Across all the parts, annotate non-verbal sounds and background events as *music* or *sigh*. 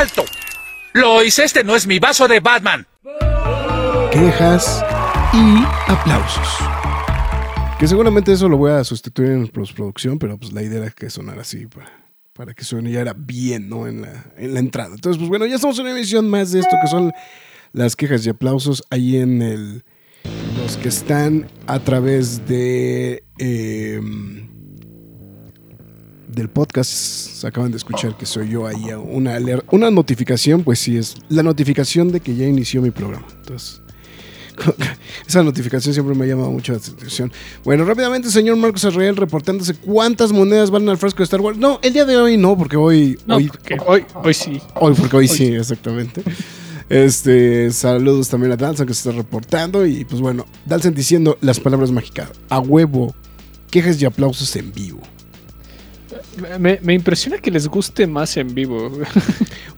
¡Alto! Lois, este no es mi vaso de Batman. Quejas y aplausos. Que seguramente eso lo voy a sustituir en postproducción, pero pues la idea era que sonara así para, para que suene ya era bien, ¿no? En la, en la entrada. Entonces, pues bueno, ya estamos en una emisión más de esto que son las quejas y aplausos ahí en el. Los que están a través de. Em, del podcast acaban de escuchar que soy yo ahí una una notificación, pues sí es la notificación de que ya inició mi programa. Entonces, *laughs* esa notificación siempre me ha llamado mucho la atención. Bueno, rápidamente, señor Marcos Arreal reportándose cuántas monedas van al frasco de Star Wars. No, el día de hoy no, porque hoy. hoy, hoy, hoy sí. Hoy, porque hoy, sí, exactamente. Este, saludos también a Dalson que se está reportando. Y pues bueno, Dalson diciendo las palabras mágicas. A huevo, quejas y aplausos en vivo. Me, impresiona que les guste más en vivo. *laughs*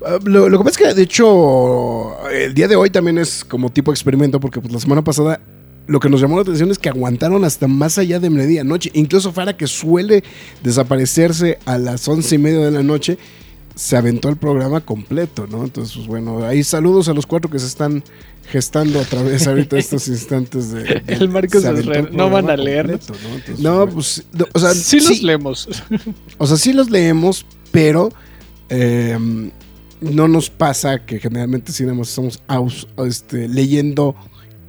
Ah, lo, que pasa es que, de hecho, el día de hoy también es como tipo experimento, porque pues, la semana pasada lo que nos llamó la atención es que aguantaron hasta más allá de medianoche. Incluso Fara, que suele desaparecerse a las once y media de la noche, se aventó el programa completo, ¿no? Entonces, pues bueno, ahí saludos a los cuatro que se están gestando a través ahorita de *laughs* estos instantes de... el Marcos no van a leer. ¿no? pues, o sea... Sí, los leemos. O sea, sí los leemos, pero em, no nos pasa que generalmente sí estamos este, leyendo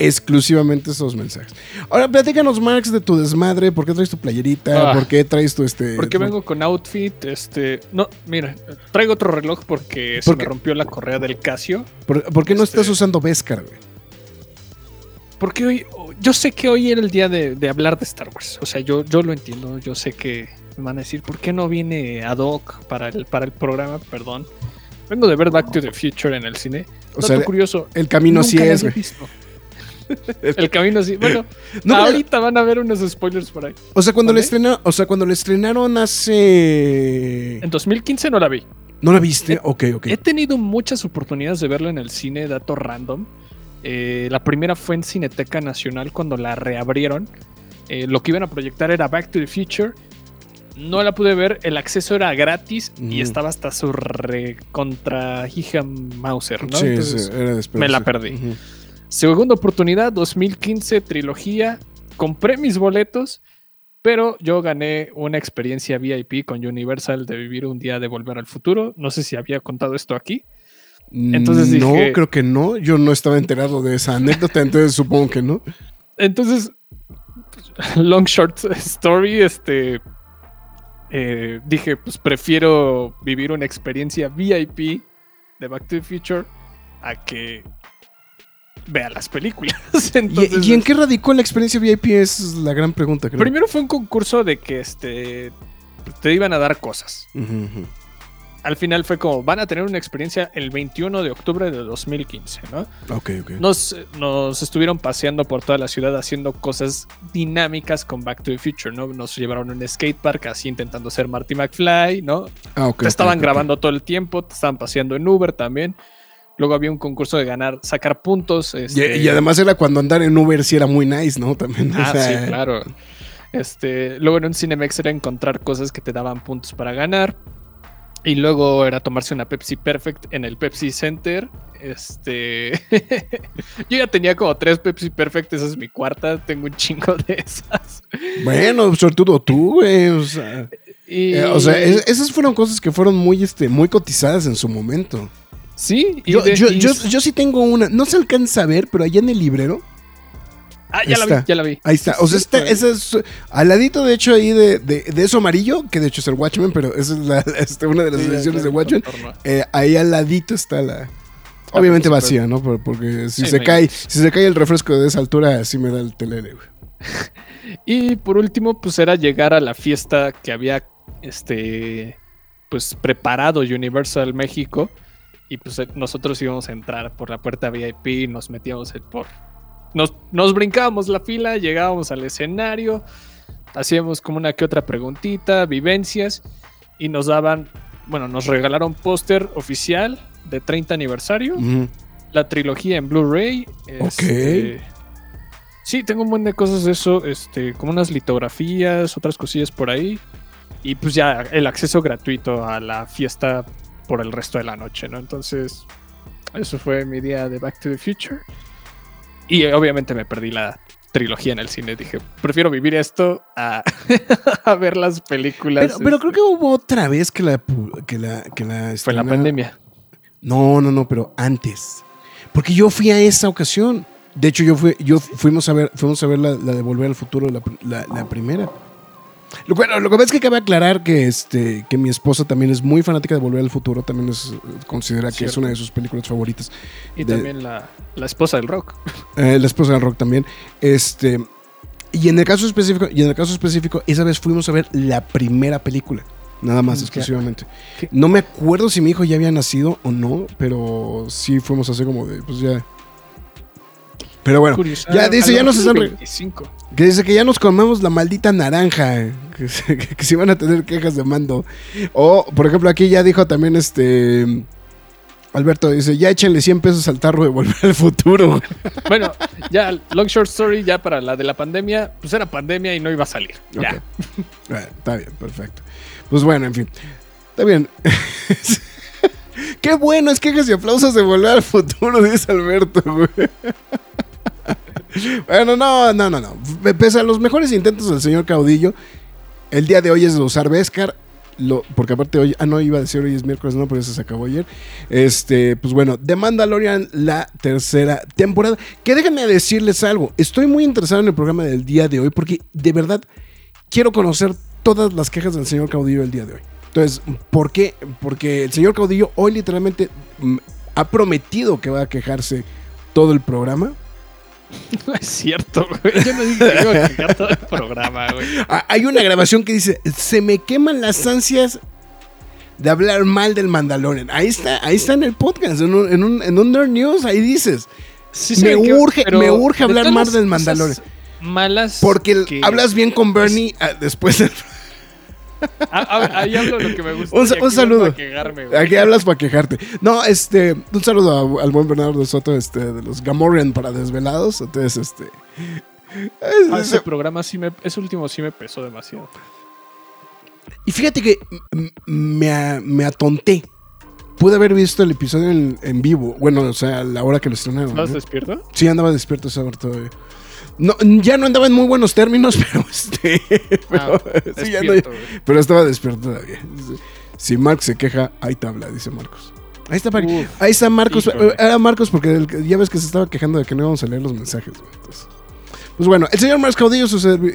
exclusivamente esos mensajes. Ahora, platícanos, Max, de tu desmadre. ¿Por qué traes tu playerita? Ah. ¿Por qué traes tu este.? Porque vengo con outfit. Este. No, mira, traigo otro reloj porque se me rompió la correa del Casio. ¿Por, qué no estás este usando Beskar, güey? Porque hoy. Yo sé que hoy era el día de, hablar de Star Wars. O sea, yo, yo lo entiendo. Yo sé que me van a decir, ¿por qué no viene ad hoc para el, para el programa? Perdón. Vengo de ver Back to the Future en el cine. O sea, curioso. El camino sí es, güey. *laughs* El camino sí. Bueno, ahorita van a ver unos spoilers por ahí. O sea, cuando le estrenaron, o sea, cuando le estrenaron hace. En 2015 no la vi. ¿No la viste? ok, ok. He tenido muchas oportunidades de verlo en el cine, dato random. Eh, la primera fue en Cineteca Nacional cuando la reabrieron. Eh, lo que iban a proyectar era Back to the Future. No la pude ver, el acceso era gratis y estaba hasta su recontra hija Mauser, ¿no? Sí, sí era después, me la perdí. Segunda oportunidad, 2015, trilogía. Compré mis boletos, pero yo gané una experiencia VIP con Universal de vivir un día de volver al futuro. No sé si había contado esto aquí. Entonces no, creo que no. Yo no estaba enterado de esa anécdota, entonces supongo que no. Entonces, long short story, este, eh, dije, pues prefiero vivir una experiencia VIP de Back to the Future a que vea las películas. *laughs* ¿Y, en qué radicó la experiencia VIP? Es la gran pregunta. Primero fue un concurso de que este, te iban a dar cosas. Al final fue como, van a tener una experiencia el 21 de octubre de 2015, ¿no? Ok, ok. Nos, nos estuvieron paseando por toda la ciudad haciendo cosas dinámicas con Back to the Future, ¿no? Nos llevaron a un skatepark así intentando ser Marty McFly, ¿no? Ah, ok. te estaban grabando todo el tiempo, te estaban paseando en Uber también. Luego había un concurso de ganar, sacar puntos. Este y, además era cuando andar en Uber sí era muy nice, ¿no? También. Ah, sí, claro. Este, luego en un Cinemex era encontrar cosas que te daban puntos para ganar. Y luego era tomarse una Pepsi Perfect en el Pepsi Center. Este. *laughs* Yo ya tenía como tres Pepsi Perfect, esa es mi cuarta. Tengo un chingo de esas. Bueno, sobre todo tú, güey. O sea, eh, o sea esas fueron cosas que fueron muy, este, muy cotizadas en su momento. Sí, yo, sí tengo una. No se alcanza a ver, pero allá en el librero. Ah, ya la vi, ya la vi. Ahí está. O sea, esta, esa es al ladito, de hecho, ahí de, de, eso amarillo, que de hecho es el Watchmen, pero esa es la, *laughs* este, una de las ediciones de Watchmen. Eh, ahí al ladito está la. Ah, obviamente pues, vacía, ¿no? Porque si se cae, si se cae el refresco de esa altura, así me da el telele, güey. *laughs* y por último, pues era llegar a la fiesta que había este pues preparado Universal México y pues eh, nosotros íbamos a entrar por la puerta VIP, nos metíamos el por... Nos, nos brincábamos la fila, llegábamos al escenario, hacíamos como una que otra preguntita, vivencias y nos daban, bueno, nos regalaron póster oficial de 30 aniversario, Ujú. la trilogía en Blu-ray. este, Sí, tengo un buen de cosas de eso, este, como unas litografías, otras cosillas por ahí. Y pues ya el acceso gratuito a la fiesta por el resto de la noche, ¿no? Entonces, eso fue mi día de Back to the Future. Y eh, obviamente me perdí la trilogía en el cine. Dije, prefiero vivir esto a, *laughs* a ver las películas. Pero, pero este, creo que hubo otra vez que la. Que la, que la fue en la pandemia. No, no, no, pero antes. Porque yo fui a esa ocasión. De hecho, yo fui, yo fuimos a ver, fuimos a ver la, la de Volver al Futuro, la, la- la primera. Lo, bueno, lo que pasa es que cabe aclarar que, este, que mi esposa también es muy fanática de Volver al Futuro, también es, considera que es una de sus películas favoritas. Y de- también la, la esposa del rock. *laughs* Eh, la esposa del rock también. Este, y en el caso específico, y en el caso específico, esa vez fuimos a ver la primera película. Nada más, exclusivamente. ¿Qué? No me acuerdo si mi hijo ya había nacido o no, pero sí fuimos así como de, pues ya. Pero bueno, Curioso. ya dice, A ya nos están re- 25. que dice que ya nos comemos la maldita naranja, eh, que, se- *laughs* que, que si van a tener quejas de mando. O, por ejemplo, aquí ya dijo también este... Alberto dice, ya échenle 100 pesos al tarro de volver al futuro. *laughs* Bueno, ya, long short story, ya para la de la pandemia, pues era pandemia y no iba a salir. Ya. Bueno, está bien, perfecto. Pues bueno, en fin. Está bien. *laughs* Qué bueno, es quejas y aplausos de volver al futuro, dice Alberto, güey. Bueno, no, no, no, no. Pese a los mejores intentos del señor Caudillo, el día de hoy es de usar porque aparte hoy, ah, no iba a decir hoy es miércoles, no, pero eso se acabó ayer. Este, pues bueno, The Mandalorian, la tercera temporada. Que déjenme decirles algo. Estoy muy interesado en el programa del día de hoy porque de verdad quiero conocer todas las quejas del señor Caudillo el día de hoy. Entonces, ¿por qué? Porque el señor Caudillo hoy literalmente mm, ha prometido que va a quejarse todo el programa. *laughs* No es cierto, güey. Yo no dije que iba a todo el programa, güey. Ah, Hay una grabación que dice, se me queman las ansias de hablar mal del Mandalorian. Ahí está, ahí está en el podcast, en un, en un, en un Nerd News, ahí dices. Sí Me urge- me urge hablar más las del Mandalorian. Malas. Porque que- hablas bien con Bernie ah, después del... Ah, ah, ahí hablo lo que me gusta. Un saludo. a quejarme, güey. Aquí hablas para quejarte. No, este, un saludo a- al buen Bernardo Soto, este, de los Gamorrean para desvelados. Entonces, este. es- Ah, es- ese programa sí me. Ese último sí me pesó demasiado. y fíjate que me, me atonté. Pude haber visto el episodio en, en vivo. Bueno, o sea, a la hora que lo estrenaron. ¿Estás ¿no? despierto? Sí, andaba despierto esa hora todavía. No, ya no andaba en muy buenos términos, *laughs* pero este. Pero, Ah, sí, ya no- pero estaba despierto todavía. Si Mark se queja, hay tabla, dice Marcos. Ahí está. Uf, Ahí está Marcos. Híjole. Era Marcos porque ya ves que se estaba quejando de que no íbamos a leer los mensajes. güey. Entonces, pues bueno, el señor Marcos Caudillo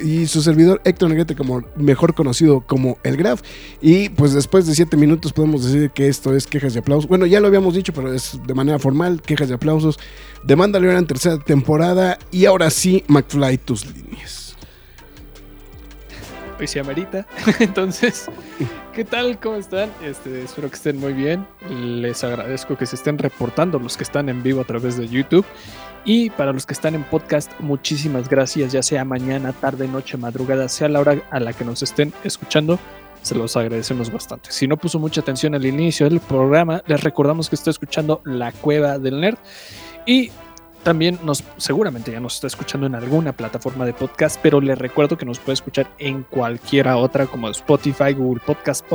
y su servidor Héctor Negrete, como mejor conocido como el Graf. Y pues después de siete minutos podemos decir que esto es quejas y aplausos. Bueno, ya lo habíamos dicho, pero es de manera formal, quejas y aplausos. De Mandalorian tercera temporada. Y ahora sí, McFly, tus líneas. hoy se amerita. *laughs* Entonces, ¿qué tal? ¿Cómo están? Este, espero que estén muy bien. Les agradezco que se estén reportando los que están en vivo a través de YouTube. Y para los que están en podcast, muchísimas gracias, ya sea mañana, tarde, noche, madrugada, sea la hora a la que nos estén escuchando. Se los agradecemos bastante. Si no puso mucha atención al inicio del programa, les recordamos que está escuchando La Cueva del Nerd. Y también nos, seguramente ya nos está escuchando en alguna plataforma de podcast, pero les recuerdo que nos puede escuchar en cualquiera otra como Spotify, Google Podcast,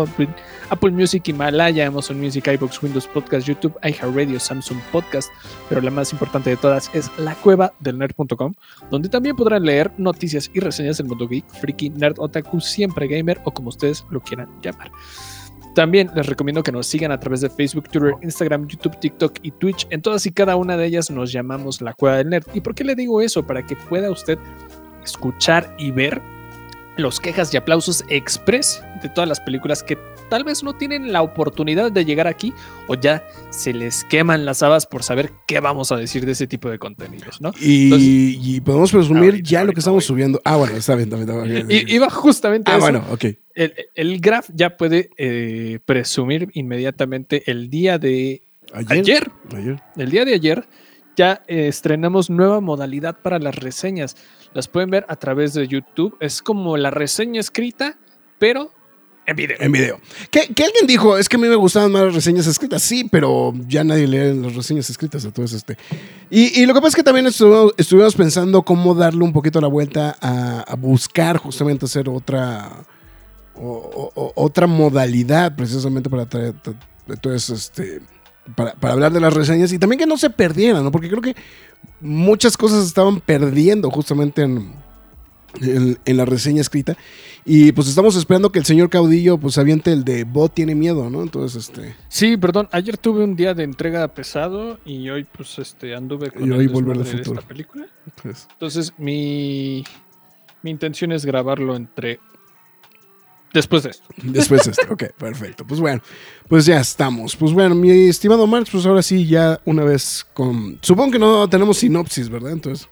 Apple Music, Himalaya, Amazon Music, iBox, Windows Podcast, YouTube, iHeartRadio, Samsung Podcast, pero la más importante de todas es la cueva del nerd.com, donde también podrán leer noticias y reseñas del mundo geek, freaky, nerd, otaku, siempre gamer o como ustedes lo quieran llamar. También les recomiendo que nos sigan a través de Facebook, Twitter, Instagram, YouTube, TikTok y Twitch. En todas y cada una de ellas nos llamamos la Cueva del Nerd. ¿Y por qué le digo eso? Para que pueda usted escuchar y ver los quejas y aplausos express de todas las películas que tal vez no tienen la oportunidad de llegar aquí o ya se les queman las habas por saber qué vamos a decir de ese tipo de contenidos, ¿no? Y, Entonces- y podemos presumir Ahorita, ya lo que estamos subiendo. Ah, bueno, está bien, está bien. está bien. I- iba justamente a Ah, eso. bueno, ok. El, el Graph ya puede eh, presumir inmediatamente el día de Ayer. ayer Ayer. el día de ayer ya eh, estrenamos nueva modalidad para las reseñas. Las pueden ver a través de YouTube. Es como la reseña escrita, pero en video. En video. Que, alguien dijo, es que a mí me gustaban más las reseñas escritas. Sí, pero ya nadie lee las reseñas escritas. Entonces, este. Y, lo que pasa es que también estuvimos, pensando cómo darle un poquito la vuelta a, buscar justamente hacer otra. otra modalidad precisamente para traer. tra- Entonces, este. Para, para hablar de las reseñas y también que no se perdieran, ¿no? Porque creo que muchas cosas estaban perdiendo justamente en, en, en la reseña escrita. Y pues estamos esperando que el señor Caudillo pues aviente el de Bot tiene miedo, ¿no? Entonces, este. Sí, perdón. Ayer tuve un día de entrega pesado y hoy, pues, este, anduve con Y el hoy Volver al de Futuro. esta película. pues, Entonces, mi, mi intención es grabarlo entre. Después de esto. *laughs* después de esto. Ok, perfecto. Pues bueno, pues ya estamos. Pues bueno, mi estimado Marx, pues ahora sí, ya una vez con. Supongo que no tenemos sinopsis, ¿verdad? Entonces.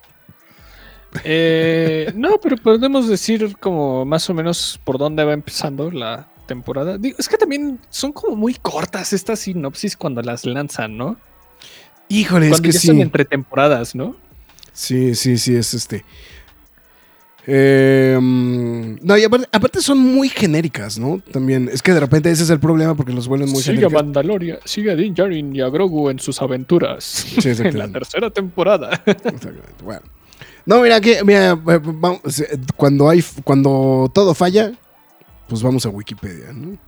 Eh, no, pero podemos decir como más o menos por dónde va empezando la temporada. Digo, es que también son como muy cortas estas sinopsis cuando las lanzan, ¿no? Híjole, es cuando que ya sí. son entre temporadas, ¿no? Sí, sí, sí, es este. Eh, mm, no, y aparte, aparte son muy genéricas, ¿no? También, es que de repente ese es el problema porque los vuelven muy sigue a genéricas. Mandalorian, sigue a Din Djarin y a Grogu en sus aventuras Sí, *laughs* en la tercera temporada. *laughs* Exactamente, Bueno. No, mira que mira, eh, vamos, eh, cuando hay cuando todo falla, pues vamos a Wikipedia, ¿no?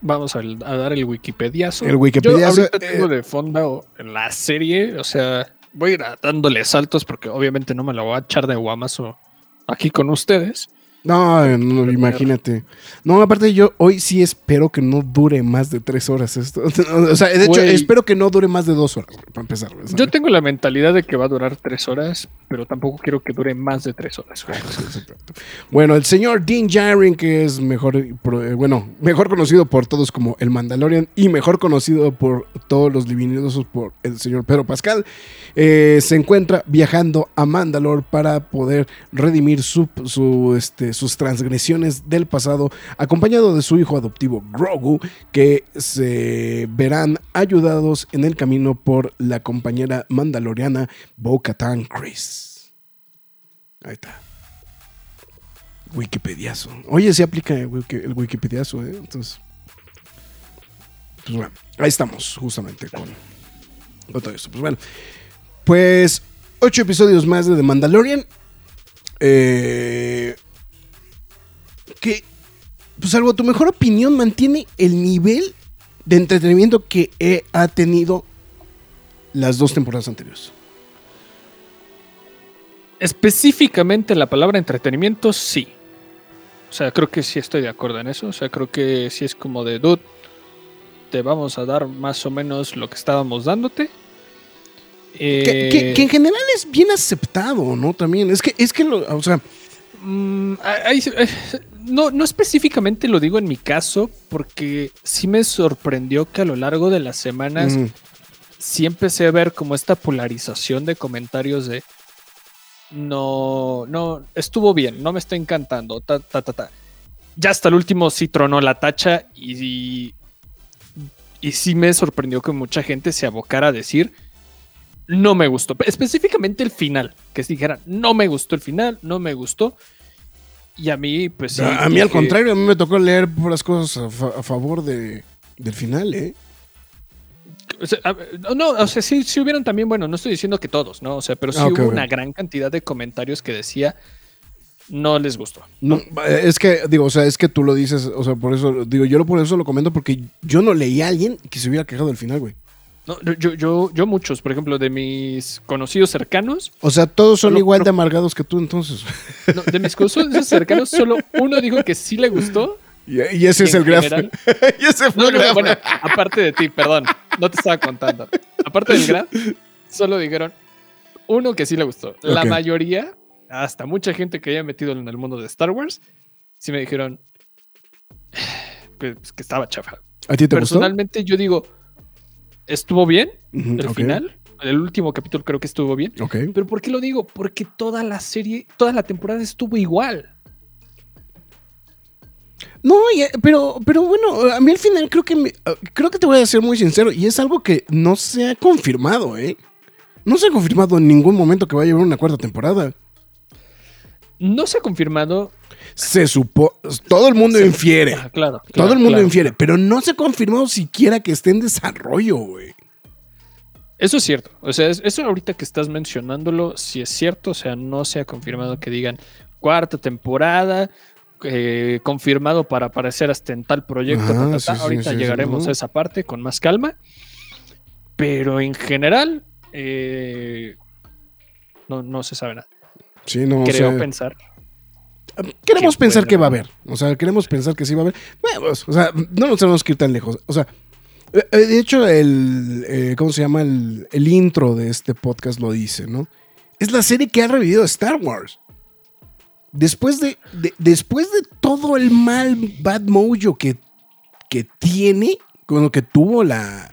Vamos a, a dar el Wikipediazo. El Wikipediazo, Yo ahorita eh, tengo de fondo la serie, o sea, voy a ir dándole saltos porque obviamente no me la voy a echar de guamazo aquí con ustedes. No, no, imagínate. No, aparte yo hoy sí espero que no dure más de tres horas esto. *laughs* O sea, de hecho, espero que no dure más de dos horas, para empezar. Yo tengo la mentalidad de que va a durar tres horas, pero tampoco quiero que dure más de tres horas. exacto. Bueno, el señor Dean Jarin, que es mejor, eh, bueno, mejor conocido por todos como el Mandalorian y mejor conocido por todos los divinosos por el señor Pedro Pascal, eh, se encuentra viajando a Mandalore para poder redimir su, su, este, sus transgresiones del pasado, acompañado de su hijo adoptivo Grogu, que se verán ayudados en el camino por la compañera mandaloriana Bo-Katan Chris. Ahí está. Wikipediazo. Oye, se aplica el wiki- el Wikipediazo, ¿eh? Entonces. Pues bueno, ahí estamos, justamente con, con todo esto. Pues bueno, pues ocho episodios más de The Mandalorian. Eh, que, pues salvo tu mejor opinión, mantiene el nivel de entretenimiento que he- ha tenido las dos temporadas anteriores. Específicamente la palabra entretenimiento, sí. O sea, creo que sí estoy de acuerdo en eso. O sea, creo que sí es como de, dude, te vamos a dar más o menos lo que estábamos dándote. Que, Eh, que- que en general es bien aceptado, ¿no? También. Es que, es que lo, o sea, Mm, eh, no, no específicamente lo digo en mi caso, porque sí me sorprendió que a lo largo de las semanas mm, sí empecé a ver como esta polarización de comentarios de no, no, estuvo bien, no me está encantando, ta, ta, ta, ta. Ya hasta el último sí tronó la tacha y, y sí me sorprendió que mucha gente se abocara a decir no me gustó, específicamente el final, que dijeran no me gustó el final, no me gustó. Y a mí, pues sí. a, a mí al contrario, a mí me tocó leer puras cosas a, fa- a favor de, del final, ¿eh? O sea, no, o sea, sí, sí hubieron también, bueno, no estoy diciendo que todos, ¿no? O sea, pero sí Ah, hubo una gran cantidad de comentarios que decía no les gustó. No, es que, digo, o sea, es que tú lo dices, o sea, por eso, digo, yo lo- por eso lo comento porque yo no leí a alguien que se hubiera quejado del final, güey. No, yo, yo, yo muchos, por ejemplo, de mis conocidos cercanos, O sea, todos son Solo- igual de amargados que tú, entonces. no, de mis conocidos cercanos, solo uno dijo que sí le gustó. Y, y ese es el graf. *laughs* y ese fue No, el graf. bueno, *laughs* aparte de ti, perdón, no te estaba contando. Aparte del graf, solo dijeron uno que sí le gustó. La mayoría, hasta mucha gente que haya metido en el mundo de Star Wars, sí me dijeron, que, que estaba chafa. ¿A ti te gustó? Personalmente, yo digo, estuvo bien el final. El último capítulo creo que estuvo bien. Pero ¿por qué lo digo? Porque toda la serie, toda la temporada estuvo igual. No, y- pero, pero bueno, a mí al final creo que me- ah, creo que te voy a ser muy sincero y es algo que no se ha confirmado, ¿eh? No se ha confirmado en ningún momento que vaya a haber una cuarta temporada. No se ha confirmado. Se supo, todo el mundo Se- infiere, Ah, claro, todo el mundo claro. infiere, pero no se ha confirmado siquiera que esté en desarrollo, güey. Eso es cierto. O sea, es- eso ahorita que estás mencionándolo, si es cierto, o sea, no se ha confirmado que digan cuarta temporada, eh, confirmado para aparecer hasta en tal proyecto. Ajá, ta, ta, ta. sí, sí, ahorita sí, sí, llegaremos no. a esa parte con más calma. Pero en general, eh, no, no se sabe nada. Sí, no, o Creo sea, pensar. queremos que pensar que va a haber. O sea, queremos pensar que sí va a haber. Bueno, o sea, no nos tenemos que ir tan lejos. O sea, eh, eh, de hecho, el. eh, ¿Cómo se llama? El, el intro de este podcast lo dice, ¿no? Es la serie que ha revivido Star Wars. Después de, de- después de todo el mal bad mojo que, que tiene, con lo que tuvo la,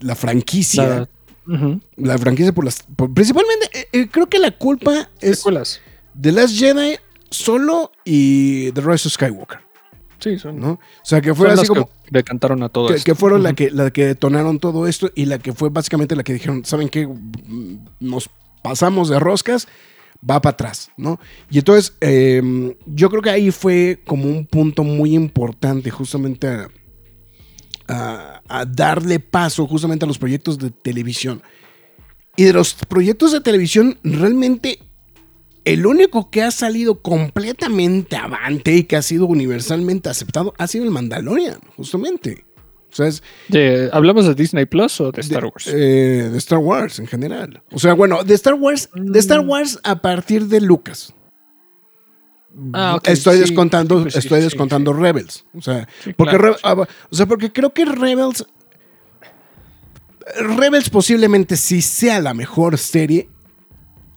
la franquicia. La- La, franquicia por las. por- principalmente, eh, eh, creo que la culpa es Secuelas. The Last Jedi, Solo y The Rise of Skywalker, Sí, son, ¿no? O sea, que fue así como que decantaron a todo que, esto. que fueron la que la que detonaron todo esto y la que fue básicamente la que dijeron, ¿saben qué? Nos pasamos de roscas, va para atrás, ¿no? Y entonces eh, yo creo que ahí fue como un punto muy importante justamente a, a- a darle paso justamente a los proyectos de televisión. Y de los proyectos de televisión, realmente el único que ha salido completamente avante y que ha sido universalmente aceptado ha sido el Mandalorian, justamente. O sea, es De- ¿Hablamos de Disney Plus o de Star Wars? eh, de Star Wars en general. O sea, bueno, de Star Wars, de Star Mm. Wars a partir de Lucas. Ah, estoy sí, descontando, pues estoy sí, descontando sí. Rebels. O sea, porque claro, Re- ah, o sea, porque creo que Rebels Rebels posiblemente sí sea la mejor serie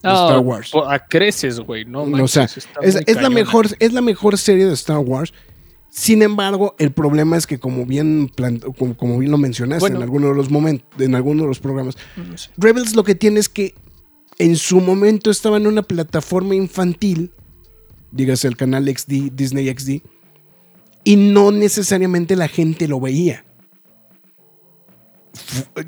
de Ah, Star Wars. A creces, güey, ¿no? o sea, es, la mejor, es la mejor serie de Star Wars. Sin embargo, el problema es que como bien, como, como bien lo mencionaste Bueno. en alguno de los momentos, en alguno de los programas, No sé. Rebels lo que tiene es que en su momento estaba en una plataforma infantil, dígase el canal XD, Disney XD, y no necesariamente la gente lo veía.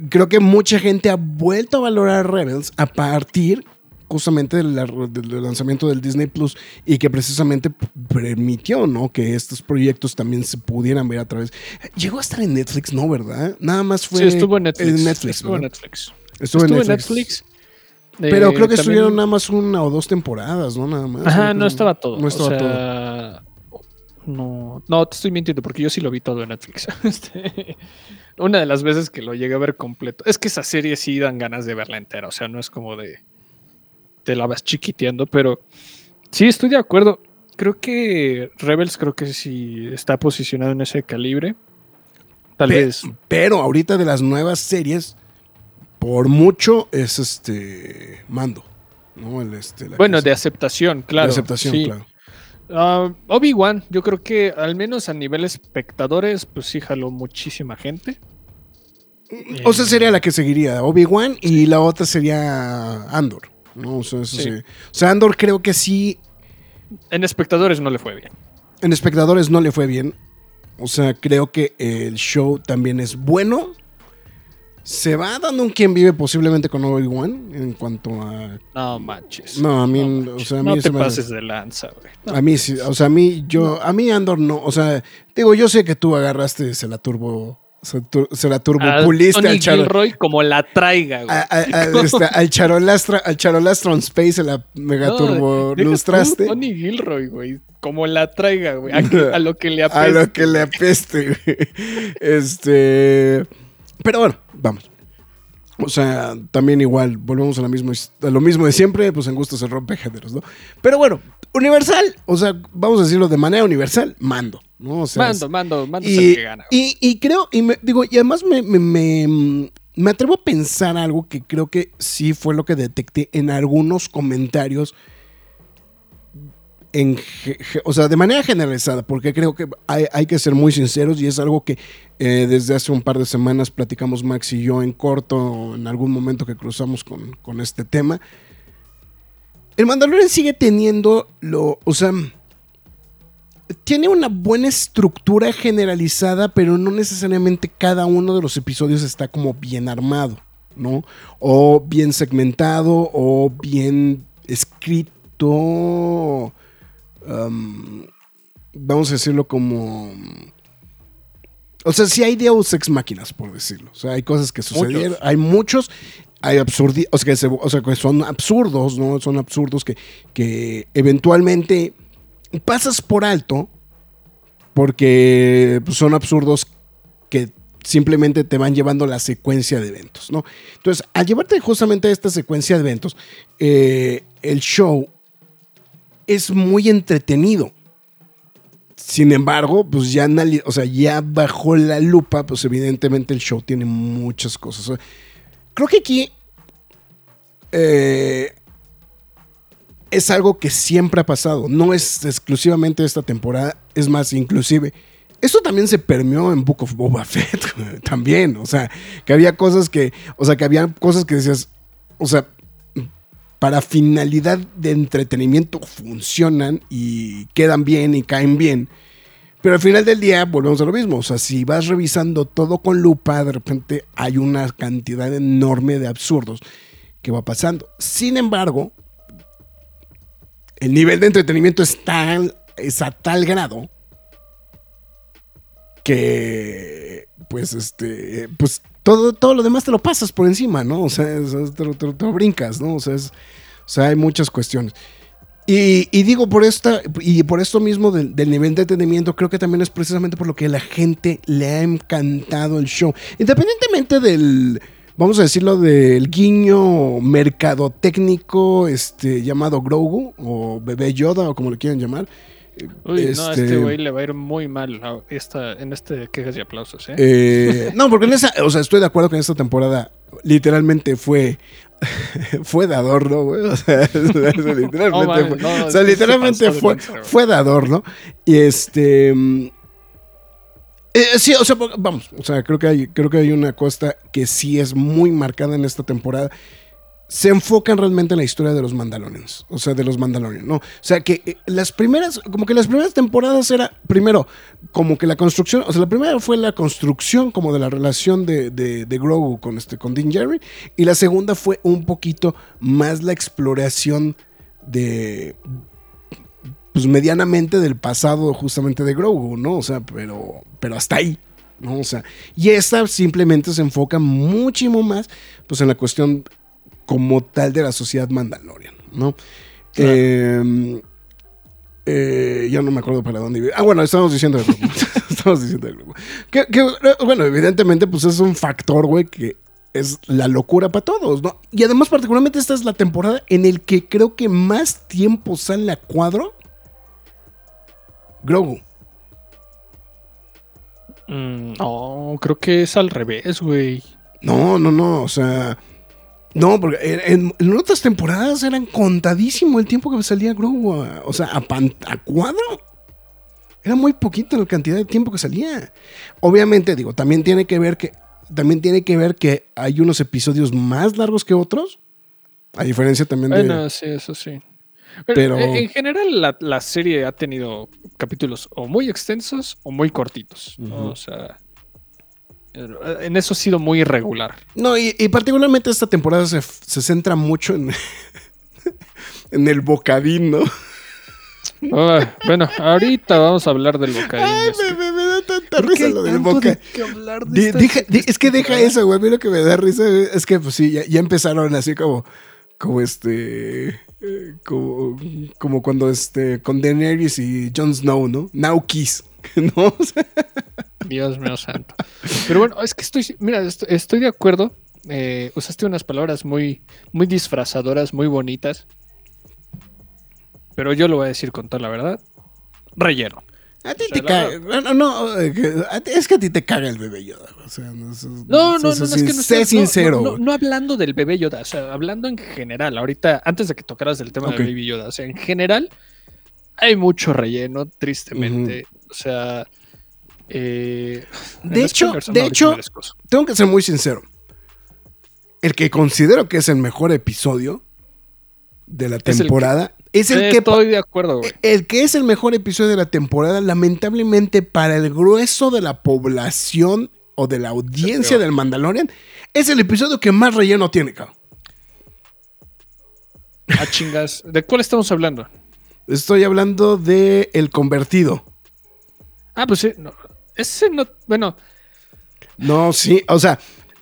Creo que mucha gente ha vuelto a valorar Rebels a partir justamente del, del lanzamiento del Disney Plus y que precisamente permitió ¿no? que estos proyectos también se pudieran ver a través. Llegó a estar en Netflix, ¿no? ¿Verdad? Nada más fue Sí, estuvo en Netflix. en Netflix, estuvo en. Netflix. Estuvo, Estuvo en en Netflix. Netflix. Pero Eh, creo que también- estuvieron nada más una o dos temporadas, ¿no? Nada más. Ajá, no estaba todo. No estaba o todo. sea, No, no, te estoy mintiendo porque yo sí lo vi todo en Netflix. *laughs* Este, una de las veces que lo llegué a ver completo. Es que esa serie sí dan ganas de verla entera. O sea, no es como de. Te la vas chiquiteando, pero sí estoy de acuerdo. Creo que Rebels, creo que sí está posicionado en ese calibre. Tal Pe- vez. Pero ahorita de las nuevas series, por mucho es este Mando. ¿no? El, este, la Bueno, de aceptación, claro. de aceptación, sí. claro. Ah, Obi-Wan, yo creo que al menos a nivel espectadores, pues sí jaló muchísima gente. O sea, sería la que seguiría Obi-Wan y la otra sería Andor. ¿no? O, sea, eso Sí. sí. O sea, Andor creo que sí, En espectadores no le fue bien. en espectadores no le fue bien. O sea, creo que el show también es bueno. Se va dando un quien vive posiblemente con Obi-Wan en cuanto a... No manches. No, a mí, No o sea, a mí no te me- pases de lanza, güey. No. A mí sí, o sea, a mí, yo, a mí Andor no, o sea, digo, yo sé que tú agarraste, se la turbo, se, tur- se la turbo A puliste Tony al charo, Gilroy como la traiga, güey. a- a- a- *laughs* este, al charolastra, al charolastron space se la mega No, turbo tú, lustraste Tony Gilroy, güey. Como la traiga, güey. A, que- a lo que le *laughs* a apeste. lo que le apeste, güey. Este, pero bueno, vamos. O sea, también igual, volvemos a, la misma, his- a lo mismo de siempre, pues en gusto se rompe géneros, ¿no? Pero bueno, universal, o sea, vamos a decirlo de manera universal, mando, ¿no? O sea, Mando, mando, mando es y, el que gana. y, y creo, y me, digo, y además me, me, me- me atrevo a pensar algo que creo que sí fue lo que detecté en algunos comentarios en, o sea, de manera generalizada, porque creo que hay, hay que ser muy sinceros y es algo que eh, desde hace un par de semanas platicamos Max y yo en corto, en algún momento que cruzamos con, con este tema. El Mandalorian sigue teniendo lo, o sea, tiene una buena estructura generalizada, pero no necesariamente cada uno de los episodios está como bien armado, ¿no? O bien segmentado, o bien escrito. Um, vamos a decirlo como. O sea, sí hay Deus ex máquinas, por decirlo. O sea, hay cosas que sucedieron. Hay muchos. Hay absurdi o sea, que se- o sea, que son absurdos, ¿no? Son absurdos que, que eventualmente pasas por alto porque pues, son absurdos que simplemente te van llevando la secuencia de eventos, ¿no? Entonces, al llevarte justamente a esta secuencia de eventos, eh, el show es muy entretenido. Sin embargo, pues ya, o sea, ya bajo la lupa, pues evidentemente el show tiene muchas cosas. Creo que aquí eh, es algo que siempre ha pasado. No es exclusivamente esta temporada. Es más, inclusive. Esto también se permeó en Book of Boba Fett. *laughs* También. O sea, que había cosas que. O sea, que había cosas que decías. O sea. Para finalidad de entretenimiento funcionan y quedan bien y caen bien. Pero al final del día volvemos a lo mismo. O sea, si vas revisando todo con lupa, de repente hay una cantidad enorme de absurdos que va pasando. Sin embargo, el nivel de entretenimiento es, tal, es a tal grado que pues este pues todo, todo lo demás te lo pasas por encima, ¿no? O sea, te, lo- te te lo brincas, ¿no? O sea, es- o sea, hay muchas cuestiones. Y, y digo, por esta, y por esto mismo del, del nivel de entretenimiento, creo que también es precisamente por lo que a la gente le ha encantado el show. Independientemente del, vamos a decirlo, del guiño mercadotécnico este, llamado Grogu, o Bebé Yoda, o como le quieran llamar. Uy, no, a este Este- güey le va a ir muy mal a esta, en este quejas y aplausos, ¿eh? Eh, no, porque en esa, o sea, estoy de acuerdo que en esta temporada literalmente fue *laughs* fue de adorno, güey. O sea, literalmente No, mames, fue, no, o sea, se literalmente fue, fue de adorno. Y este. mm, eh, sí, o sea, vamos, o sea, creo que hay, creo que hay una costa que sí es muy marcada en esta temporada. Se enfocan realmente en la historia de los Mandalorians, o sea, de los Mandalorians, ¿no? O sea, que eh, las primeras, como que las primeras temporadas era, primero, como que la construcción, o sea, la primera fue la construcción como de la relación de, de, de Grogu con, este, con Din Djarin, y la segunda fue un poquito más la exploración de, pues medianamente del pasado justamente de Grogu, ¿no? O sea, pero, pero hasta ahí, ¿no? O sea, y esta simplemente se enfoca muchísimo más, pues en la cuestión como tal de la sociedad Mandalorian, ¿no? Claro. Eh, eh, ya no me acuerdo para dónde iba. Ah, bueno, estamos diciendo de Grogu. *laughs* *laughs* estamos diciendo de Grogu. Que, que, eh, bueno, evidentemente, pues es un factor, güey, que es la locura para todos, ¿no? Y además, particularmente, esta es la temporada en el que creo que más tiempo sale a cuadro Grogu. Mm, no, creo que es al revés, güey. No, no, no, o sea. No, porque en, en otras temporadas eran contadísimo el tiempo que salía Grogu, a- o sea, a, pan- a cuadro. Era muy poquita la cantidad de tiempo que salía. Obviamente, digo, también tiene que ver que también tiene que ver que hay unos episodios más largos que otros. A diferencia también de. Bueno, sí, eso sí. Pero- Pero eh, en general la, la serie ha tenido capítulos o muy extensos o muy cortitos. O sea, en eso ha sido muy irregular. No, y, y particularmente esta temporada se, se centra mucho en, *laughs* en el bocadín, ¿no? Ah, bueno, ahorita vamos a hablar del bocadillo. Ay, este. me, me- me da tanta ¿Por qué risa lo del tanto boca. de qué hablar de Di- esta- deja- di- esta es que deja eso, güey. A mí lo que me da risa es que, pues sí, ya, ya empezaron así como, como este, eh, como, como cuando este, con Daenerys y Jon Snow, ¿no? Now Kiss, *laughs* ¿no? O sea, Dios mío santo. Pero bueno, es que estoy, mira, est- estoy de acuerdo. Eh, usaste unas palabras muy, muy disfrazadoras, muy bonitas. Pero yo lo voy a decir con toda la verdad. Relleno. a ti O sea, te caga. Bueno, no, eh, es que a ti te caga el bebé Yoda. O sea, no, es- No, no, no, es que no sé sincero. No, no, güey. no hablando del bebé Yoda, o sea, hablando en general. Ahorita, antes de que tocaras del tema Ok. del Baby Yoda, o sea, en general, hay mucho relleno, tristemente. O sea. Eh, De hecho- de hecho-. Tengo que ser muy sincero. El que considero que es el mejor episodio de la que- temporada es el, que pa- Estoy de acuerdo, güey. el que es el mejor episodio de la temporada, lamentablemente para el grueso de la población o de la audiencia del Mandalorian, es el episodio que más relleno tiene, cabrón. Ah, chingas. ¿De cuál estamos hablando? Estoy hablando de El Convertido. Ah, pues sí. no, ese no. Bueno, No, sí, o sea,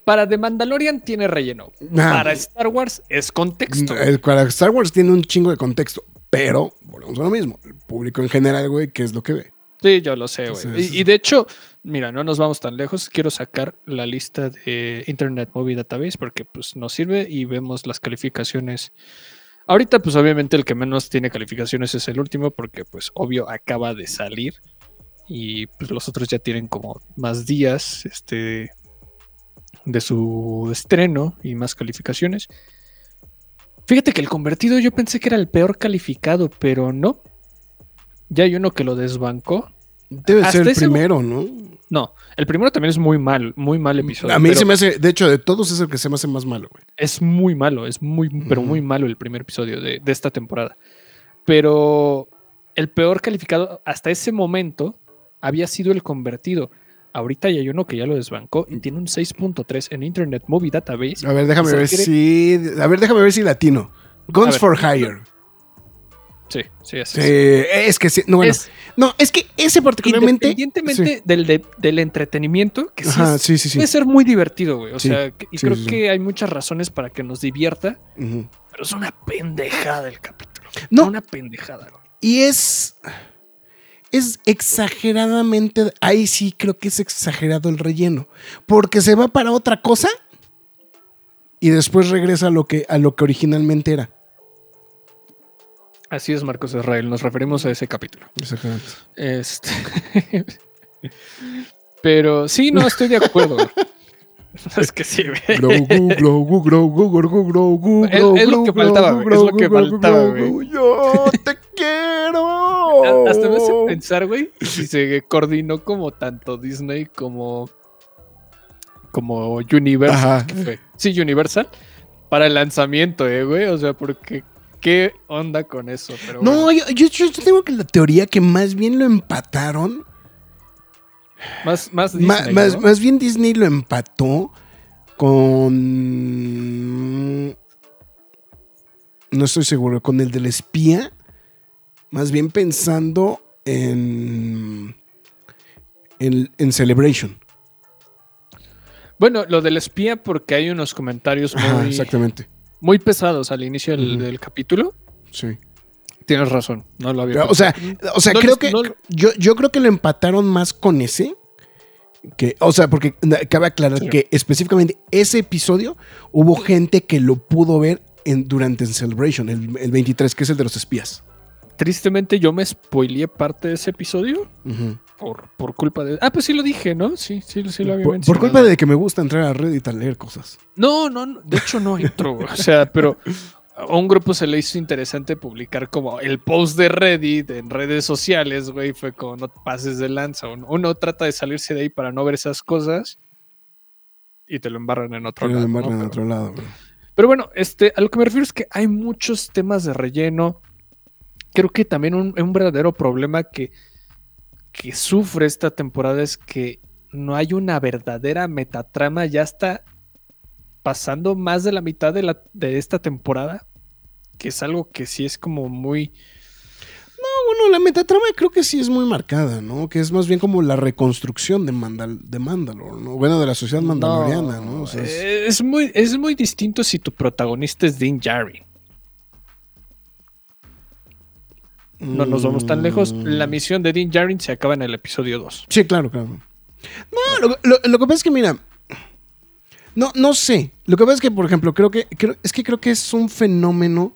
para The Mandalorian tiene relleno. Ah. Para Star Wars es contexto. el, para Star Wars tiene un chingo de contexto, pero volvemos a lo mismo. El público en general, güey, ¿qué es lo que ve? Sí, yo lo sé, güey. Y, y de hecho, mira, no nos vamos tan lejos. Quiero sacar la lista de Internet Movie Database porque pues nos sirve y vemos las calificaciones. Ahorita, pues obviamente el que menos tiene calificaciones es el último porque pues obvio acaba de salir y pues los otros ya tienen como más días este de su estreno y más calificaciones. Fíjate que el convertido yo pensé que era el peor calificado, pero no. Ya hay uno que lo desbancó. Debe Hasta ser el primero, ¿no? No, el primero también es muy mal, muy mal episodio. A mí se me hace, de hecho, de todos es el que se me hace más malo, güey. Es muy malo, es muy, pero muy malo el primer episodio de, de esta temporada. Pero el peor calificado hasta ese momento había sido el convertido. Ahorita ya hay uno que ya lo desbancó y tiene un 6.3 en Internet Movie Database. A ver, déjame ver quiere- si. A ver, déjame ver si latino. Guns for Hire. Sí, sí, así Sí, es. es que sí. No, bueno, Es no, es que ese particularmente. independientemente del, de- del entretenimiento, que sí, Ajá, es- sí, sí, sí. puede ser muy divertido, güey. O sea, y creo que hay muchas razones para que nos divierta, pero es una pendejada el capítulo. No. Una pendejada, güey. Y es. Es exageradamente. Ahí sí creo que es exagerado el relleno. Porque se va para otra cosa. Y después regresa a lo que, a lo que originalmente era. Así es, Marcos Israel. Nos referimos a ese capítulo. Exactamente. Este. Pero sí, no estoy de acuerdo. es que sí, güey. Grogu, Grogu, Grogu, Grogu, Grogu, Es- lo que faltaba, güey, es lo que faltaba. Yo te quiero. Hasta me hace pensar, güey, si se coordinó como tanto Disney como. como Universal. Sí, Universal. Para el lanzamiento, eh, güey. O sea, porque. ¿Qué onda con eso? Pero No, bueno, yo, yo, yo tengo que la teoría que más bien lo empataron. más, más Disney, más, ¿no? más bien Disney lo empató con. No estoy seguro, con el del espía. Más bien pensando en. En, en Celebration. Bueno, lo del espía, porque hay unos comentarios Ajá, muy, exactamente. muy pesados al inicio del, capítulo. Sí. Tienes razón, no lo había O sea, o sea No creo les- que. no- yo, yo creo que lo empataron más con ese. Que, o sea, porque cabe aclarar Sí. que específicamente ese episodio hubo gente que lo pudo ver en, durante el Celebration, el, el 23, que es el de los espías. Tristemente yo me spoileé parte de ese episodio por, por culpa de... Ah, pues sí lo dije, ¿no? Sí, sí, sí lo había por, por culpa de que me gusta entrar a Reddit a leer cosas. No, no, no, de hecho no entro, o sea, pero a un grupo se le hizo interesante publicar como el post de Reddit en redes sociales, güey, fue como no te pases de lanza. Uno, trata de salirse de ahí para no ver esas cosas y te lo embarran en otro Pero lado. en ¿no? en Pero- otro lado. güey. Pero bueno, este, a lo que me refiero es que hay muchos temas de relleno. Creo que también un, un verdadero problema que, que sufre esta temporada es que no hay una verdadera metatrama. Ya está pasando más de la mitad de, la, de esta temporada, que es algo que sí es como muy... No, bueno, la metatrama creo que sí es muy marcada, ¿no? Que es más bien como la reconstrucción de, Mandal de Mandalore, ¿no? Bueno, de la sociedad mandaloriana, ¿no? O sea, es- es, muy, es muy distinto si tu protagonista es Dean Djarin. No nos vamos tan lejos. La Mm. misión de Dean Djarin se acaba en el episodio 2. Sí, claro, claro. No, lo, lo- lo que pasa es que, mira, no, no sé. Lo que pasa es que, por ejemplo, creo que, creo- es que creo que es un fenómeno.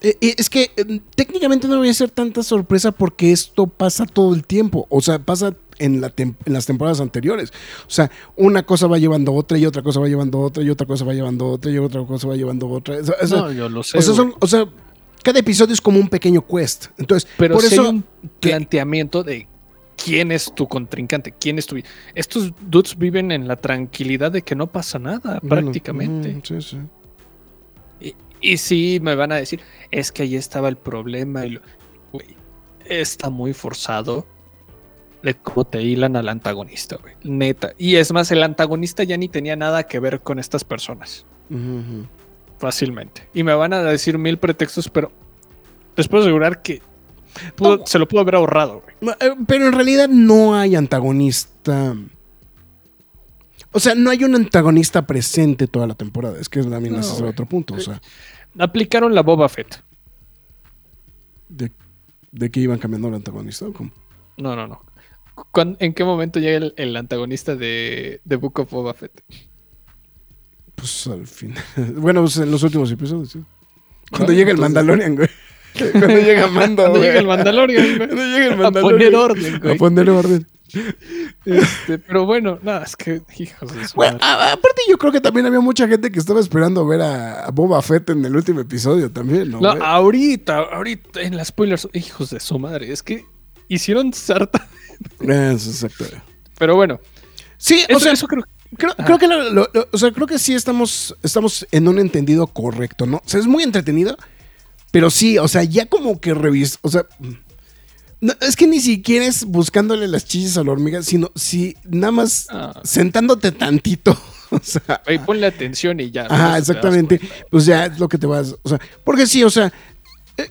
Eh, eh, Es que eh, técnicamente no debería ser tanta sorpresa porque esto pasa todo el tiempo. O sea, pasa en, la tem- en las temporadas anteriores. O sea, una cosa va llevando otra y otra cosa va llevando otra y otra cosa va llevando otra y otra cosa va llevando otra. O sea, No, yo lo sé. o sea, güey. son, o sea, cada episodio es como un pequeño quest. Entonces, Pero por eso hay un planteamiento de quién es tu contrincante, quién es tu... Estos dudes viven en la tranquilidad de que no pasa nada, Bueno, prácticamente. mm, sí, sí. Y, y sí, me van a decir, es que ahí estaba el problema. Y lo- está muy forzado de cómo te hilan al antagonista, güey. Neta. Y es más, el antagonista ya ni tenía nada que ver con estas personas. Fácilmente. Y me van a decir mil pretextos, pero les puedo asegurar que pudo- No. se lo pudo haber ahorrado, güey. Eh, Pero en realidad no hay antagonista. O sea, no hay un antagonista presente toda la temporada. Es que también No, ese es el güey. otro punto. O sea, Aplicaron la Boba Fett. de, de que iban cambiando el antagonista. ¿o cómo? No, no, no. ¿Cuán- ¿En qué momento llega el, el antagonista de, de Book of Boba Fett? Pues al final. *laughs* Bueno, pues en los últimos episodios, sí. Cuando llega el Mandalorian, güey. *laughs* Cuando llega Mando, Cuando güey. llega el Mandalorian, güey. Cuando llega el A Mandalorian. poner orden, güey. A poner orden. Este, pero bueno, nada, es que, hijos de su madre. a- aparte, yo creo que también había mucha gente que estaba esperando ver a, a Boba Fett en el último episodio también, ¿no? No, ahorita, ahorita, en las spoilers, hijos de su madre, es que hicieron sarta. *laughs* Exacto. Pero bueno, Sí, o eso, sea, eso creo creo, creo que lo- lo- lo- o sea, creo que sí estamos, estamos en un entendido correcto, ¿no? O sea, es muy entretenido, pero sí, o sea, ya como que revis, o sea, no, es que ni siquiera es buscándole las chillas a la hormiga, sino si nada más Ah. sentándote tantito, *laughs* o sea, Güey, ponle atención y ya. Das exactamente. Pues ya es lo que te vas. O sea, porque sí, o sea,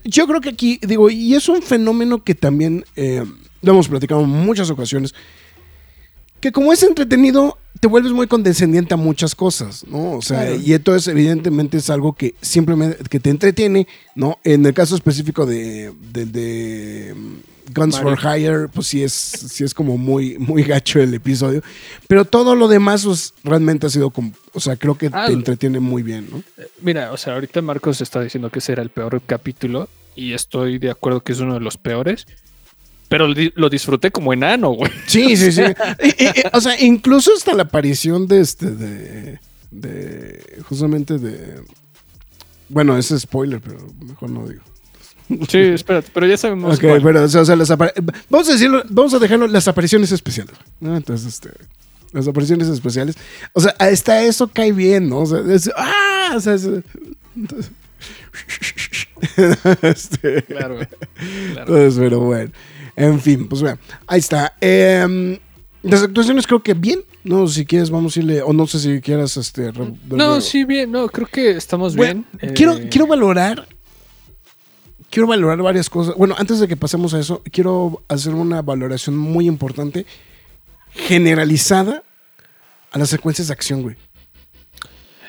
yo creo que aquí, digo, y es un fenómeno que también eh, lo hemos platicado en muchas ocasiones, que como es entretenido, te vuelves muy condescendiente a muchas cosas, ¿no? O sea, Claro. y entonces evidentemente es algo que simplemente que te entretiene, ¿no? En el caso específico de, de mm, Guns Mario. for Hire, pues sí es, sí es como muy, muy gacho el episodio, pero todo lo demás, pues realmente ha sido como, o sea, creo que Ah, te entretiene muy bien, ¿no? Mira, o sea, ahorita Marcos está diciendo que ese era el peor capítulo y estoy de acuerdo que es uno de los peores. Pero lo di- lo disfruté como enano, güey. Sí, sí, sí. *laughs* O sea, incluso hasta la aparición de este, de, de, justamente de, bueno, ese es spoiler, pero mejor no digo. Sí, espérate, pero ya sabemos. Ok, cuál. pero o sea, las vamos a decirlo, vamos a dejarlo las apariciones especiales. ¿no? Entonces, este, las apariciones especiales, o sea, hasta eso cae bien, ¿no? O sea, es- ah, o sea, es- entonces- *laughs* este, Claro, güey. Claro. entonces, pero bueno. En fin, pues bueno, ahí está. Em, las actuaciones creo que bien. No, si quieres, vamos a irle. O no sé si quieras este. No, sí, bien, no, creo que estamos Bueno, bien. Quiero, Eh, quiero valorar. Quiero valorar varias cosas. Bueno, antes de que pasemos a eso, quiero hacer una valoración muy importante, generalizada, a las secuencias de acción, güey.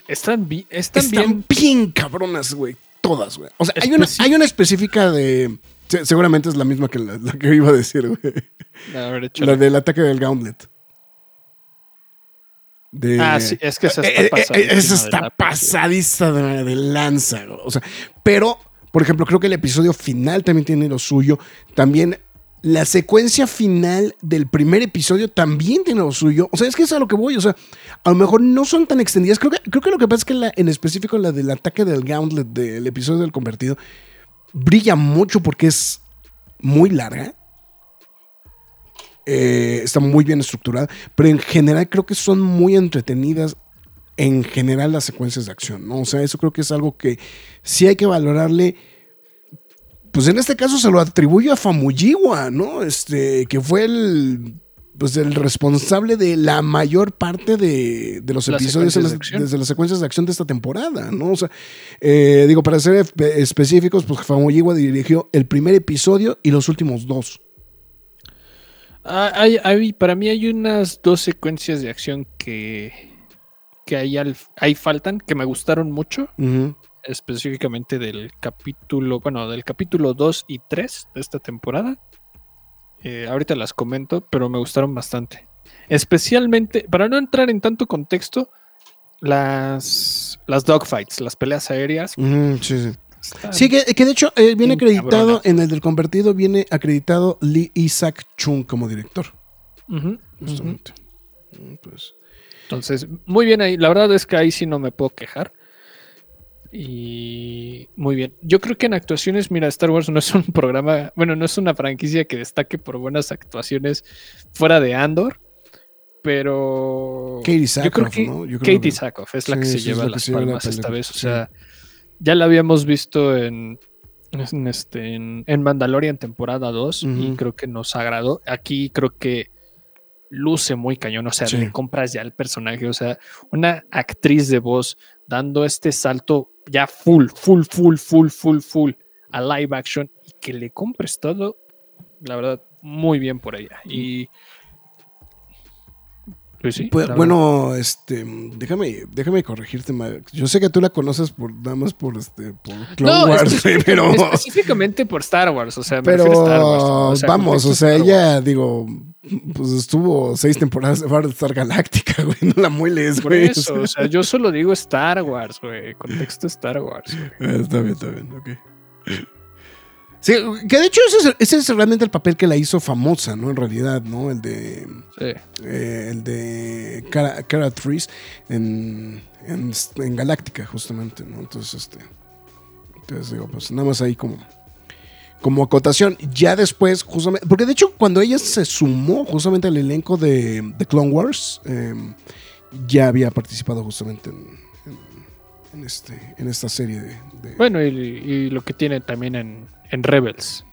Están, bi- están, Están bien. bien cabronas, güey. Todas, güey. O sea, hay una, hay una específica de. se- Seguramente es la misma que la, la que iba a decir, güey. A ver. La del ataque del Gauntlet. De- Ah, sí, es que esa está Eh, eh, eh, pasadísima esa está pasadista de, de lanza. güey. O sea, pero, por ejemplo, creo que el episodio final también tiene lo suyo. También la secuencia final del primer episodio también tiene lo suyo. O sea, es que es a lo que voy. O sea, a lo mejor no son tan extendidas. Creo que, creo que lo que pasa es que en específico la del ataque del Gauntlet del episodio del convertido brilla mucho porque es muy larga. Eh, está muy bien estructurada, pero en general creo que son muy entretenidas en general las secuencias de acción, ¿no? O sea, eso creo que es algo que sí hay que valorarle. Pues en este caso se lo atribuyo a Famuyiwa, ¿no? Este, que fue el, pues el responsable de la mayor parte de, de los Las episodios las- de desde las secuencias de acción de esta temporada, ¿no? O sea, eh, digo, para ser espe- específicos, pues Famuyiwa dirigió el primer episodio y los últimos dos. Ah, hay- hay- para mí hay unas dos secuencias de acción que, que ahí, al- ahí faltan, que me gustaron mucho, específicamente del capítulo, bueno, del capítulo 2 y 3 de esta temporada. Eh, ahorita las comento, pero me gustaron bastante. Especialmente, para no entrar en tanto contexto, las, las dogfights, las peleas aéreas. Sí, sí. Sí, que, que de hecho eh, viene acreditado, cabronas. en el del convertido viene acreditado Lee Isaac Chung como director. Justamente. Mm, Pues, Entonces, muy bien ahí. La verdad es que ahí sí no me puedo quejar. Y muy bien. Yo creo que en actuaciones, mira, Star Wars no es un *laughs* programa, bueno, no es una franquicia que destaque por buenas actuaciones fuera de Andor, pero Katie yo creo Sackhoff, que ¿no? Yo creo Katie que- Sackhoff es la Sí, que se lleva la las la palmas esta vez. O sí. sea, ya la habíamos visto en, en, este, en, en Mandalorian temporada 2 y creo que nos agradó. Aquí creo que luce muy cañón, o sea, Sí. le compras ya el personaje, o sea, una actriz de voz dando este salto ya full, full, full, full, full, full a live action y que le compres todo, la verdad, muy bien por ella. Y pues sí, Pues, bueno, este, déjame, déjame corregirte, ma- yo sé que tú la conoces por nada más por este, por Clone No, Wars, *laughs* pero, *laughs* específicamente por Star Wars, o sea, pero Star Wars, o sea, vamos, o sea, ella, digo, pues estuvo seis temporadas de Battlestar Galáctica, *laughs* güey, no la mueles, Por güey. eso, o sea, yo solo digo Star Wars, güey, contexto Star Wars. güey. Eh, Está bien, está bien, ok. Sí, que de hecho ese es, ese es realmente el papel que la hizo famosa, ¿no? En realidad, ¿no? El de. Sí. eh, el de Cara, Cara Trees en, en, en Galáctica, justamente, ¿no? Entonces, este. Entonces digo, pues nada más ahí como. Como acotación. Ya después, justamente. Porque de hecho, cuando ella se sumó justamente al elenco de, de Clone Wars, eh, ya había participado justamente en, en, este, en esta serie de. de- Bueno, y, y lo que tiene también en, en Rebels.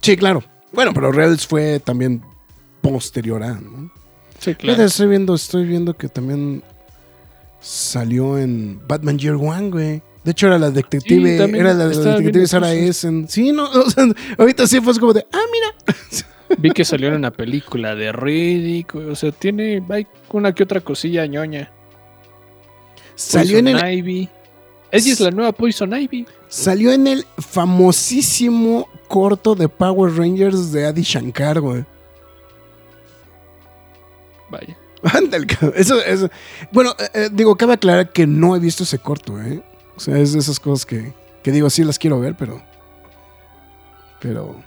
Sí, claro. Bueno, pero Rebels fue también posterior a, ¿no? Sí, claro. Estoy viendo, estoy viendo que también salió en Batman Year One, güey. De hecho, era la detective, Sí, era la, la detective Sarah. Essen. Sí, no, *laughs* o sea, ahorita sí fue así como de, ah, mira. *laughs* Vi que salió en una película de Riddick, güey, o sea, tiene hay una que otra cosilla ñoña. Salió en, el, Ivy. Ella es la nueva Poison Ivy. salió en el famosísimo corto de Power Rangers de Adi Shankar, güey. Vaya. *laughs* Ándale. Eso, eso. Bueno, eh, eh, digo, cabe aclarar que no he visto ese corto, ¿eh? O sea, es de esas cosas que, que digo, sí las quiero ver, pero. Pero.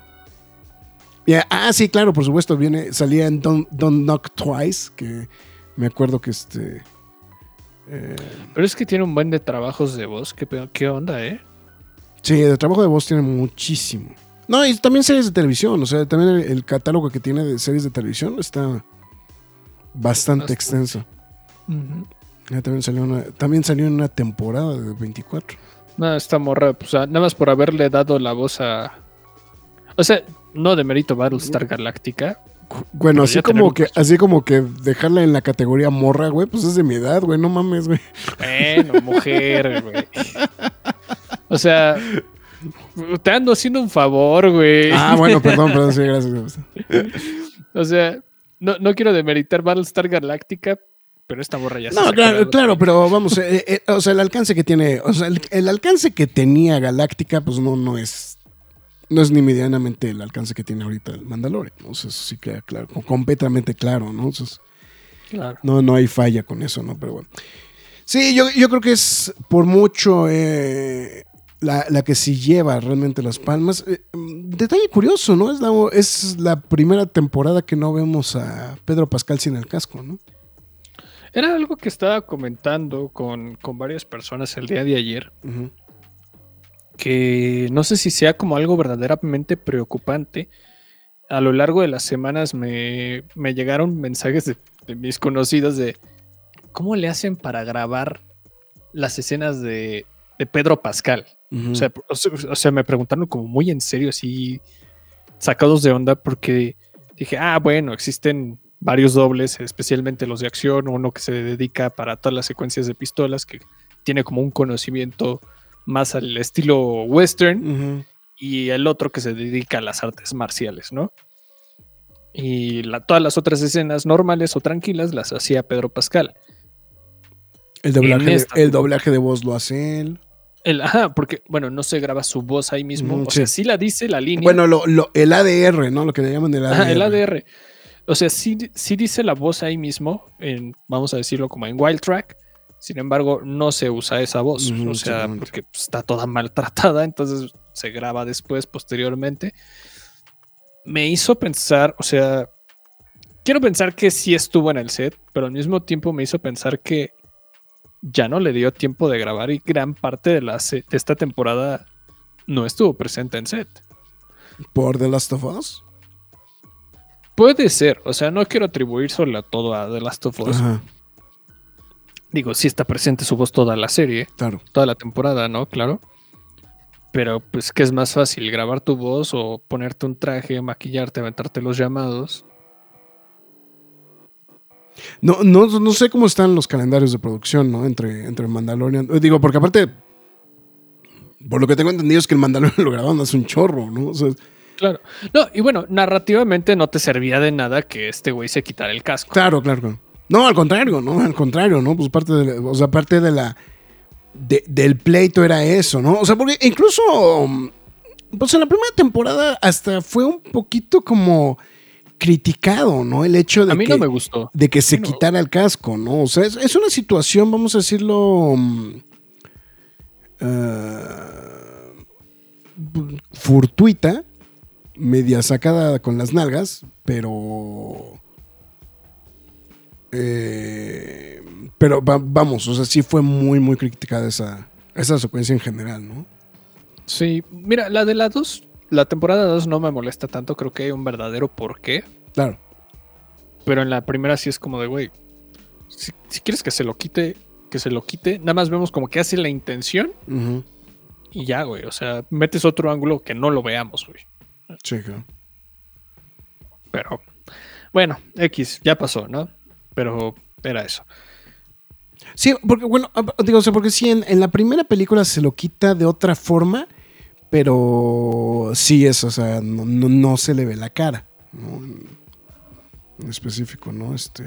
Ya, ah, sí, claro, por supuesto, viene, salía en Don't, Don't Knock Twice, que me acuerdo que este. Eh, Pero es que tiene un buen de trabajos de voz. ¿Qué, qué onda, eh? sí, de trabajo de voz tiene muchísimo. No, y también series de televisión, o sea, también el, el catálogo que tiene de series de televisión está bastante Bastante. extenso. Ya también salió una, también salió en una temporada de 24. No, esta morra, pues, nada más por haberle dado la voz a. O sea, no de mérito Battlestar Galactica. Bueno, así como que, así como que dejarla en la categoría morra, güey, pues es de mi edad, güey, no mames, güey. Bueno, mujer, güey. O sea, te ando haciendo un favor, güey. Ah, bueno, perdón, perdón, sí, gracias. O sea, no, no quiero demeritar Battlestar Galactica, pero esta morra ya No, claro, la- claro, pero vamos, eh, eh, o sea, el alcance que tiene, o sea, el, el alcance que tenía Galáctica, pues no, no es, no es ni medianamente el alcance que tiene ahorita el Mandalorian, ¿no? O sea, eso sí queda claro, completamente claro, ¿no? O sea, Claro. No, no hay falla con eso, ¿no? Pero bueno. Sí, yo, yo creo que es por mucho eh, la, la que sí lleva realmente las palmas. Eh, mm, detalle curioso, ¿no? Es la, es la primera temporada que no vemos a Pedro Pascal sin el casco, ¿no? Era algo que estaba comentando con, con varias personas el día de ayer, Ujú. Que no sé si sea como algo verdaderamente preocupante. A lo largo de las semanas me, me llegaron mensajes de, de mis conocidos de cómo le hacen para grabar las escenas de, de Pedro Pascal. Ujú. O sea, o sea- o sea, me preguntaron como muy en serio, así sacados de onda, porque dije, ah, bueno, existen varios dobles, especialmente los de acción, uno que se dedica para todas las secuencias de pistolas, que tiene como un conocimiento más al estilo western, y el otro que se dedica a las artes marciales, ¿no? Y la- todas las otras escenas normales o tranquilas las hacía Pedro Pascal. el, doblaje, esta- el doblaje de voz lo hace él. El, ajá, porque, bueno, no se graba su voz ahí mismo. Mm, o sea, sí. sí la dice la línea. Bueno, lo, lo- el ADR, ¿no? Lo que le llaman el ADR. Ajá, el ADR. O sea, sí, sí dice la voz ahí mismo, en, vamos a decirlo como en Wild Track. Sin embargo, no se usa esa voz. O sea, porque pues, está toda maltratada, *laughs* entonces se graba después, posteriormente. Me hizo pensar, o sea, quiero pensar que sí estuvo en el set, pero al mismo tiempo me hizo pensar que ya no le dio tiempo de grabar y gran parte de, la de esta temporada no estuvo presente en set. ¿Por The Last of Us? Puede ser, o sea, no quiero atribuir solo a todo a The Last of Us. Ajá, Digo, sí está presente su voz toda la serie, claro. toda la temporada, ¿no? Claro. Pero pues que es más fácil grabar tu voz o ponerte un traje, maquillarte, aventarte los llamados. No, no, no sé cómo están los calendarios de producción, ¿no? Entre, entre Mandalorian. eh, Digo, porque aparte, por lo que tengo entendido es que el Mandalorian *laughs* lo grabaron hace un chorro, ¿no? O sea, Claro. No, y bueno, narrativamente no te servía de nada que este güey se quitara el casco. claro, claro, claro. No, al contrario, ¿no? Al contrario, ¿no? Pues parte de, la- o sea, parte de la, de- del pleito era eso, ¿no? O sea, porque incluso, mm, pues en la primera temporada hasta fue un poquito como criticado, ¿no? El hecho de A mí que, no me gustó. de que se No. quitara el casco, ¿no? O sea, es, es una situación, vamos a decirlo, ah, fortuita, media sacada con las nalgas, pero... eh, pero va- vamos, o sea, sí fue muy, muy criticada esa, esa secuencia en general, ¿no? Sí, mira, la de la 2, la temporada 2 no me molesta tanto, creo que hay un verdadero porqué. Claro. Pero en la primera sí es como de, güey, si, si quieres que se lo quite, que se lo quite, nada más vemos como que hace la intención y ya, güey. O sea, metes otro ángulo que no lo veamos, güey. Sí, claro. Pero, bueno, X, ya pasó, ¿no? Pero era eso. Sí, porque bueno, ah, digo, o sea, porque sí, en, en la primera película se lo quita de otra forma, pero sí es, o sea, no, no- no se le ve la cara, ¿no? En, en específico, ¿no? Este,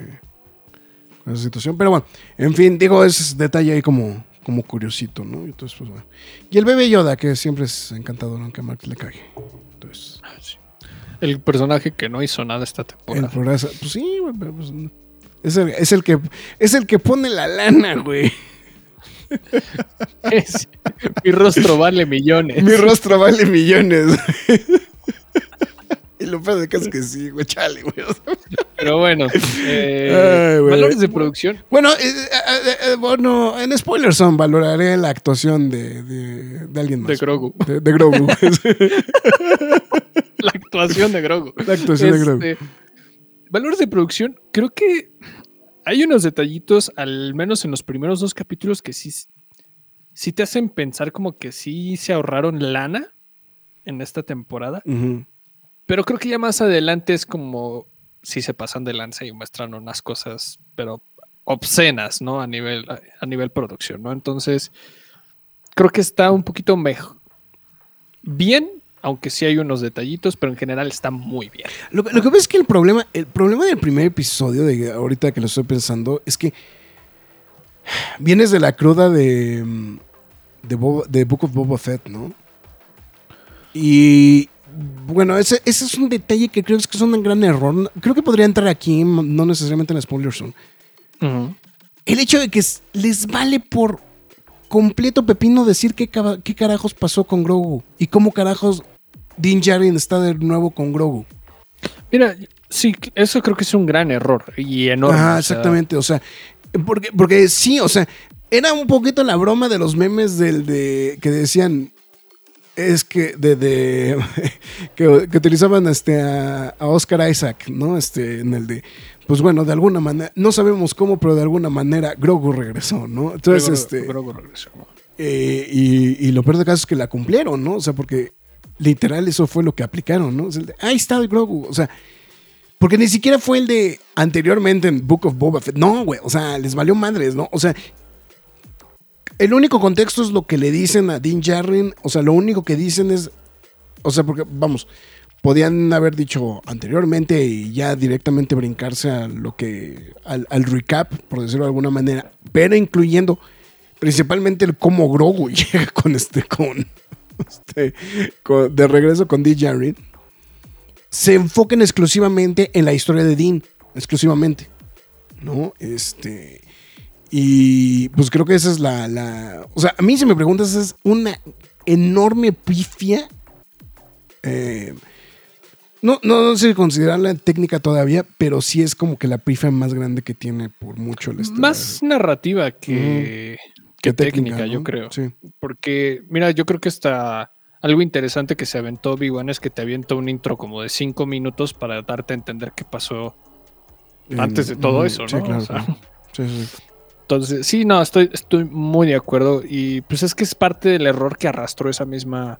con esa situación. Pero bueno, en fin, digo, ese detalle ahí como, como curiosito, ¿no? Entonces, pues bueno. Y el bebé Yoda, que siempre es encantador, aunque a Mark le cague. Entonces, El personaje que no hizo nada esta el temporada. progreso, pues sí, pues, no. Es, el, es el que es el que pone la lana, güey. *laughs* Es- mi rostro vale millones. Mi rostro vale millones. *laughs* y lo peor de que es que sí, güey, chale, güey. Pero bueno, eh, Ay, güey. valores de producción. Bueno, eh, eh, bueno, en spoilers son, valoraré la actuación de, de, de alguien más. De Grogu. De, de Grogu. *laughs* La actuación de Grogu. la actuación de Grogu. Valores de producción, creo que hay unos detallitos, al menos en los primeros dos capítulos, que sí, sí te hacen pensar como que sí se ahorraron lana en esta temporada. Pero creo que ya más adelante es como si se pasan de lanza y muestran unas cosas, pero obscenas, ¿no? A nivel, a nivel producción, ¿no? Entonces, creo que está un poquito mejor. Bien, aunque sí hay unos detallitos, pero en general está muy bien. Lo, que- lo que pasa es que el problema, el problema del primer episodio, de ahorita que lo estoy pensando, es que vienes de la cruda de, mm, de, de Book of Boba Fett, ¿no? Y bueno, ese, ese es un detalle que creo que es un gran error. Creo que podría entrar aquí, no necesariamente en Spoiler Zone. El hecho de que les vale por completo pepino decir qué, qué carajos pasó con Grogu y cómo carajos Din Djarin está de nuevo con Grogu. Mira, sí, eso creo que es un gran error y enorme. Sea, exactamente. O sea, porque, porque sí, o sea, era un poquito la broma de los memes del de que decían. Es que de, de- *laughs* que, que utilizaban este a, a Oscar Isaac, ¿no? Este, en el de. Pues bueno, de alguna manera, no sabemos cómo, pero de alguna manera Grogu regresó, ¿no? Entonces, Grogu- este. Grogu regresó. Eh, y, y lo peor de caso es que la cumplieron, ¿no? O sea, porque literal eso fue lo que aplicaron, ¿no? Ahí está el Grogu. O sea, porque ni siquiera fue el de anteriormente en Book of Boba Fett. No, güey. O sea, les valió madres, ¿no? O sea, el único contexto es lo que le dicen a Dean Jarrin. O sea, lo único que dicen es. O sea, porque, vamos, podían haber dicho anteriormente y ya directamente brincarse a lo que. al, al recap, por decirlo de alguna manera. Pero incluyendo principalmente el cómo Grogu *laughs* llega con este. con. *laughs* este, con- de regreso con Dean Jarrin. Se enfoquen exclusivamente en la historia de Dean. Exclusivamente. ¿No? Este. Y pues creo que esa es la, la- O sea, a mí si me preguntas, es una enorme pifia. eh, No, no, no sé si considerarla técnica todavía, pero sí es como que la pifa más grande que tiene por mucho el este- Más narrativa que, que técnica, ¿no? yo creo. Sí. Porque, mira, yo creo que está algo interesante que se aventó Obi-Wan es que te avienta un intro como de cinco minutos para darte a entender qué pasó antes de todo eso, ¿no? Sí, claro. O sea, claro. Sí, sí, sí. Entonces, sí, no, estoy, estoy muy de acuerdo. Y pues es que es parte del error que arrastró esa misma,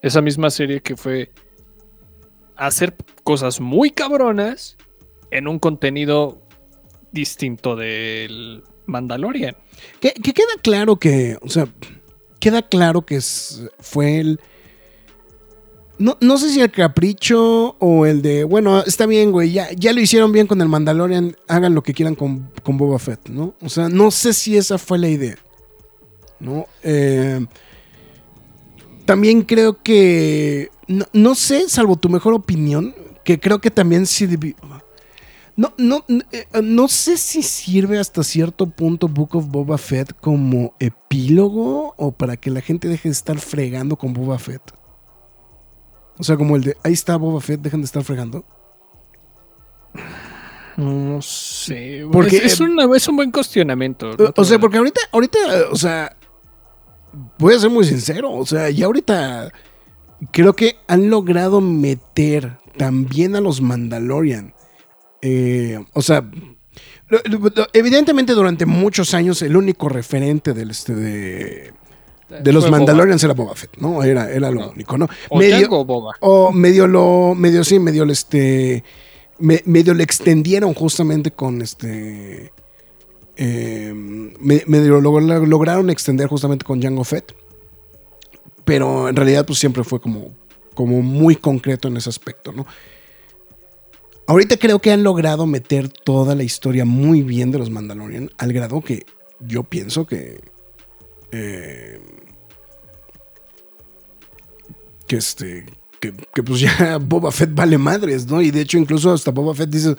esa misma serie que fue hacer cosas muy cabronas en un contenido distinto del Mandalorian. Que, que queda claro que, o sea, queda claro que es- fue el... No, no sé si el capricho o el de, bueno, está bien, güey, ya, ya lo hicieron bien con el Mandalorian, hagan lo que quieran con, con Boba Fett, ¿no? O sea, no sé si esa fue la idea, ¿no? Eh, también creo que, no, no sé, salvo tu mejor opinión, que creo que también sí no, no, eh, no sé si sirve hasta cierto punto Book of Boba Fett como epílogo o para que la gente deje de estar fregando con Boba Fett. O sea, como el de ahí está Boba Fett, dejen de estar fregando. No sé. Porque, es, es eh, una- es un buen cuestionamiento. no te o sea, porque ahorita, ahorita, eh, o sea, voy a ser muy sincero, o sea, ya ahorita creo que han logrado meter también a los Mandalorian. Eh, o sea, lo- lo- lo- evidentemente durante muchos años el único referente del este de, de los Boba. Mandalorians era Boba Fett, ¿no? Era, era lo único, ¿no? O Jango Boba. o medio lo, medio sí, medio le, este, me- medio le extendieron justamente con este, eh, me- medio lo, lo- lograron extender justamente con Jango Fett, pero en realidad pues siempre fue como, como muy concreto en ese aspecto, ¿no? Ahorita creo que han logrado meter toda la historia muy bien de los Mandalorian, al grado que yo pienso que eh, que este que, pues ya *laughs* Boba Fett vale madres, ¿no? Y de hecho incluso hasta Boba Fett dice,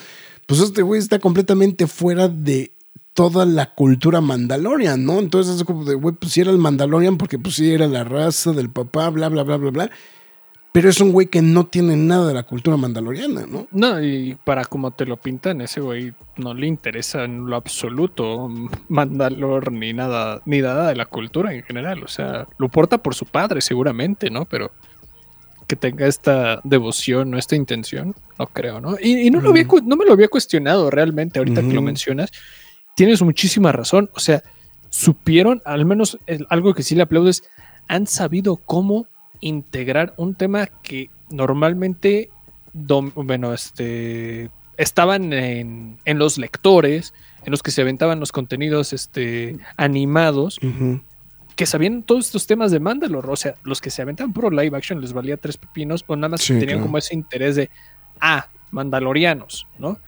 pues este güey está completamente fuera de toda la cultura Mandalorian, ¿no? Entonces es como de, güey, pues sí era el Mandalorian porque pues sí era la raza del papá, bla, bla, bla, bla, bla. Pero es un güey que no tiene nada de la cultura mandaloriana, ¿no? No, y para como te lo pintan, ese güey no le interesa en lo absoluto Mandalor ni nada, ni nada de la cultura en general. O sea, lo porta por su padre, seguramente, ¿no? Pero que tenga esta devoción o esta intención, no creo, ¿no? Y, y no, lo había, cu- no me lo había cuestionado realmente, ahorita que lo mencionas. Tienes muchísima razón. O sea, supieron, al menos el- algo que sí le aplaudo es, han sabido cómo integrar un tema que normalmente, bueno, este, estaban en, en los lectores, en los que se aventaban los contenidos este, animados, que sabían todos estos temas de Mandalore. O sea, los que se aventaban puro live action les valía tres pepinos o nada más Sí, tenían claro. como ese interés de, ah, mandalorianos, ¿no?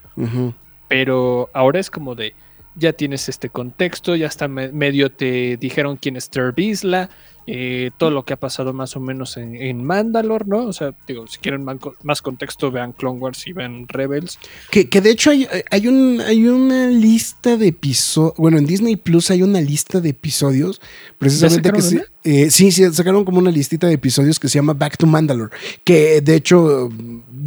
Pero ahora es como de ya tienes este contexto, ya está me- medio te dijeron quién es Ter Vizsla, eh, todo lo que ha pasado más o menos en, en Mandalore, ¿no? O sea, digo, si quieren más contexto, vean Clone Wars y vean Rebels. Que, que de hecho hay, hay, un, hay una lista de episodios. Bueno, en Disney Plus hay una lista de episodios. Precisamente que se, eh, sí, sí, sacaron como una listita de episodios que se llama Back to Mandalore. Que de hecho,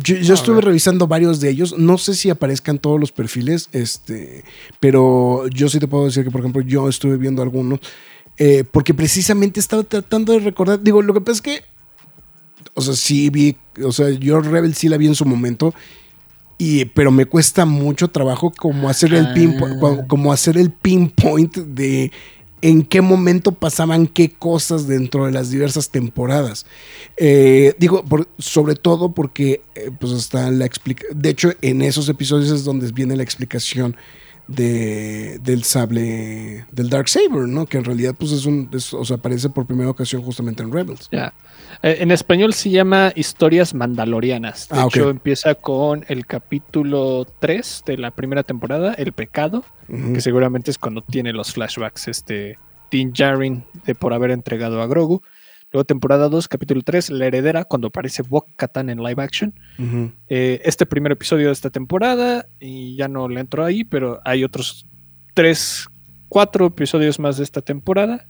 yo, estuve revisando varios de ellos. No sé si aparezcan todos los perfiles, este, pero yo sí te puedo decir que, por ejemplo, yo estuve viendo algunos. eh, porque precisamente estaba tratando de recordar. Digo, lo que pasa es que. O sea, sí vi. O sea, yo Rebel sí la vi en su momento. Y, pero me cuesta mucho trabajo como hacer el pinpoint, Ah. como hacer el pinpoint de en qué momento pasaban qué cosas dentro de las diversas temporadas. Eh, digo, por- sobre todo porque eh, pues está la explicación. De hecho, en esos episodios es donde viene la explicación de, del sable del Dark Saber, ¿no? Que en realidad, pues es un. o sea, aparece por primera ocasión justamente en Rebels. Ya. En español se llama Historias Mandalorianas. De Ah, hecho, empieza con el capítulo 3 de la primera temporada, El Pecado, que seguramente es cuando tiene los flashbacks este Din Djarin de por haber entregado a Grogu. Luego temporada 2, capítulo 3, La Heredera, cuando aparece Bo-Katan en live action. Eh, este primer episodio de esta temporada, y ya no le entro ahí, pero hay otros 3, 4 episodios más de esta temporada.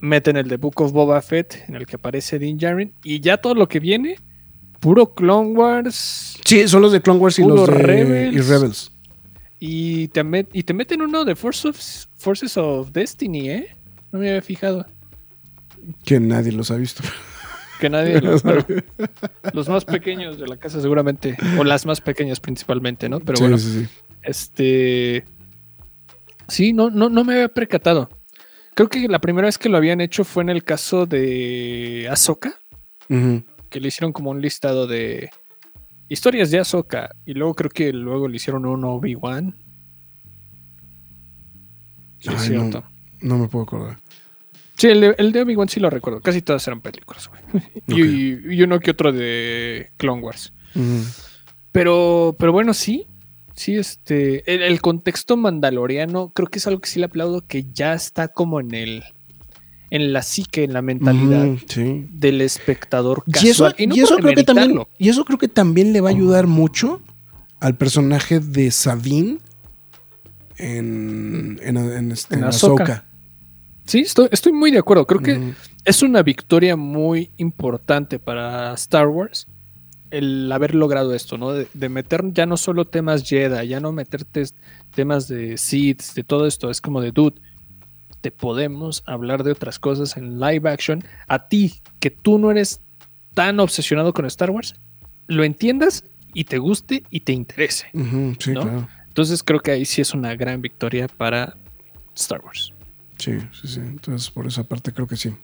Meten el de Book of Boba Fett, en el que aparece Din Djarin, y ya todo lo que viene puro Clone Wars. Sí, son los de Clone Wars y los de Rebels. y Rebels. Y te, met- y te meten uno de Force of- Forces of Destiny, ¿eh? No me había fijado. Que nadie los ha visto. Que nadie *laughs* los, bueno, los más pequeños de la casa seguramente, o las más pequeñas principalmente, ¿no? Pero Sí, bueno, sí, sí. este... Sí, no, no, no me había percatado. Creo que la primera vez que lo habían hecho fue en el caso de Ahsoka, que le hicieron como un listado de historias de Ahsoka, y luego creo que luego le hicieron un Obi-Wan. Sí, es Ay, no. me puedo acordar. Sí, el de, el de Obi-Wan sí lo recuerdo. Casi todas eran películas, güey. *laughs* Y- y, uno que otro de Clone Wars. Pero, pero bueno, sí. Sí, este. El, el contexto mandaloriano, creo que es algo que sí le aplaudo, que ya está como en el. En la psique, en la mentalidad sí. del espectador Y eso, casual. no y eso creo que también, y eso creo que también le va a ayudar mucho al personaje de Sabine en, en, en, En Ahsoka. Sí, estoy, estoy muy de acuerdo. Creo que es una victoria muy importante para Star Wars el haber logrado esto, ¿no? De, de meter ya no solo temas Jedi, ya no meter tes- temas de Sith, de todo esto. Es como de, dude, te podemos hablar de otras cosas en live action. A ti, que tú no eres tan obsesionado con Star Wars, lo entiendas y te guste y te interese. Sí, ¿no? claro. Entonces creo que ahí sí es una gran victoria para Star Wars. Sí, sí, sí. Entonces, por esa parte creo que sí.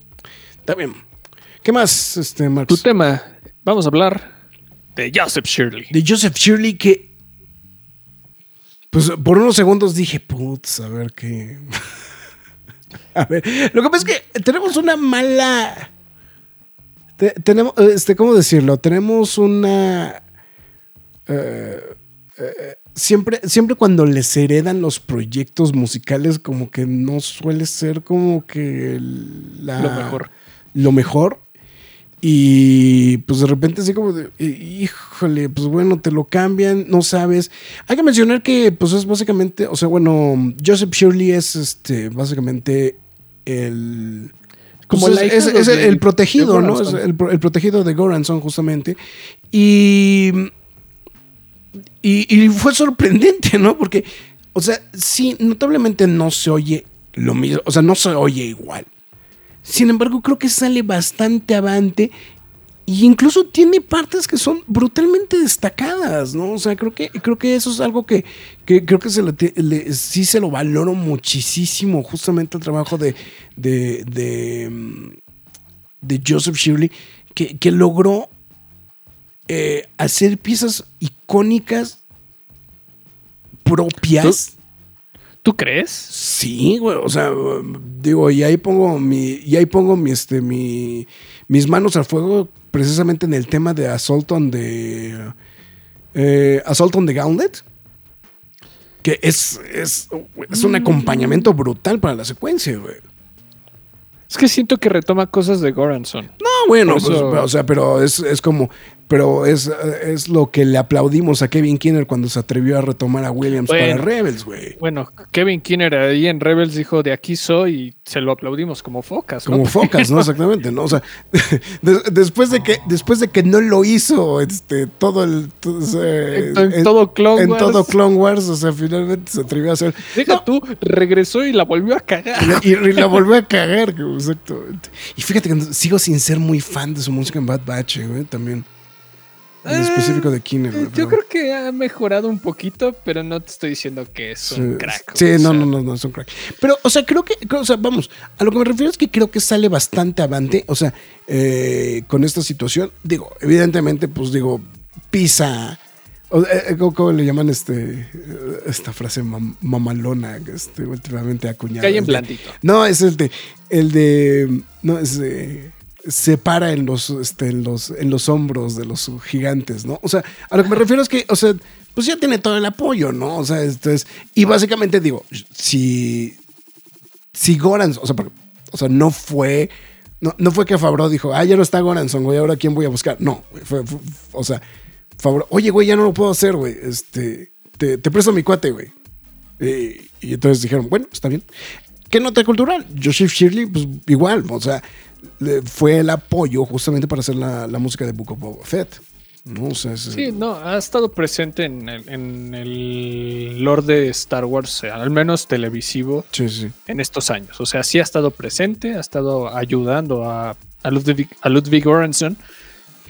Está bien. ¿Qué más, este, Max? Tu tema, vamos a hablar de Joseph Shirley. de Joseph Shirley que pues por unos segundos dije, putz, a ver qué. *laughs* a ver, lo que pasa es que tenemos una mala. te- tenemos, este, ¿cómo decirlo? Tenemos una. eh, eh, siempre, siempre cuando les heredan los proyectos musicales, como que no suele ser como que la- Lo mejor. Lo mejor. Y pues de repente así como de, "Hí- híjole, pues bueno, te lo cambian, no sabes. Hay que mencionar que pues es básicamente, o sea, bueno, Joseph Shirley es este, básicamente el... Como pues, es, el, protegido, ¿no? Es el protegido de Goranson, justamente. Y, y, y fue sorprendente, ¿no? Porque, o sea, sí, notablemente no se oye lo mismo, o sea, no se oye igual. Sin embargo, creo que sale bastante avante e incluso tiene partes que son brutalmente destacadas, ¿no? O sea, creo que, creo que eso es algo que, que creo que se le- sí se lo valoro muchísimo, justamente el trabajo de, de, de, mm, de Joseph Shirley, que, que logró eh, hacer piezas icónicas propias. ¿Tú crees? Sí, güey, o sea, digo, y ahí pongo mi, y ahí pongo mi, este, mi, mis manos al fuego precisamente en el tema de Assault on the, eh, Assault on the Gauntlet, que es, es, es un acompañamiento brutal para la secuencia, güey. Es que siento que retoma cosas de Goranson. No, bueno, pues, o sea, pero es, es como, pero es, es lo que le aplaudimos a Kevin Kinner cuando se atrevió a retomar a Williams Bueno. para Rebels, güey. Bueno, Kevin Kinner ahí en Rebels dijo de aquí soy y se lo aplaudimos como focas. ¿no? Como focas, ¿no? Exactamente, ¿no? O sea, *laughs* de- después de que, después de que no lo hizo, este, todo el, En- en todo Clone en Wars. todo Clone Wars, o sea, finalmente se atrevió a hacer. Deja No, tú, regresó y la volvió a cagar. y, y la volvió a cagar, exactamente. Y fíjate que sigo sin ser muy fan de su música en Bad Batch, eh, güey, también. En Eh, específico de Kinner, güey. Yo pero- creo que ha mejorado un poquito, pero no te estoy diciendo que es un Sí, crack. Sí, no, sea, no, no, no, es un crack. Pero, o sea, creo que, o sea, vamos, a lo que me refiero es que creo que sale bastante avante, o sea, eh, con esta situación. Digo, evidentemente, pues digo, pisa. o- eh, ¿Cómo, le llaman este eh, esta frase mam- mamalona que este, últimamente acuñada? Cae en blandito. No, es el de, el de, no, es de, se para en los, este, en los, en los hombros de los gigantes, ¿no? O sea, a lo que me refiero es que, o sea, pues ya tiene todo el apoyo, ¿no? O sea, entonces, y básicamente digo, si, si Goran, o sea, porque- o sea, no fue, no, no fue que Fabro dijo, ah, ya no está Goranson, güey, ahora quién voy a buscar. No, güey, fue, o sea, Fabro, oye, güey, ya no lo puedo hacer, güey, este, te, te presto mi cuate, güey. Eh, y entonces dijeron, bueno, está bien. ¿Qué nota cultural? Joseph Shirley, pues igual, o sea, fue el apoyo justamente para hacer la, la música de Book of Boba Fett. ¿no? O sea, es- Sí, no, ha estado presente en el, en el lore de Star Wars, eh, al menos televisivo, sí, sí. en estos años. O sea, sí ha estado presente, ha estado ayudando a, a Ludwig, a Ludwig Göransson.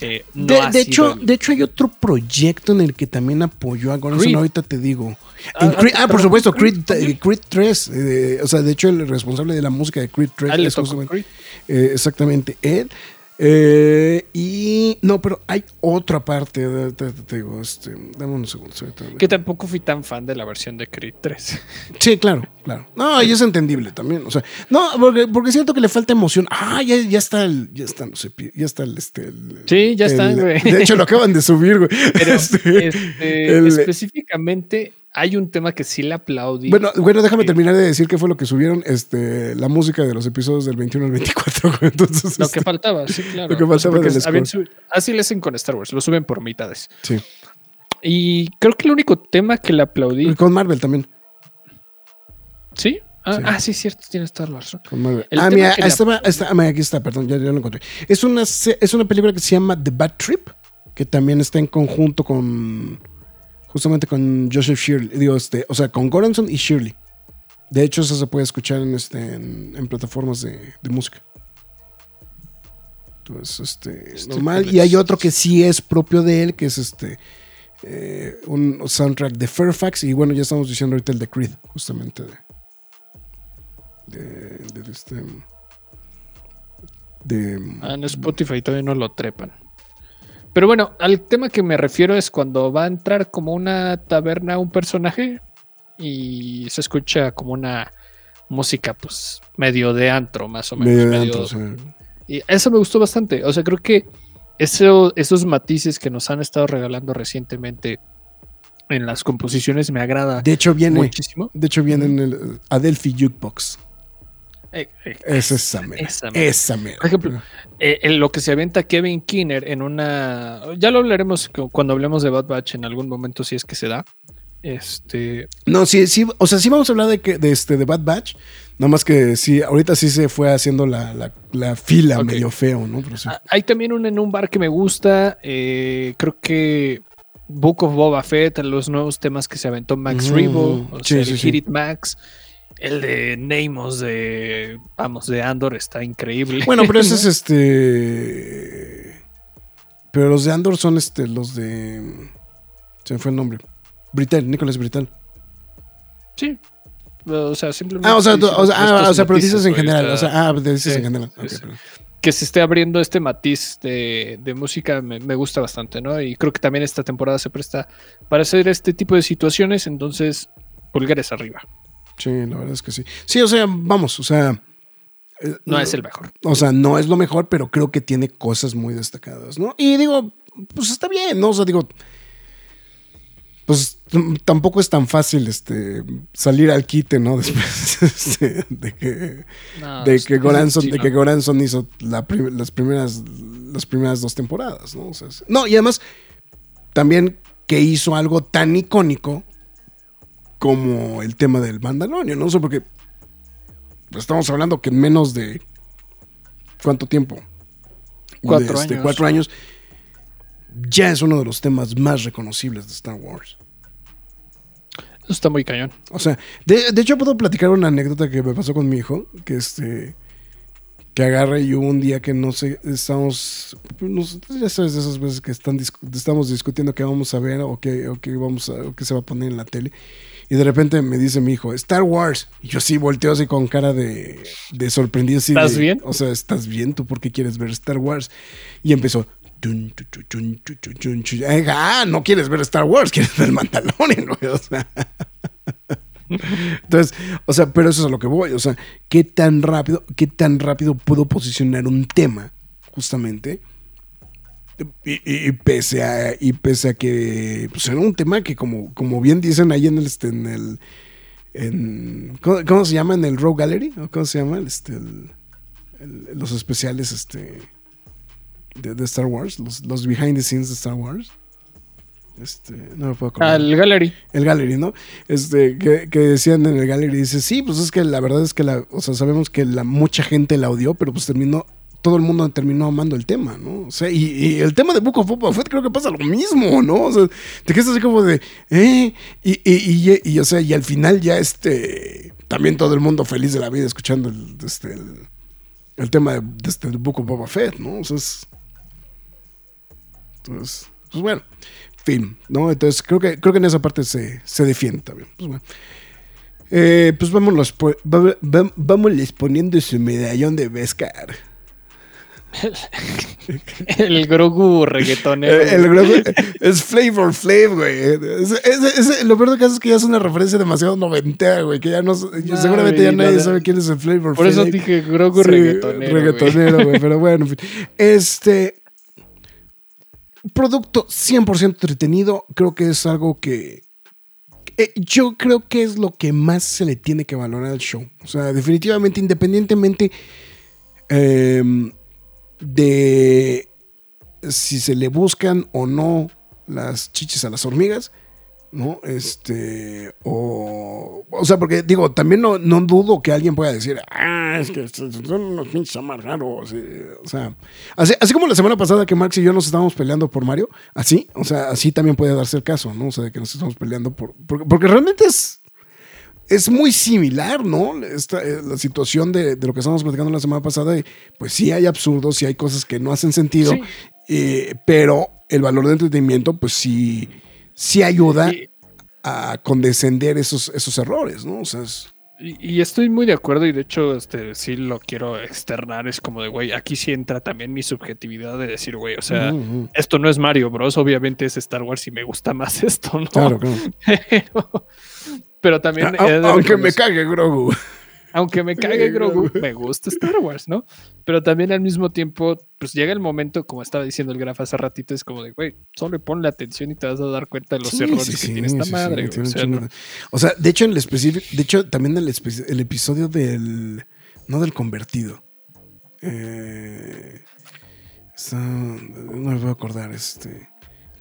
Eh, no De, de hecho, el- de hecho, hay otro proyecto en el que también apoyó a. Creed. Ahorita te digo. Ah, ah, Creed- ah, por supuesto, Creed Creed, eh, Creed 3. eh, o sea, de hecho, el responsable de la música de Creed 3 Ah, es justamente- eh, exactamente él. Eh, y no, pero hay otra parte. de- Te, digo, este, dame unos segundos. ahorita. Que tampoco fui tan fan de la versión de Creed 3. *laughs* Sí, claro, claro. No, y es entendible también. O sea, no, porque, porque siento que le falta emoción. Ah, ya, ya está el, ya está, no sé, ya está el, este, el- Sí, ya el- está, güey. De hecho, lo acaban de subir, güey. Pero *laughs* Este, este, el- específicamente hay un tema que sí le aplaudí. Bueno, bueno, déjame terminar de decir qué fue lo que subieron, este, la música de los episodios del 21 al 24. güey. Entonces, lo este, *laughs* que faltaba, sí, claro. Lo que faltaba del habían score. subi- así le hacen con Star Wars, lo suben por mitades. sí. Y creo que el único tema que le aplaudí. Y con Marvel también. ¿Sí? Ah, Sí. ah, sí, cierto, la razón. Con Marvel. El Ah, mira, la- estaba, está- mira, aquí está, perdón, ya, ya lo encontré. Es una, es una película que se llama The Bad Trip, que también está en conjunto con, justamente con Joseph Shirley, digo, este, o sea, con Goranson y Shirley. De hecho, eso se puede escuchar en, este, en, en plataformas de, de música. Entonces, este, Estoy normal. Y hay otro que sí es propio de él, que es este, eh, un soundtrack de Fairfax. Y bueno, ya estamos diciendo ahorita el de Creed, justamente de, de, de este, de, Ah, en Spotify todavía no lo trepan. Pero bueno, al tema que me refiero es cuando va a entrar como una taberna un personaje y se escucha como una música pues medio de antro más o menos. medio de medio- antro, Y eso me gustó bastante. O sea, creo que eso, esos matices que nos han estado regalando recientemente en las composiciones me agrada de hecho viene, muchísimo. de hecho viene en el Adelphi Jukebox. Eh, eh, Es esa mera. esa mera. Esa mera. Por ejemplo, eh, en lo que se aventa Kevin Kinner en una. Ya lo hablaremos cu- cuando hablemos de Bad Batch en algún momento, si es que se da. Este. No, sí, sí, o sea, sí vamos a hablar de que de este de Bad Batch, nada más que sí, ahorita sí se fue haciendo la, la- la fila medio feo, ¿no? Pero sí. ah, Hay también un en un bar que me gusta. eh, creo que Book of Boba Fett, los nuevos temas que se aventó Max Ujú, Rebo, o sí, sea, el Hit. It Max. El de Neymos de. Vamos, de Andor está increíble. Bueno, pero ese *laughs* ¿no? es este. Pero los de Andor son este, los de. Se me fue el nombre. Brital, Nicolás Brital. Sí. O sea, simplemente. Ah, o sea, o sea, ah, estos o sea, pero dices en general. O sea, ah, dices Sí, en general. sí. que se esté abriendo este matiz de, de música me, me gusta bastante, ¿no? Y creo que también esta temporada se presta para hacer este tipo de situaciones, entonces pulgares arriba. Sí, la verdad es que sí. Sí, o sea, vamos, o sea. eh, No es el mejor. O sea, no es lo mejor, pero creo que tiene cosas muy destacadas, ¿no? Y digo, pues está bien, ¿no? O sea, digo, pues tampoco es tan fácil este salir al quite, ¿no? *laughs* Después este, de que No, de que Goranson, de que Goranson hizo la prim- las primeras las primeras dos temporadas, ¿no? O sea, no, y además también que hizo algo tan icónico como el tema del Mandalorian, ¿no? O sea, porque estamos hablando que en menos de ¿cuánto tiempo? Cuatro De, este, años. Cuatro años. Ya es uno de los temas más reconocibles de Star Wars. Eso está muy cañón. O sea, de, de hecho puedo platicar una anécdota que me pasó con mi hijo, que este que agarra y hubo un día que no sé, estamos, nos- ya sabes de esas veces que están estamos discutiendo qué vamos a ver o qué, o qué vamos a, o qué se va a poner en la tele. Y de repente me dice mi hijo, Star Wars. Y yo sí volteo así con cara de, de sorprendido. así ¿Estás de- bien? O sea, ¿estás bien? ¿Tú por qué quieres ver Star Wars? Y empezó. Ah, no quieres ver Star Wars, quieres ver Mandalorian, güey. *laughs* O sea. Entonces, o sea, pero eso es a lo que voy. O sea, ¿qué tan rápido, qué tan rápido puedo posicionar un tema, justamente? Y, pese a, y pese a que pues era un tema que como, como bien dicen ahí en el, este, en el en, ¿cómo, cómo se llama? En el Row Gallery, ¿o cómo se llama? Este, el- el- los especiales este, de, de Star Wars, los, los behind the scenes de Star Wars. Este, no me puedo acordar. Al Gallery. El gallery, ¿no? Este, que, que decían en el gallery, dice, sí, pues es que la verdad es que la, o sea, sabemos que la mucha gente la odió, pero pues terminó todo el mundo terminó amando el tema, ¿no? O sea, y, el tema de Book of Boba Fett creo que pasa lo mismo, ¿no? O sea, te quedas así como de, ¿eh? Y, y, y, o sea, y al final ya este, también todo el mundo feliz de la vida escuchando el, este, el, el tema de, de este, del Book of Boba Fett, ¿no? O sea, es, entonces, pues bueno, fin, ¿no? Entonces creo que, creo que en esa parte se, se defiende también. Pues bueno. Eh, pues vámonos, va- vámonos poniendo su medallón de Beskar. El Grogu reggaetonero. Eh, el grupo es Flavor Flav, güey. Es- es- es- lo peor de caso es que ya es una referencia demasiado noventera, güey. Que ya no. seguramente ya nadie sabe quién es el Flavor Por eso Flav. dije Grogu Sí, reggaetonero. güey. reggaetonero, güey. Pero bueno, en fin. Este. Producto 100% entretenido. Creo que es algo que. eh, yo creo que es lo que más se le tiene que valorar al show. O sea, definitivamente, independientemente em, de si se le buscan o no las chichis a las hormigas, ¿no? Este, o, o sea, porque digo, también no, no dudo que alguien pueda decir, ah, es que son unos pinches amargados, eh", o sea, así, así como la semana pasada que Max y yo nos estábamos peleando por Mario, así, o sea, así también puede darse el caso, ¿no? O sea, de que nos estamos peleando por, porque, porque realmente es, es muy similar, ¿no? Esta, eh, la situación de, de lo que estábamos platicando la semana pasada, y, pues sí hay absurdos, sí hay cosas que no hacen sentido, Sí. eh, pero el valor de entretenimiento, pues sí, sí ayuda Y- a condescender esos, esos errores, ¿no? O sea, es- Y, y estoy muy de acuerdo y de hecho este sí lo quiero externar, es como de, güey, aquí sí entra también mi subjetividad de decir, güey, o sea, esto no es Mario Bros, obviamente es Star Wars y me gusta más *laughs* esto, ¿no? Claro, claro. Pero, pero también... A- he de aunque me cague Grogu. aunque me cague Grogu, me gusta Star Wars, ¿no? Pero también al mismo tiempo, pues llega el momento, como estaba diciendo el graf hace ratito, es como de, güey, solo ponle atención y te vas a dar cuenta de los Sí, errores sí, que sí, tiene esta madre, tiene O sea, no- de- O sea, de hecho, en el específico, de hecho, también el, el episodio del. No del convertido. Eh, está- no me voy a acordar, este.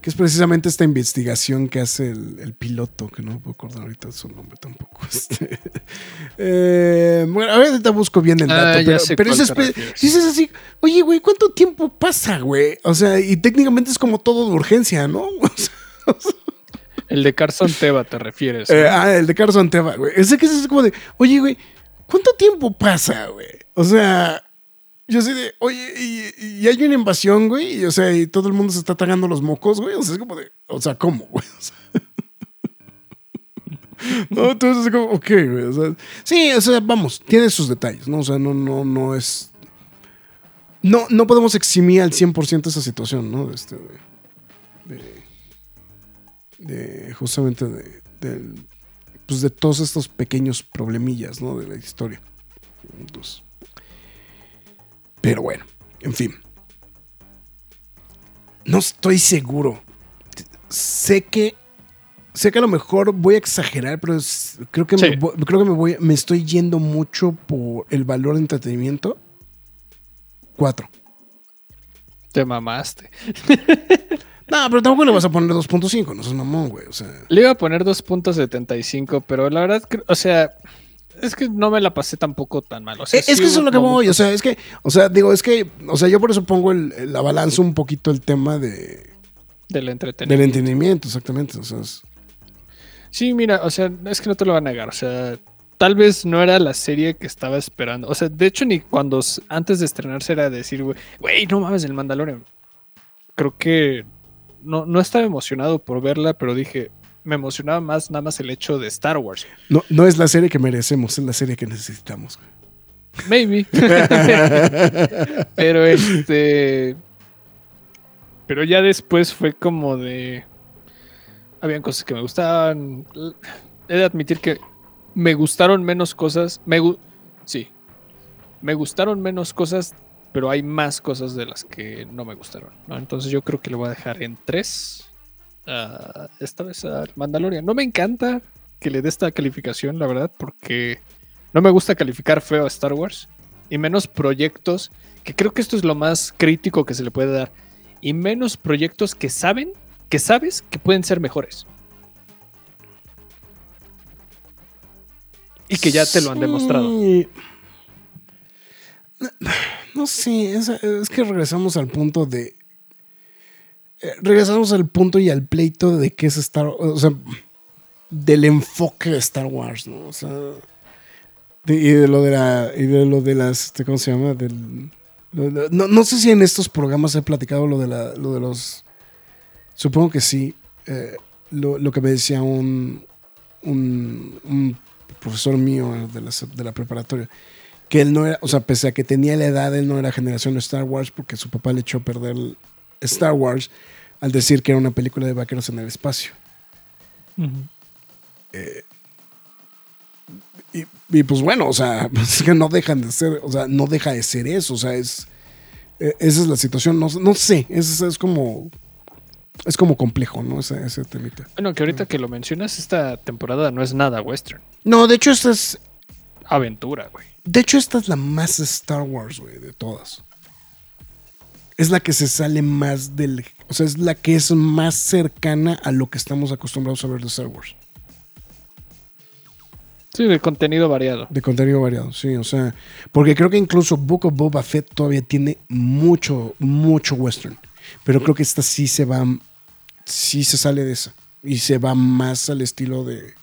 Que es precisamente esta investigación que hace el, el piloto, que no me puedo acordar ahorita su nombre tampoco. *laughs* Este. Eh, bueno, ahorita busco bien el Ah, dato, pero, pero es dices así, oye, güey, ¿cuánto tiempo pasa, güey? O sea, y técnicamente es como todo de urgencia, ¿no? *laughs* O sea, El de Carson Teva te refieres. eh, ah, el de Carson Teva, güey. Ese que es así como de, oye, güey, ¿cuánto tiempo pasa, güey? O sea, yo sé de, oye, y, hay una invasión, güey, y, o sea, y todo el mundo se está tragando los mocos, güey. O sea, es como de, o sea, ¿cómo, güey? *laughs* No, entonces es como, ok, güey. O sea, sí, o sea, vamos, tiene sus detalles, ¿no? O sea, no, no, no es. No, no podemos eximir al 100% esa situación, ¿no? De este, de, de- de justamente de, del- pues de todos estos pequeños problemillas, ¿no? De la historia. Entonces, pero bueno, en fin. No estoy seguro. Sé que sé que a lo mejor voy a exagerar, pero es- creo que Sí. me, voy- creo que me voy me estoy yendo mucho por el valor de entretenimiento. Cuatro. Te mamaste. *laughs* No, pero tampoco le vas a poner 2.5, no seas mamón, güey. O sea, Le iba a poner 2.75, pero la verdad, o sea, es que no me la pasé tampoco tan mal. O sea, es sí que eso es lo que voy, o sea, es que, o sea, digo, es que, o sea, yo por eso pongo el, la balanza un poquito el tema de, del del entretenimiento. entendimiento, exactamente. O sea, es- Sí, mira, o sea, es que no te lo voy a negar, o sea, tal vez no era la serie que estaba esperando. O sea, de hecho, ni cuando antes de estrenarse era decir, güey, güey, no mames, el Mandalorian. Creo que no, no estaba emocionado por verla, pero dije, me emocionaba más nada más el hecho de Star Wars. no, no es la serie que merecemos, es la serie que necesitamos. Maybe. *laughs* pero este. Pero ya después fue como de. Habían cosas que me gustaban. He de admitir que me gustaron menos cosas. Me gu- sí. Me gustaron menos cosas, pero hay más cosas de las que no me gustaron. ¿no? Entonces yo creo que le voy a dejar en 3. esta vez al Mandalorian. No me encanta que le dé esta calificación, la verdad, porque no me gusta calificar feo a Star Wars. Y menos proyectos, que creo que esto es lo más crítico que se le puede dar. Y menos proyectos que saben, que sabes que pueden ser mejores. Y que ya te lo han demostrado. No, no sé, es, es que regresamos al punto de... eh, regresamos al punto y al pleito de qué es Star o sea, del enfoque de Star Wars, ¿no? O sea, de- y de lo de la, y de lo de las, este, ¿cómo se llama? No, no sé si en estos programas he platicado lo de, la, lo de los, supongo que sí, eh, lo, lo que me decía un, un, un profesor mío de la, de la preparatoria, que él no era, o sea, pese a que tenía la edad, él no era generación de Star Wars porque su papá le echó a perder Star Wars al decir que era una película de vaqueros en el espacio. Y, y, pues bueno, o sea, *laughs* pues es que no dejan de ser, o sea, no deja de ser eso, o sea, es, eh, esa es la situación, no, no sé, es, es como, es como complejo, ¿no? Ese, ese temita. Bueno, que ahorita que lo mencionas, esta temporada no es nada western. No, de hecho esta es, Aventura, güey. de hecho esta es la más Star Wars, güey, de todas. Es la que se sale más del, o sea, es la que es más cercana a lo que estamos acostumbrados a ver de Star Wars. Sí, de contenido variado. De contenido variado, sí, o sea, porque creo que incluso Book of Boba Fett todavía tiene mucho, mucho western, pero creo que esta sí se va, sí se sale de esa y se va más al estilo de,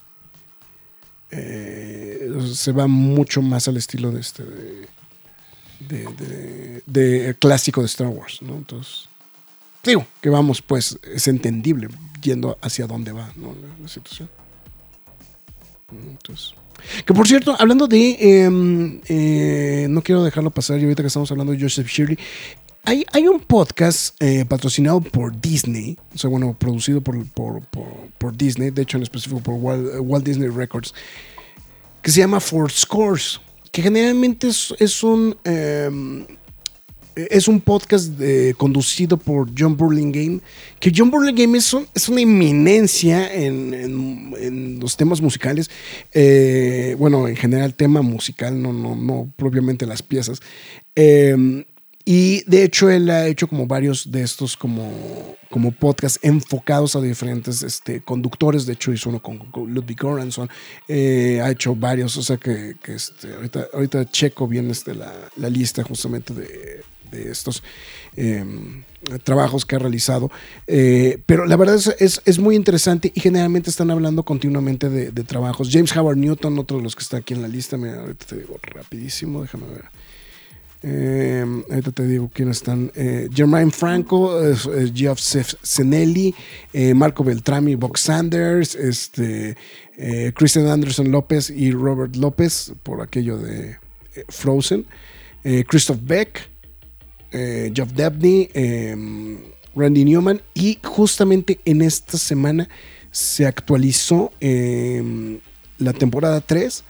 eh, se va mucho más al estilo de este, de, de, clásico de Star Wars, ¿no? Entonces, digo, que vamos, pues, es entendible yendo hacia dónde va, ¿no? La, situación. Entonces, que por cierto, hablando de. eh, eh, no quiero dejarlo pasar, y ahorita que estamos hablando de Joseph Shirley. Hay, hay un podcast eh, patrocinado por Disney, o sea, bueno, producido por, por, Disney, de hecho en específico por Walt, Walt Disney Records, que se llama Four Scores, que generalmente es, es un... eh, es un podcast de- conducido por John Burlingame, que John Burlingame es, un- es una eminencia en, en- los temas musicales, eh, bueno, en general tema musical, no, no, no propiamente las piezas. Eh, y de hecho él ha hecho como varios de estos como, como podcasts enfocados a diferentes este, conductores. De hecho hizo uno con, Ludwig Göransson. Eh, ha hecho varios. O sea que, que, este, ahorita, ahorita checo bien este, la, la lista justamente de, de estos eh, trabajos que ha realizado. Eh, pero la verdad es, es, es muy interesante y generalmente están hablando continuamente de, de trabajos. James Howard Newton, otro de los que está aquí en la lista. Mira, ahorita te digo rapidísimo, déjame ver. Eh, ahorita te digo quiénes están. Eh, Jermaine Franco, eh, Geoff Marco Beltrami, Box Sanders, este, eh, Christian Anderson López y Robert López, por aquello de eh, Frozen, Christoph Beck, Geoff Dabney, eh, Randy Newman, y justamente en esta semana se actualizó eh, la temporada 3.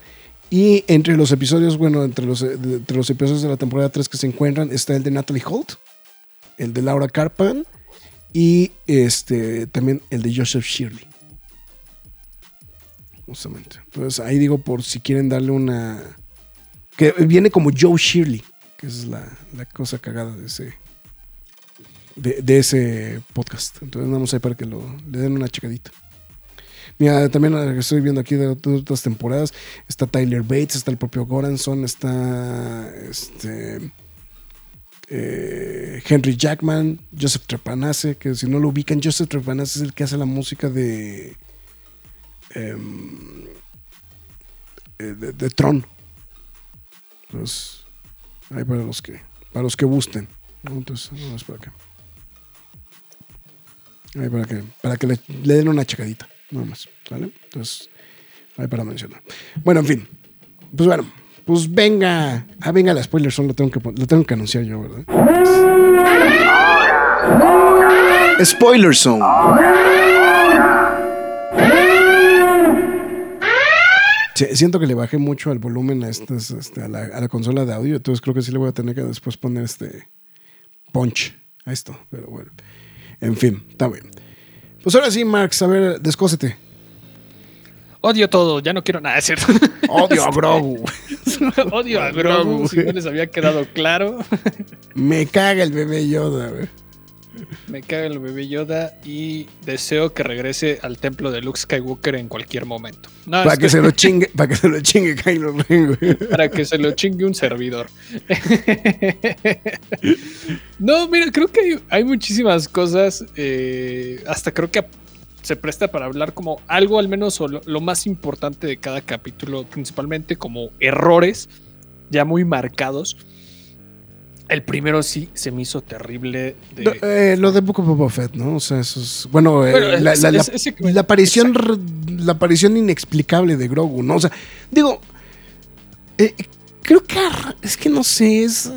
Y entre los episodios, bueno, entre los, eh, entre los episodios de la temporada 3 que se encuentran está el de Natalie Holt, el de Laura Carpan y este también el de Joseph Shirley. Justamente. Entonces ahí digo por si quieren darle una... Que viene como Joe Shirley, que es la, la cosa cagada de ese, de, de ese podcast. Entonces vamos ahí para que lo, le den una checadita. Mira, también estoy viendo aquí de otras temporadas. Está Tyler Bates, está el propio Goranson, está este eh, Henry Jackman, Joseph Trepanace, que si no lo ubican, Joseph Trepanace es el que hace la música de em, eh, de, Tron. Entonces, ahí para los que para los que gusten. ¿no? Entonces, vamos para acá. Ahí para que, para que le, le den una checadita, nada más. ¿Sale? Entonces, ahí para mencionar. Bueno, en fin. Pues bueno, pues venga. Ah, venga la spoiler solo lo tengo que, lo tengo que anunciar yo, ¿verdad? Spoiler Zone. Siento que le bajé mucho al volumen a, estas, este, a, la, a la consola de audio, entonces creo que sí le voy a tener que después poner este punch a esto, pero bueno. En fin, está bien. Pues ahora sí, Marx, a ver, descósete. Odio todo, ya no quiero nada, es cierto. Odio a *laughs* Grogu. Odio a Grogu, si no les había quedado claro. Me caga el bebé Yoda, güey. Me caga el bebé Yoda y deseo que regrese al templo de Luke Skywalker en cualquier momento. No, Para es que se lo chingue, para que se lo chingue Kylo Ren, güey. para que se lo chingue un servidor. *laughs* no, mira, creo que hay, hay muchísimas cosas. eh, hasta creo que se presta para hablar como algo, al menos o lo, lo más importante de cada capítulo, principalmente como errores ya muy marcados. El primero sí se me hizo terrible. de- No, eh, lo de Book of Boba Fett, ¿no? O sea, eso es. Bueno, eh, Bueno, la, es- la- la- es- ese que- la aparición, la aparición inexplicable de Grogu, ¿no? O sea, digo, eh, creo que es que no sé, es.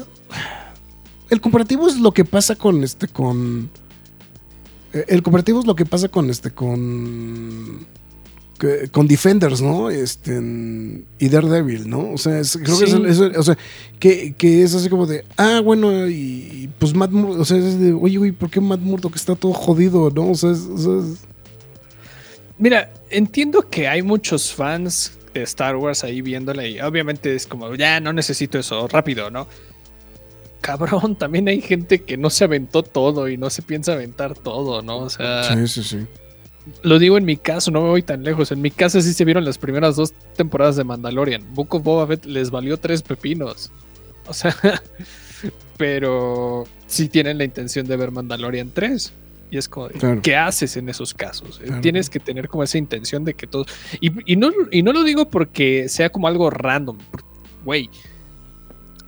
El comparativo es lo que pasa con este, con. El comparativo es lo que pasa con este, con. Que- Con Defenders, ¿no? Este. Y Daredevil, ¿no? O sea, es- creo que es, Sí. el- es el- o sea, que, que es así como de, ah, bueno, y, y pues Matt Murdock, o sea, es de, oye, güey, ¿por qué Matt Murdock está todo jodido, no? O sea, es- o sea, es- Mira, entiendo que hay muchos fans de Star Wars ahí viéndola y obviamente es como, ya no necesito eso, rápido, ¿no? Cabrón, *laughs* también hay gente que no se aventó todo y no se piensa aventar todo, ¿no? O sea, sí, sí, sí. Lo digo en mi caso, no me voy tan lejos. En mi caso sí se vieron las primeras dos temporadas de Mandalorian. Book of Boba Fett les valió tres pepinos. O sea, *laughs* pero sí tienen la intención de ver Mandalorian 3. Y es como, Claro. ¿qué haces en esos casos? Eh, Claro. Tienes que tener como esa intención de que todo... Y, y no, y no lo digo porque sea como algo random. Güey,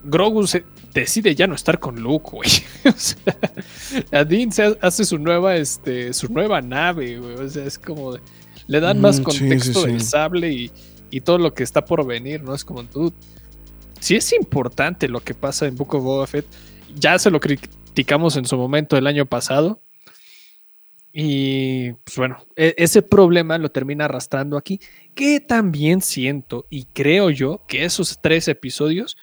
Grogu se decide ya no estar con Luke, güey. *laughs* O sea, se ha- hace su nueva, este, su nueva nave, güey. O sea, es como de- le dan más Mm, sí, contexto sí, del sable y, y todo lo que está por venir, ¿no? Es como tú. Sí es importante lo que pasa en Book of Boba Fett. Ya se lo criticamos en su momento el año pasado. Y pues bueno, e- ese problema lo termina arrastrando aquí, que también siento y creo yo que esos tres episodios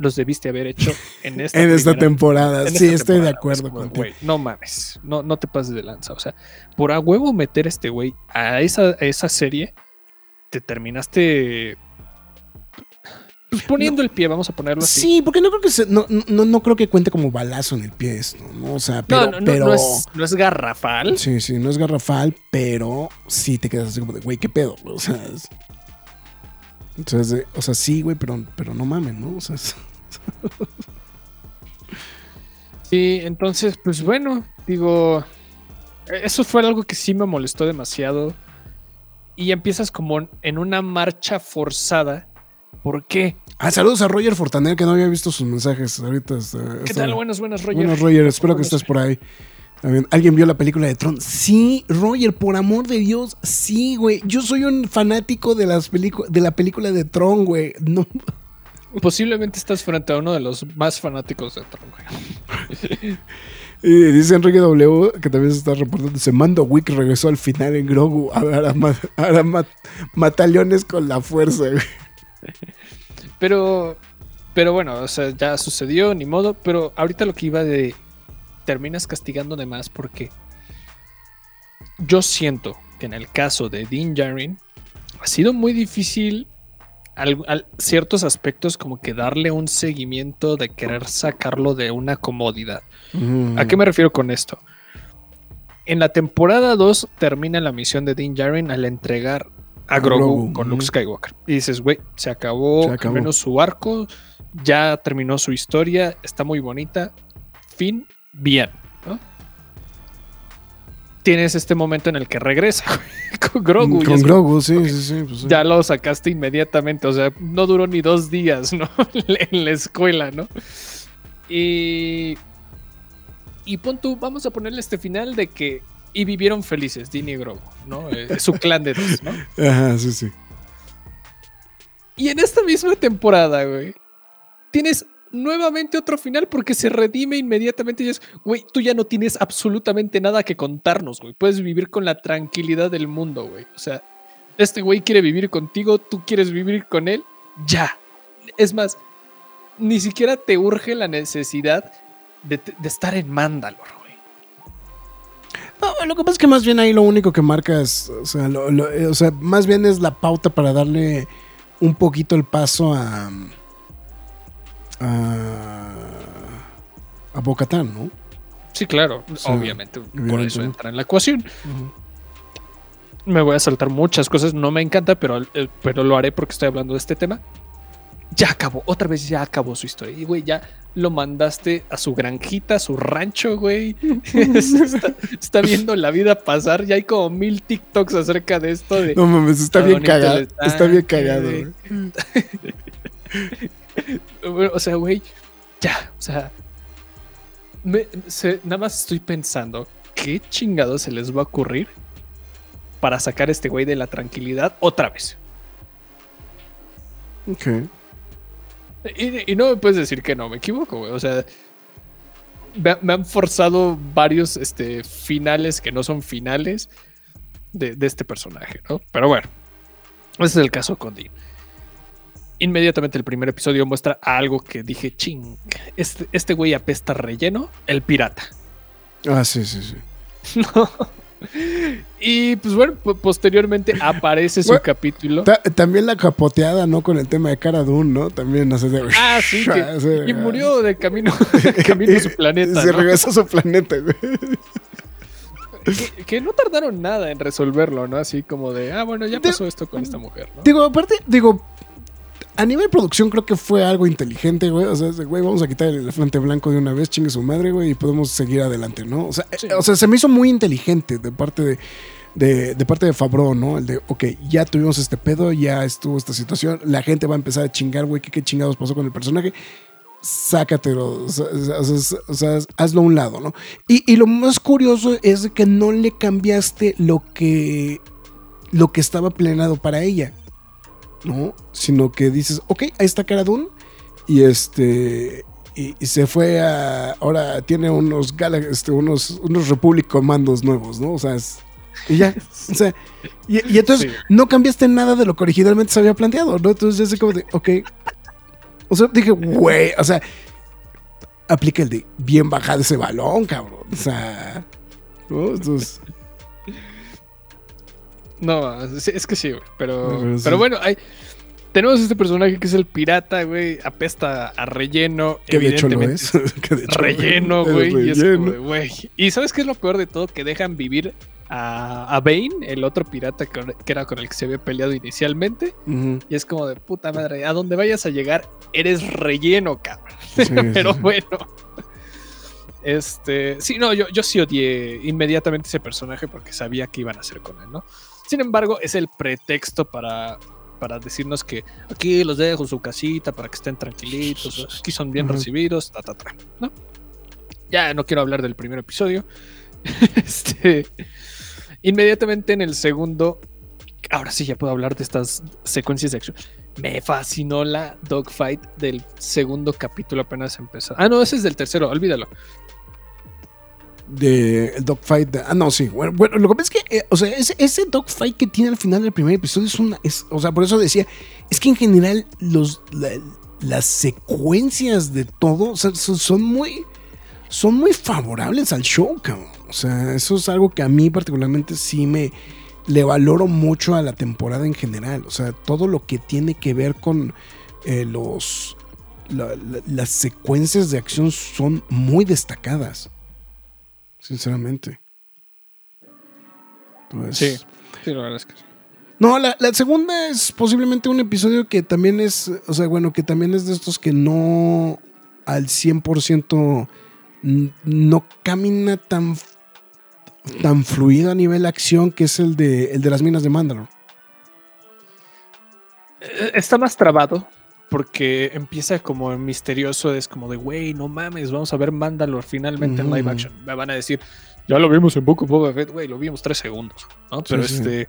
los debiste haber hecho en *laughs* esta, en esta temporada, en sí, estoy de acuerdo Es como, contigo. no mames, no, no te pases de lanza. O sea, por a huevo meter este güey a esa, a esa serie, te terminaste pues, poniendo el pie, vamos a ponerlo así. Sí, porque no creo que se- no, no, no creo que cuente como balazo en el pie esto, ¿no? O sea, pero, no, pero no es, no es garrafal. sí, sí, no es garrafal, pero sí te quedas así como de, güey, qué pedo, o sea, es- entonces, o sea, sí, güey, pero, pero no mamen, ¿no? O sea, es- *laughs* Sí, entonces, pues bueno, digo, eso fue algo que sí me molestó demasiado. Y empiezas como en una marcha forzada. ¿Por qué? Ah, saludos a Roger Fortaner, que no había visto sus mensajes ahorita. este, ¿Qué está- tal? Buenas, buenas, Roger. Bueno, Roger, espero que Buenas. estés por ahí. También, ¿Alguien vio la película de Tron? Sí, Roger, por amor de Dios, sí, güey. Yo soy un fanático de, las de la película de Tron, güey. No, Posiblemente estás frente a uno de los más fanáticos de Tron, güey. *laughs* Y dice Enrique W, que también se está reportando, se Mando Wick regresó al final en Grogu. Ahora, ma- ahora ma- mata leones con la fuerza. Pero, pero bueno, o sea, ya sucedió, ni modo. Pero ahorita lo que iba de. Terminas castigando de más porque. Yo siento que en el caso de Dean Jarin ha sido muy difícil al- al- ciertos aspectos como que darle un seguimiento de querer sacarlo de una comodidad. ¿A qué me refiero con esto? En la temporada 2 termina la misión de Dean Jarin al entregar a Grogu, Grogu, con. Luke Skywalker. Y dices, güey, se acabó, Se acabó. al menos su arco, ya terminó su historia, está muy bonita. Fin, bien. Tienes este momento en el que regresa *laughs* con Grogu. Con Grogu, sí, sí, sí. pues sí. ya lo sacaste inmediatamente, o sea, no duró ni dos días, ¿no? *laughs* en la escuela, ¿no? Y. Y pon tú, vamos a ponerle este final de que. Y vivieron felices, Dini y Grogu, ¿no? Eh, su clan de dos, ¿no? *laughs* Ajá, sí, sí. Y en esta misma temporada, güey, tienes nuevamente otro final porque se redime inmediatamente y es, güey, tú ya no tienes absolutamente nada que contarnos, güey. Puedes vivir con la tranquilidad del mundo, güey. O sea, este güey quiere vivir contigo, tú quieres vivir con él, ya. Es más, ni siquiera te urge la necesidad de, estar en Mandalore, güey. No, lo que pasa es que más bien ahí lo único que marca es, o sea, lo- eh, o sea, más bien es la pauta para darle un poquito el paso a a, a Bocatán, ¿no? Sí, claro. sea, obviamente. Por eso entra en la ecuación. Me voy a saltar muchas cosas. No me encanta, pero, eh, pero lo haré porque estoy hablando de este tema. Ya acabó. Otra vez ya acabó su historia. Y, güey, ya lo mandaste a su granjita, a su rancho, güey. *laughs* está, está viendo la vida pasar. Ya hay como mil TikToks acerca de esto. De, No mames, está Está bien cagado. Está bien cagado, o sea, güey, ya, o sea, me- se- nada más estoy pensando qué chingado se les va a ocurrir para sacar a este güey de la tranquilidad otra vez. Ok. Y, y no me puedes decir que no, me equivoco, güey. O sea, me, me han forzado varios este, finales que no son finales de, de este personaje, ¿no? Pero bueno, ese es el caso con Dean. Inmediatamente el primer episodio muestra algo que dije, ching, este, este güey apesta relleno, el pirata. Ah, sí, sí, sí. *laughs* Y pues bueno, po- posteriormente aparece su Bueno, capítulo. Ta- también la capoteada, ¿no? Con el tema de Cara Dune, ¿no? También, no sé. de- Ah, sí, *laughs* que- y murió *laughs* de camino, camino a su planeta. Se ¿no? regresó a su planeta, güey. que, que no tardaron nada en resolverlo, ¿no? Así como de, ah, bueno, ya pasó esto con esta mujer, ¿no? Digo, aparte, digo, a nivel producción creo que fue algo inteligente, güey. O sea, güey, vamos a quitar el elefante blanco de una vez, chingue su madre, güey, y podemos seguir adelante, ¿no? O sea, Sí. eh, o sea se me hizo muy inteligente de parte de, de, de parte de Fabro, ¿no? El de, ok, ya tuvimos este pedo, ya estuvo esta situación, la gente va a empezar a chingar, güey, ¿qué, qué chingados pasó con el personaje? Sácatelo, o sea, o hazlo a un lado, ¿no? Y, y lo más curioso es que no le cambiaste lo que, lo que estaba planeado para ella. ¿No? Sino que dices, ok, ahí está Cara Dune. Y este. Y, y se fue a. Ahora tiene unos este, unos, unos Republic Commandos nuevos, ¿no? O sea, es- y ya. *laughs* O sea. Y, y entonces Sí. no cambiaste nada de lo que originalmente se había planteado, ¿no? Entonces ya sé como de, ok. O sea, dije, güey, o sea. Aplica el de bien bajado ese balón, cabrón. O sea. ¿no? Entonces. No, es que sí, güey. Pero, No, pero sí. pero bueno, hay, tenemos este personaje que es el pirata, güey. Apesta a relleno. Que de hecho evidentemente es. Que de hecho. Relleno, güey. Y es como güey. Y ¿sabes qué es lo peor de todo? Que dejan vivir a, a Bane, el otro pirata que, que era con el que se había peleado inicialmente. Y es como de puta madre, a donde vayas a llegar, eres relleno, cabrón. Sí, *laughs* Pero sí. bueno. Este, sí, no, yo, yo sí odié inmediatamente ese personaje porque sabía que iban a hacer con él, ¿no? Sin embargo, es el pretexto para, para decirnos que aquí los dejo en su casita para que estén tranquilitos, aquí son bien Ujú. recibidos, ta, ta, ta, ¿no? Ya no quiero hablar del primer episodio. *laughs* este, inmediatamente en el segundo, ahora sí ya puedo hablar de estas secuencias de acción. Me fascinó la dogfight del segundo capítulo apenas empezó. Ah, no, ese es del tercero, olvídalo. De el dogfight. de- ah, no, sí. Bueno, bueno, lo que pasa es que, eh, o sea, ese, ese dogfight que tiene al final del primer episodio es una. Es, o sea, por eso decía, es que en general los, la- las secuencias de todo son, muy. Son muy favorables al show, cabrón. O sea, eso es algo que a mí particularmente sí me. Le valoro mucho a la temporada en general. O sea, todo lo que tiene que ver con eh, los. la- la- las secuencias de acción son muy destacadas. Sinceramente. Pues- Sí, sí, la verdad es que sí. No, la, la segunda es posiblemente un episodio que también es, o sea, bueno, que también es de estos que no al 100% n- no camina tan, tan fluido a nivel acción que es el de, el de las minas de Mandalore. Eh, Está más trabado porque empieza como misterioso, es como de, güey, no mames, vamos a ver Mandalore finalmente en live action. Me van a decir, ya lo vimos en Book of Boba Fett, güey, lo vimos tres segundos, ¿no? Pero sí. este...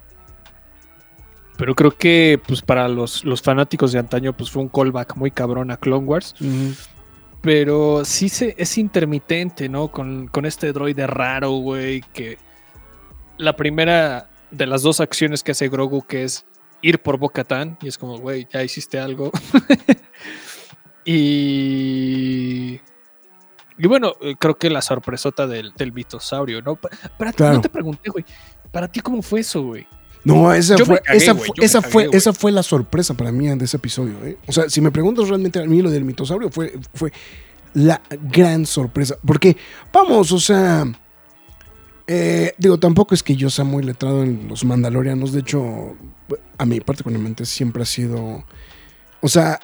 Pero creo que pues para los, los fanáticos de antaño pues fue un callback muy cabrón a Clone Wars. Pero sí se, es intermitente, ¿no? Con, con este droide raro, güey, que la primera de las dos acciones que hace Grogu, que es ir por Bo-Katan, y es como, güey, ya hiciste algo. *laughs* y... Y bueno, eh, creo que la sorpresota del, del mitosaurio, ¿no? Pa- Para ti, Claro. no te pregunté, güey. ¿Para ti cómo fue eso, güey? No, esa Yo fue, cagué, esa, fue, cagué, esa fue la sorpresa para mí de ese episodio. ¿eh? O sea, si me preguntas realmente a mí lo del mitosaurio, fue, fue la gran sorpresa. Porque, vamos, o sea, eh, digo, tampoco es que yo sea muy letrado en los mandalorianos. De hecho, a mí particularmente siempre ha sido... O sea,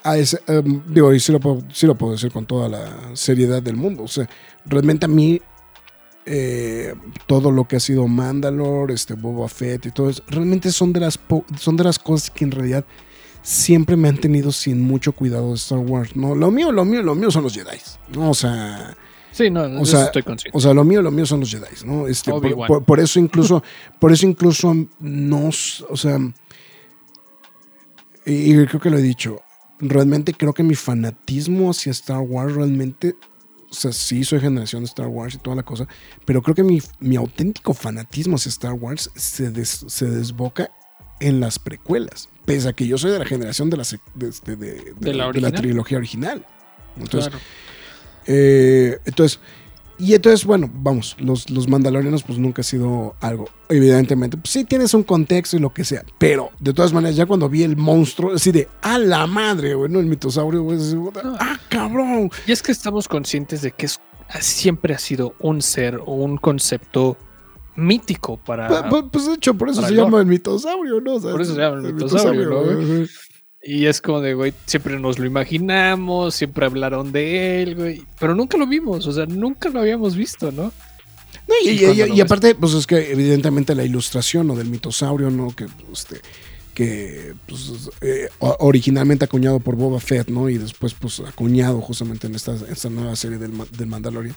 em, digo, y sí lo, puedo, sí lo puedo decir con toda la seriedad del mundo. O sea, realmente a mí eh, todo lo que ha sido Mandalore, este Boba Fett y todo eso, realmente son de las son de las cosas que en realidad siempre me han tenido sin mucho cuidado de Star Wars. No, lo mío, lo mío, lo mío son los Jedi. No, o sea, Sí, no, o sea, estoy consciente. O sea, lo mío, lo mío son los Jedi, ¿no? Este, por, por, por, eso incluso, *laughs* por eso incluso no, o sea, y creo que lo he dicho, realmente creo que mi fanatismo hacia Star Wars realmente, o sea, sí soy generación de Star Wars y toda la cosa, pero creo que mi, mi auténtico fanatismo hacia Star Wars se, des, se desboca en las precuelas, pese a que yo soy de la generación de la, de, de, de, ¿De la, la, trilogía original. Entonces, claro. Eh, entonces, y entonces, bueno, vamos, los, los mandalorianos pues nunca ha sido algo, evidentemente, pues sí tienes un contexto y lo que sea, pero de todas maneras, ya cuando vi el monstruo, así de, a la madre, güey, ¿no? El mitosaurio, güey, ah, cabrón. Y es que estamos conscientes de que es, siempre ha sido un ser o un concepto mítico para... Pues, pues, de hecho, por eso se llama el mitosaurio, ¿no? O sea, por eso se llama el, el mitosaurio, mitosaurio, ¿no? Güey? Y es como de, güey, siempre nos lo imaginamos, siempre hablaron de él, güey. Pero nunca lo vimos, o sea, nunca lo habíamos visto, ¿no? No, y, y, y, y aparte, pues es que evidentemente la ilustración ¿no? del mitosaurio, ¿no? Que, este, que pues, eh, originalmente acuñado por Boba Fett, ¿no? Y después, pues, acuñado justamente en esta, esta nueva serie del, del Mandalorian.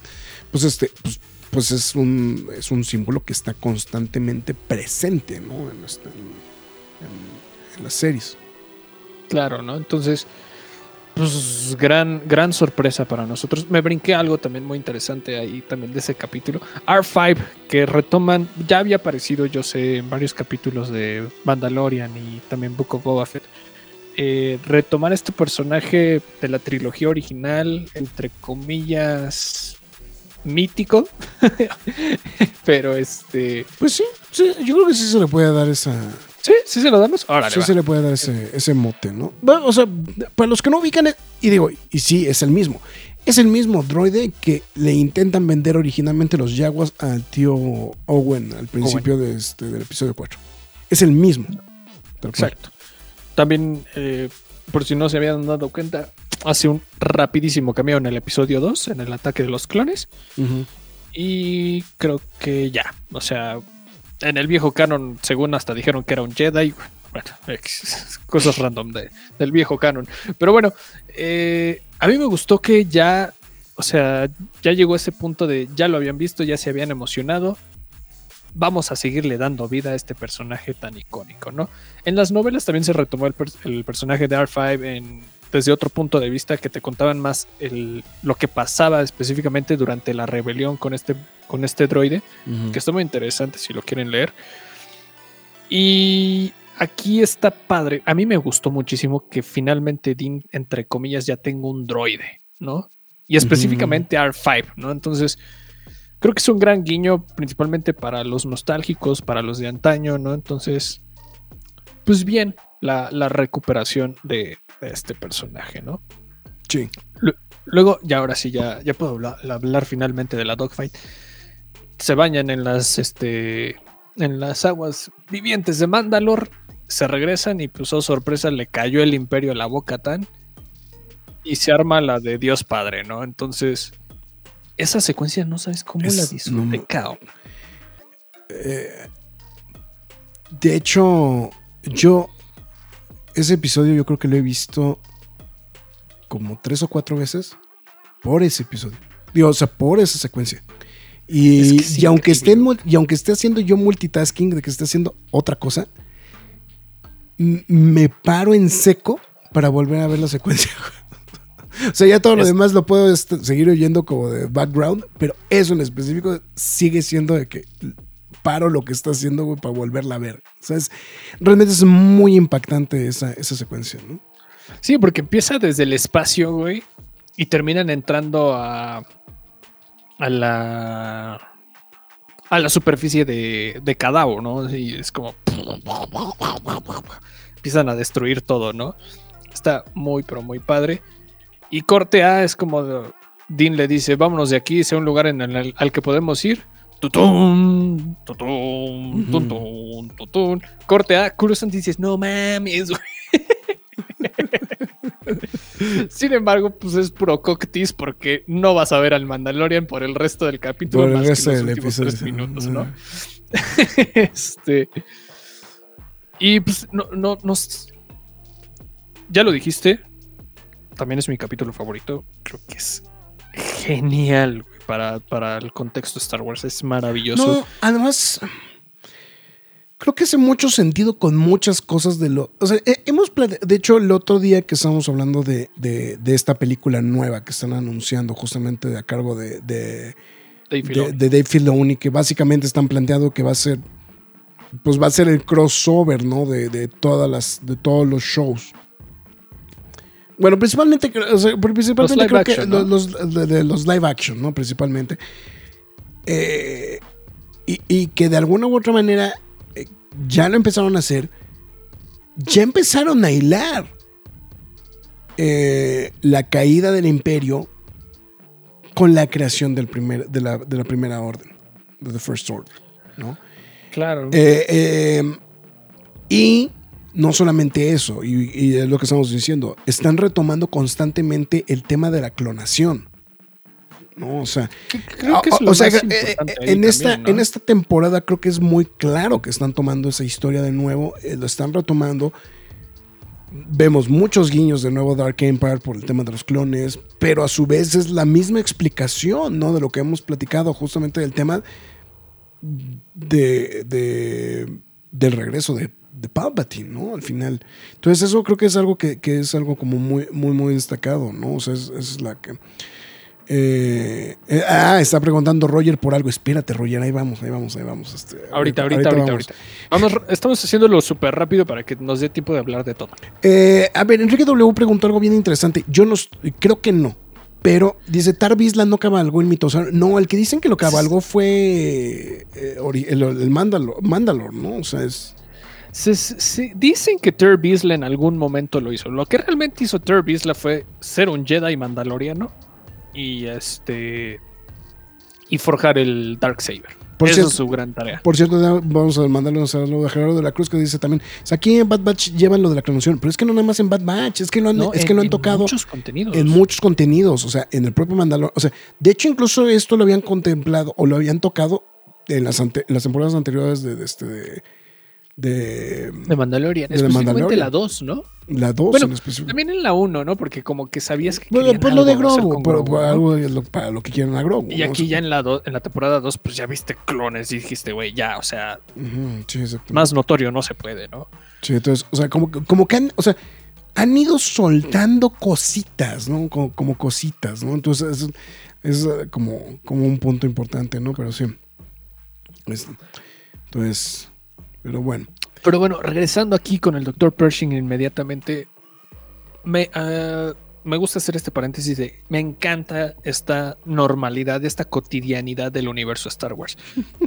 Pues este, pues, pues es un, es un símbolo que está constantemente presente, ¿no? En, este, en, en las series. Claro, ¿no? Entonces, pues gran, gran sorpresa para nosotros. Me brinqué algo también muy interesante ahí también de ese capítulo. R5, que retoman, ya había aparecido, yo sé, en varios capítulos de Mandalorian y también Book of Boba Fett. Eh, retomar este personaje de la trilogía original, entre comillas, mítico. *laughs* Pero este. Pues sí, sí, yo creo que sí se le puede dar esa, Sí, sí se lo damos. Órale, sí va. se le puede dar ese, ese mote, ¿no? Bueno, o sea, para los que no ubican, y digo, y sí, es el mismo. Es el mismo droide que le intentan vender originalmente los Jaguars al tío Owen al principio Owen. De este, del episodio 4. Es el mismo. Exacto. También, eh, por si no se habían dado cuenta, hace un rapidísimo cambio en el episodio 2, en el ataque de los clones. Uh -huh. Y creo que ya, o sea, en el viejo canon, según hasta dijeron que era un Jedi. Bueno, *laughs* cosas random de, del viejo canon. Pero bueno, eh, a mí me gustó que ya, o sea, ya llegó ese punto de ya lo habían visto, ya se habían emocionado. Vamos a seguirle dando vida a este personaje tan icónico, ¿no? En las novelas también se retomó el, el personaje de R5 en, desde otro punto de vista que te contaban más el, lo que pasaba específicamente durante la rebelión con este, con este droide, uh -huh. que está muy interesante si lo quieren leer. Y aquí está padre. A mí me gustó muchísimo que finalmente Dean, entre comillas, ya tenga un droide, ¿no? Y específicamente uh -huh. R5, ¿no? Entonces, creo que es un gran guiño, principalmente para los nostálgicos, para los de antaño, ¿no? Entonces, pues bien, la, la recuperación de, este personaje, ¿no? Sí. Luego, ya ahora sí, ya, ya puedo hablar, hablar, finalmente de la dogfight. Se bañan en las, este, en las aguas vivientes de Mandalor, se regresan y pues, oh sorpresa, le cayó el imperio a la boca tan y se arma la de Dios Padre, ¿no? Entonces, esa secuencia no sabes cómo es, la disfruté, no. Eh, de hecho, yo ese episodio yo creo que lo he visto como tres o cuatro veces por ese episodio. Digo, o sea, por esa secuencia. Y, es que sí, y aunque esté y aunque esté haciendo yo multitasking de que esté haciendo otra cosa, me paro en seco para volver a ver la secuencia. *laughs* o sea, ya todo lo es... demás lo puedo seguir oyendo como de background, pero eso en específico sigue siendo de que paro lo que está haciendo, güey, para volverla a ver. O sea, es, realmente es muy impactante esa, esa secuencia, ¿no? Sí, porque empieza desde el espacio, güey, y terminan entrando a, a la a la superficie de, de Cadao, ¿no? Y es como empiezan a destruir todo, ¿no? Está muy, pero muy padre. Y corte A es como de, Dean le dice, vámonos de aquí, sea un lugar al que podemos ir. Tutún, Ujú. tutún, tutún. Corte a y dices, no mames, güey". *laughs* Sin embargo, pues es puro cocktease porque no vas a ver al Mandalorian por el resto del capítulo. Por el más que los del últimos episodio. tres minutos. ¿no? *laughs* este. Y pues no, no, no. Ya lo dijiste. También es mi capítulo favorito. Creo que es genial güey, para, para el contexto de Star Wars. Es maravilloso. No, además, creo que hace mucho sentido con muchas cosas de lo. O sea, he- hemos De hecho, el otro día que estábamos hablando de, de- de esta película nueva que están anunciando, justamente de a cargo de, de, Dave Filoni. de Dave Filoni, que básicamente están planteando que va a ser. Pues va a ser el crossover, ¿no? De, de todas las. de todos los shows. Bueno, principalmente, o sea, principalmente live creo que los, los- de, de los live action, ¿no? Principalmente. Eh, y, y que de alguna u otra manera eh, ya lo empezaron a hacer. Ya empezaron a hilar eh, la caída del imperio con la creación del primer, de, la, de la primera orden, de The First Order, ¿no? Claro. Eh, y no solamente eso, y, y es lo que estamos diciendo, están retomando constantemente el tema de la clonación. ¿no? O sea, Creo que es o- lo o sea, más eh, en, esta, también, ¿no? en esta temporada creo que es muy claro que están tomando esa historia de nuevo, eh, lo están retomando. Vemos muchos guiños de nuevo Dark Empire por el tema de los clones, pero a su vez es la misma explicación, ¿no? De lo que hemos platicado justamente del tema de, de- del regreso de, de Palpatine, ¿no? Al final. Entonces eso creo que es algo que, que es algo como muy, muy, muy destacado, ¿no? O sea, es, es la que... eh, eh, ah, está preguntando Roger por algo. Espérate, Roger, ahí vamos, ahí vamos, ahí vamos. este, Ahorita, ahorita, ahorita, vamos. ahorita. Vamos, estamos haciéndolo súper rápido para que nos dé tiempo de hablar de todo. Eh, a ver, Enrique W preguntó algo bien interesante. Yo no, creo que no. Pero dice, Tar Vizsla no cabalgó en Mitosaurio. No, el que dicen que lo cabalgó fue el, el Mandalor, Mandalor, ¿no? O sea, es... Se- se- dicen que Ter Beasley en algún momento lo hizo. Lo que realmente hizo Ter Beasley fue ser un Jedi mandaloriano y este y forjar el Dark Saber. Por Esa cierto- es su gran tarea. Por cierto, vamos a mandarle un saludo a Gerardo de la Cruz que dice también, o sea, aquí en Bad Batch llevan lo de la clonación, pero es que no nada más en Bad Batch, es que lo han, No, es que en- lo han en tocado muchos contenidos. en muchos contenidos, o sea, en el propio Mandalor. O sea, de hecho, incluso esto lo habían contemplado o lo habían tocado en las, ante- en las temporadas anteriores de, de este de, de de Mandalorian, de la específicamente Mandalorian. la 2, ¿no? la 2 Bueno, en específico. También en la 1, ¿no? Porque como que sabías que Bueno, pues lo de Grogu, pero Grogu, ¿no? algo es lo, para lo que quieren a Grogu. Y ¿no? aquí ya en la, do- en la temporada 2, pues ya viste clones y dijiste, güey, ya, o sea, sí, exacto. más notorio no se puede, ¿no? Sí, entonces, o sea, como, que- como que han, o sea, han ido soltando cositas, ¿no? Como, como cositas, ¿no? Entonces, es, es, eh, como, como un punto importante, ¿no? Pero sí. Es- entonces, pero bueno. Pero bueno, regresando aquí con el Dr. Pershing inmediatamente, me, ah, me gusta hacer este paréntesis de, me encanta esta normalidad, esta cotidianidad del universo Star Wars,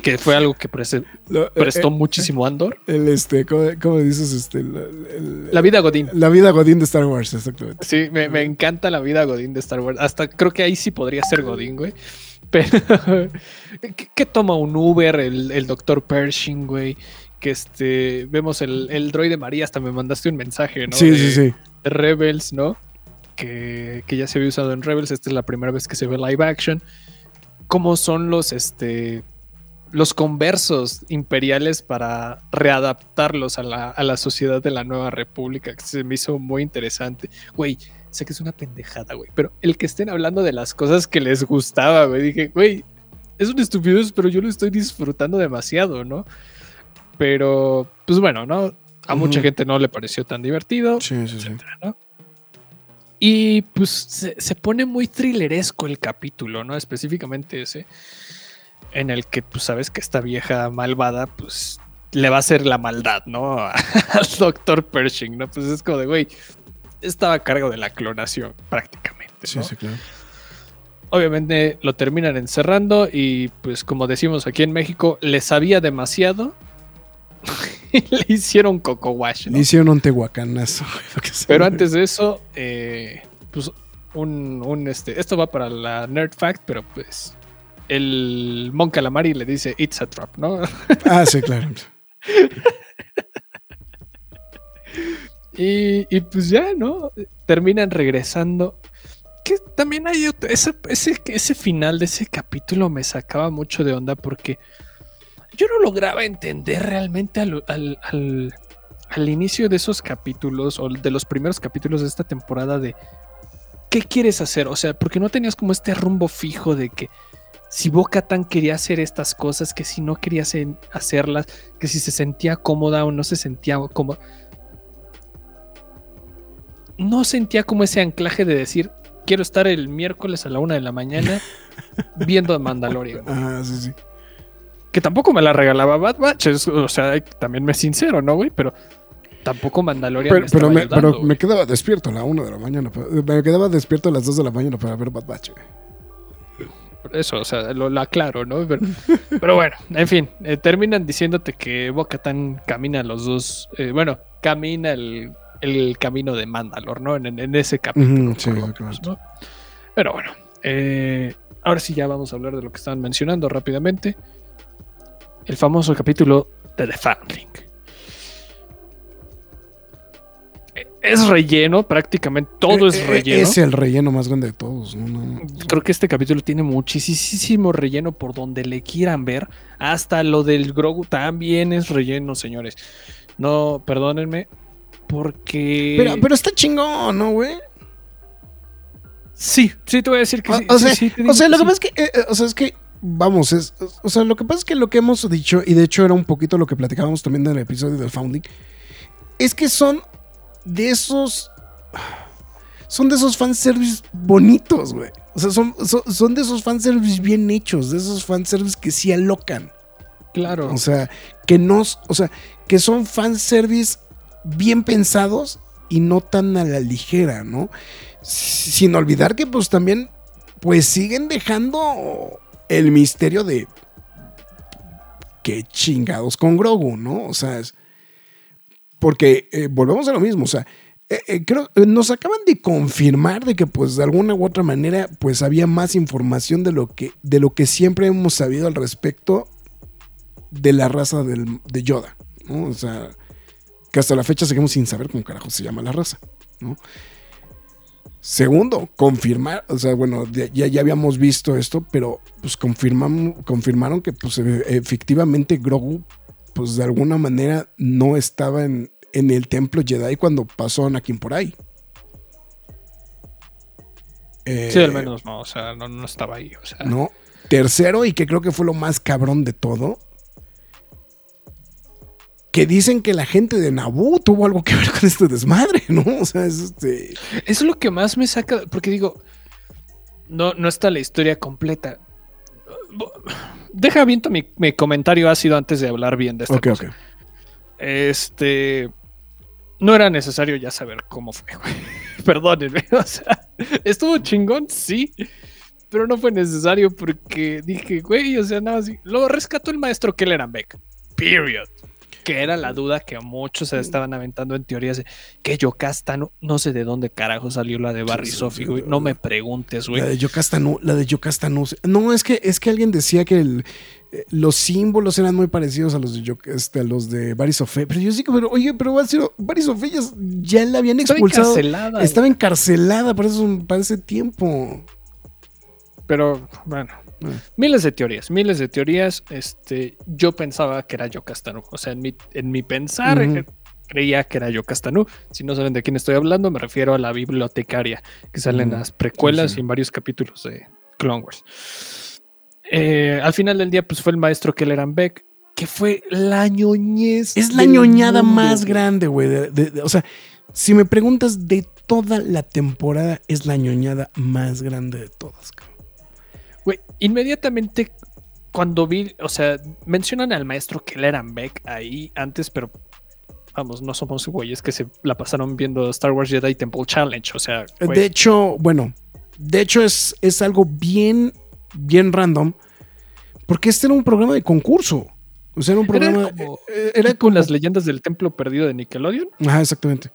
que fue algo que prese- *laughs* prestó muchísimo Andor. *laughs* El, este, ¿cómo, cómo dices? Este, el- el- La vida Godín. la vida Godín de Star Wars, exactamente. Sí, me, me encanta la vida Godín de Star Wars. Hasta creo que ahí sí podría ser Godín, güey. *laughs* Pero, ¿qué, qué toma un Uber el, el Dr. Pershing, güey? Que este, vemos el, el droide María, hasta me mandaste un mensaje, ¿no? sí, De- sí, sí. de Rebels, ¿no? Que, que ya se había usado en Rebels. Esta es la primera vez que se ve live action. ¿Cómo son los, este, los conversos imperiales para readaptarlos a la, a la sociedad de la nueva república? Que se me hizo muy interesante. Güey, sé que es una pendejada, güey. Pero el que estén hablando de las cosas que les gustaba, güey. Dije, güey, es una estupidez, pero yo lo estoy disfrutando demasiado, ¿no? Pero, pues bueno, ¿no? A mucha gente no le pareció tan divertido. Sí, sí, sí. ¿no? Y pues se, se pone muy thrilleresco el capítulo, ¿no? Específicamente ese, en el que pues sabes que esta vieja malvada pues le va a hacer la maldad, ¿no? *laughs* Al doctor Pershing, ¿no? Pues es como de, güey, estaba a cargo de la clonación prácticamente. Sí, ¿no? sí, claro. Obviamente lo terminan encerrando y pues como decimos aquí en México, le sabía demasiado *laughs* le hicieron coco wash, ¿no? Le hicieron un tehuacanazo. *laughs* Pero antes de eso, eh, pues un, un, este, esto va para la Nerd Fact, pero pues el Mon Calamari le dice It's a trap, ¿no? *laughs* Ah, sí, claro. y, y pues ya, ¿no? Terminan regresando. Que también hay otro, ese, ese, ese final de ese capítulo me sacaba mucho de onda porque yo no lograba entender realmente al, al, al, al inicio de esos capítulos o de los primeros capítulos de esta temporada de qué quieres hacer, o sea, porque no tenías como este rumbo fijo de que si Boca Tan quería hacer estas cosas, que si no quería hacer- hacerlas, que si se sentía cómoda o no se sentía cómoda. No sentía como ese anclaje de decir, quiero estar el miércoles a la una de la mañana *laughs* viendo Mandalorian. Ah, sí, sí. Que tampoco me la regalaba Bad Batch, es- o sea, también me sincero, ¿no, güey? Pero tampoco Mandalorian Pero, me pero, estaba me, ayudando, pero güey. me quedaba despierto a la una de la mañana. Me quedaba despierto a las 2 de la mañana para ver Bad Batch. güey. Eso, o sea, lo, lo aclaro, ¿no? Pero, *laughs* pero bueno, en fin, eh, terminan diciéndote que Bo-Katan camina los dos, eh, bueno, camina el, el camino de Mandalor, ¿no? En, ese capítulo. Sí, menos. ¿no? Pero bueno, eh, ahora sí ya vamos a hablar de lo que estaban mencionando rápidamente. El famoso capítulo de The Foundling. Eh, Es relleno, prácticamente todo Eh, es eh, relleno. Es el relleno más grande de todos. ¿no? No, no. Creo que este capítulo tiene muchísimo relleno por donde le quieran ver. Hasta lo del Grogu también es relleno, señores. No, perdónenme. Porque. Pero, pero está chingón, ¿no, güey? Sí, sí, te voy a decir que O, sí. o sea, sí, o sea, lo que pasa es que, eh, eh, o sea, es que, vamos, es, o sea, lo que pasa es que lo que hemos dicho, y de hecho era un poquito lo que platicábamos también en el episodio del Founding, es que son de esos, son de esos fanservice bonitos, güey. O sea, son, son, son de esos fanservice bien hechos, de esos fanservice que sí alocan. Claro. O sea, que no, o sea, que son fanservice bien pensados y no tan a la ligera, ¿no? Sin olvidar que pues también pues siguen dejando el misterio de qué chingados con Grogu, ¿no? O sea, es- porque eh, volvemos a lo mismo, o sea, eh, eh, creo nos acaban de confirmar de que pues de alguna u otra manera pues había más información de lo que de lo que siempre hemos sabido al respecto de la raza del- de Yoda, ¿no? O sea, que hasta la fecha seguimos sin saber cómo carajo se llama la raza, ¿no? Segundo, confirmar, o sea, bueno, ya, ya habíamos visto esto, pero pues confirmaron que pues e- efectivamente Grogu, pues de alguna manera no estaba en, en el templo Jedi cuando pasó Anakin por ahí. Eh, Sí, al menos no, o sea, no, no estaba ahí. O sea, ¿no? Tercero, y que creo que fue lo más cabrón de todo, que dicen que la gente de Naboo tuvo algo que ver con este desmadre, ¿no? *laughs* O sea, es este... Es lo que más me saca, porque digo, no, no está la historia completa. Deja aviento mi, mi comentario ácido antes de hablar bien de esta Ok, cosa. Este. No era necesario ya saber cómo fue, güey. *laughs* Perdónenme. *laughs* O sea, estuvo chingón, sí. Pero no fue necesario porque dije, güey, o sea, nada así. Lo rescató el maestro Keller Beck. Period. Que era la duda que muchos se estaban aventando en teorías de que Yocasta no, no sé de dónde carajo salió la de Barry sí, güey. No me preguntes, La güey. de Yocasta no, la de Yocasta no. es que, es que alguien decía que el- eh, los símbolos eran muy parecidos a los de, Yo- este, a los de Baris Sofe. Pero yo sí que, pero, oye, pero Baris Sofe ya, ya la habían Estaba expulsado. encarcelada, Estaba encarcelada para, eso, para ese tiempo. Pero bueno, Miles de teorías, miles de teorías. Este, yo pensaba que era yo Castanú. O sea, en mi, en mi pensar, eh, creía que era yo Castanú. Si no saben de quién estoy hablando, me refiero a la bibliotecaria que sale en las precuelas Sí, sí. y en varios capítulos de Clone Wars. Eh, al final del día, pues fue el maestro Kelleran Beck, que fue la ñoñez. Es la ñoñada mundo, más grande, güey. de- de- de- o sea, si me preguntas de toda la temporada, es la ñoñada más grande de todas, cabrón. Güey, inmediatamente cuando vi, o sea, mencionan al maestro Kelleran Beck ahí antes, pero vamos, no somos güeyes que se la pasaron viendo Star Wars Jedi Temple Challenge, o sea, güey, De hecho, bueno, de hecho es, es algo bien, bien random, porque este era un programa de concurso. O sea, era un era programa. como eh, era tipo como. las leyendas del templo perdido de Nickelodeon. Ajá, exactamente.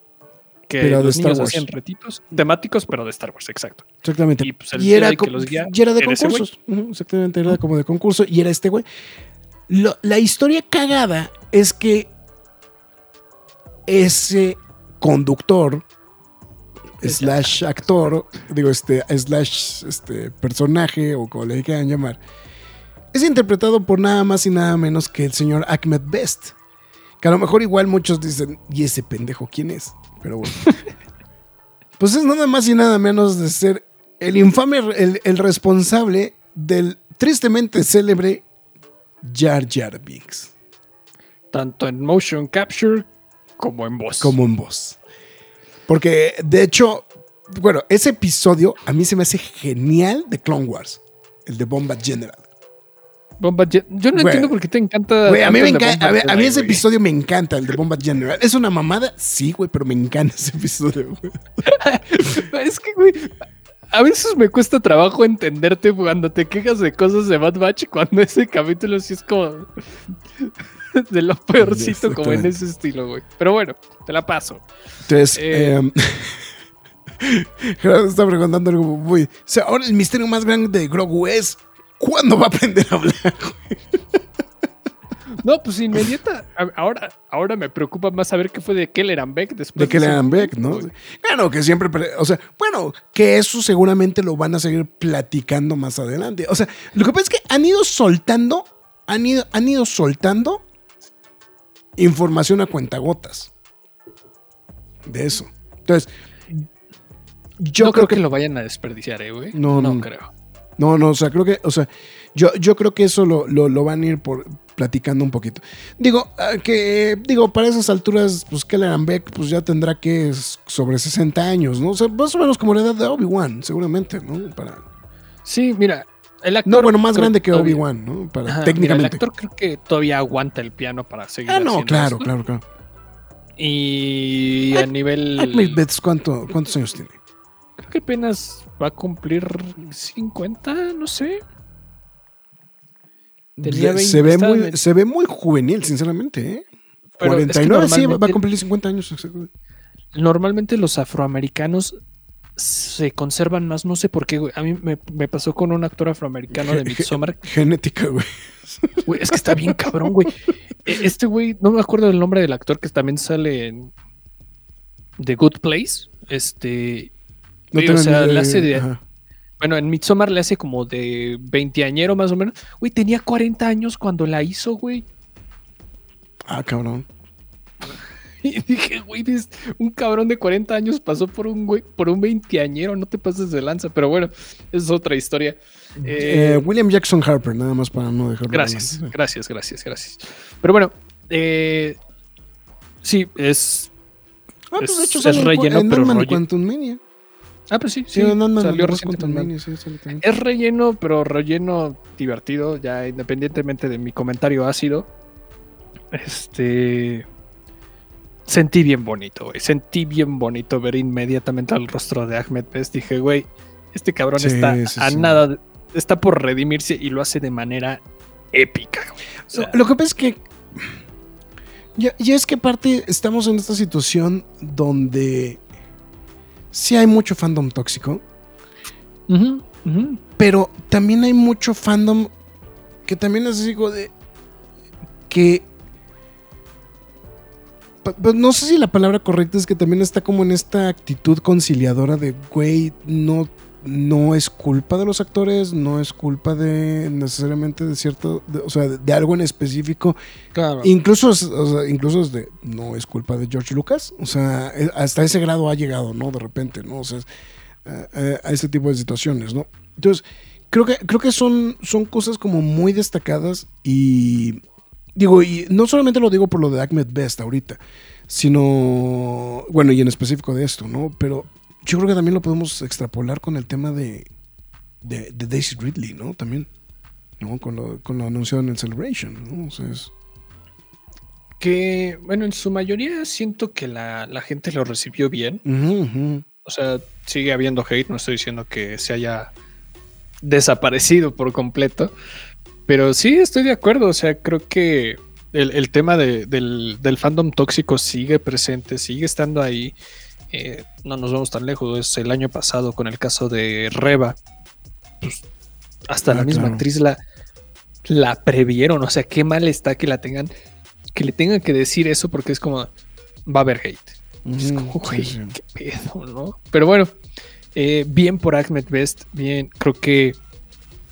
Que Pero de los Star niños Wars. hacían retitos temáticos, pero de Star Wars, exacto. Exactamente. Y, pues, el y, era que los guía y era de era concursos. Exactamente, era como de concurso. Y era este güey. Lo- la historia cagada es que ese conductor slash actor, digo, este, slash este personaje, o como le quieran llamar, es interpretado por nada más y nada menos que el señor Ahmed Best. Que a lo mejor igual muchos dicen, ¿y ese pendejo quién es? Pero bueno. *laughs* pues es nada más y nada menos de ser el infame, el, el responsable del tristemente célebre Jar Jar Binks. Tanto en motion capture como en voz. como en voz. Porque, de hecho, bueno, ese episodio a mí se me hace genial de Clone Wars, el de Bomba General. Bomba Jet- Yo no entiendo por qué te encanta. Güey, a mí, me encanta, a, a ese episodio me encanta, el de Bomba General. ¿Es una mamada? Sí, güey, pero me encanta ese episodio, güey. *laughs* Es que, güey, a veces me cuesta trabajo entenderte cuando te quejas de cosas de Bad Batch, cuando ese capítulo sí es como *laughs* de lo peorcito, como en ese estilo, güey. Pero bueno, te la paso. Entonces, Eh. em, *laughs* Gerardo está preguntando algo muy... O sea, ahora el misterio más grande de Grogu es... ¿Cuándo va a aprender a hablar? No, pues inmediata. Ahora, ahora me preocupa más saber qué fue de Kelleran Beck después De dan Beck, ¿no? Claro, que siempre, pre- o sea, bueno, que eso seguramente lo van a seguir platicando más adelante. O sea, lo que pasa es que han ido soltando, han ido, han ido soltando información a cuentagotas de eso. Entonces, yo no creo, creo que, que, lo vayan a desperdiciar, eh, güey. No, No, no. creo. No, no, o sea, creo que, o sea, yo, yo creo que eso lo, lo, lo van a ir por platicando un poquito. Digo, ah, que, digo, para esas alturas, pues Kelleran Beck, pues ya tendrá que sobre 60 años, ¿no? O sea, más o menos como la edad de Obi-Wan, seguramente, ¿no? Para, Sí, mira, el actor. no, bueno, más creo grande que Obi-Wan, ¿no? Para, Ajá, mira, técnicamente. el actor creo que todavía aguanta el piano para seguir. ah, no, claro, esto. claro, claro. Y a nivel. ¿cuánto, ¿cuántos años tiene? Creo que apenas va a cumplir 50, no sé. Tenía Le- se, 20, ve muy, se ve muy juvenil, sinceramente, ¿eh? Pero es que 49, sí, va a cumplir 50 años. Normalmente los afroamericanos se conservan más, no sé por qué, güey. A mí me, me pasó con un actor afroamericano de Midsommar. Genética, güey. Güey, es que está bien cabrón, güey. E- Este güey, no me acuerdo del nombre del actor que también sale en The Good Place. Este. No o sea, hace de- Ajá. Bueno, en Midsommar le hace como de 20 añero más o menos. Güey, tenía 40 años cuando la hizo, güey. Ah, cabrón. *laughs* Y dije, güey, un cabrón de 40 años pasó por un güey, por un veinteañero, no te pases de lanza, pero bueno, es otra historia. Eh, Eh, William Jackson Harper, nada más para no dejarlo. gracias, adelante. gracias, gracias, gracias. Pero bueno, eh, sí, es. Ah, pues de Es- hecho es relleno, en pero rollo- Quantum Mania. Ah, pues sí, Sí, sí, en Ant-Man salió recientemente. Sí. Es relleno, pero relleno divertido, ya independientemente de mi comentario ácido. Este. Sentí bien bonito, güey. Sentí bien bonito ver inmediatamente al rostro de Ahmed Best. Dije, güey, este cabrón Sí, está sí, a nada. Está por redimirse y lo hace de manera épica, güey. O sea, Lo que pasa es que. Ya, ya es que aparte estamos en esta situación donde sí hay mucho fandom tóxico, pero también hay mucho fandom que también es digo de que pa- no sé si la palabra correcta es que también está como en esta actitud conciliadora de güey no no es culpa de los actores no es culpa de necesariamente de cierto de- o sea de, de algo en específico Claro. Incluso, es- o sea, incluso es de, no es culpa de George Lucas. O sea, eh, hasta ese grado ha llegado, ¿no? De repente, ¿no? O sea, eh, eh, a este tipo de situaciones, ¿no? Entonces, creo que, creo que son, son cosas como muy destacadas y digo, y no solamente lo digo por lo de Ahmed Best ahorita, sino, bueno, y en específico de esto, ¿no? Pero yo creo que también lo podemos extrapolar con el tema de, de, de Daisy Ridley, ¿no? También, ¿no? Con lo, con lo anunciado en el Celebration, ¿no? O sea, es... Que, bueno, en su mayoría siento que la, la gente lo recibió bien. O sea, sigue habiendo hate, no estoy diciendo que se haya desaparecido por completo. Pero sí, estoy de acuerdo. O sea, creo que el, el tema de- del, del fandom tóxico sigue presente, sigue estando ahí. Eh, no nos vamos tan lejos, es el año pasado con el caso de Reba. Pues, hasta Ah, la misma claro. actriz la, la previeron. O sea, qué mal está que la tengan, que le tengan que decir eso porque es como va a haber hate. Es como, sí, güey, sí. qué pedo, ¿no? Pero bueno, eh, bien por Ahmed Best, bien, creo que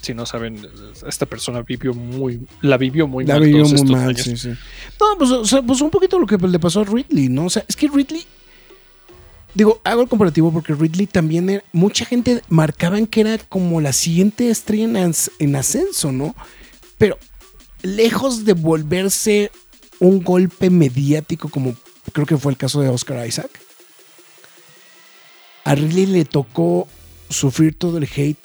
si no saben, esta persona vivió muy, la vivió muy La mal vivió todos muy estos mal, años. sí, sí. No, pues, o sea, pues un poquito lo que le pasó a Ridley, ¿no? O sea, es que Ridley. Digo, hago el comparativo porque Ridley también era. Mucha gente marcaban que era como la siguiente estrella en, as- en ascenso, ¿no? Pero lejos de volverse un golpe mediático, como creo que fue el caso de Oscar Isaac, a Ridley le tocó sufrir todo el hate.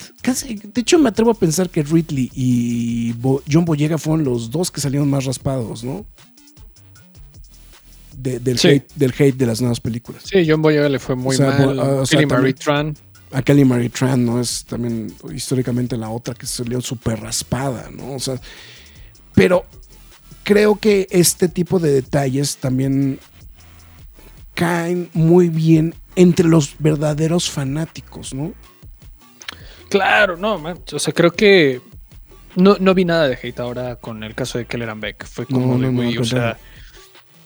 De hecho, me atrevo a pensar que Ridley y Bo- John Boyega fueron los dos que salieron más raspados, ¿no? De- del, Sí. hate, del hate de las nuevas películas. Sí, John Boyega le fue muy O sea, mal. o sea, Kelly Tran. A Kelly Marie Tran, ¿no? Es también históricamente la otra que salió súper raspada, ¿no? O sea, pero creo que este tipo de detalles también caen muy bien entre los verdaderos fanáticos, ¿no? Claro, no, man. O sea, creo que no, no vi nada de hate ahora con el caso de Keller Beck. Fue como No, de, no, o sea.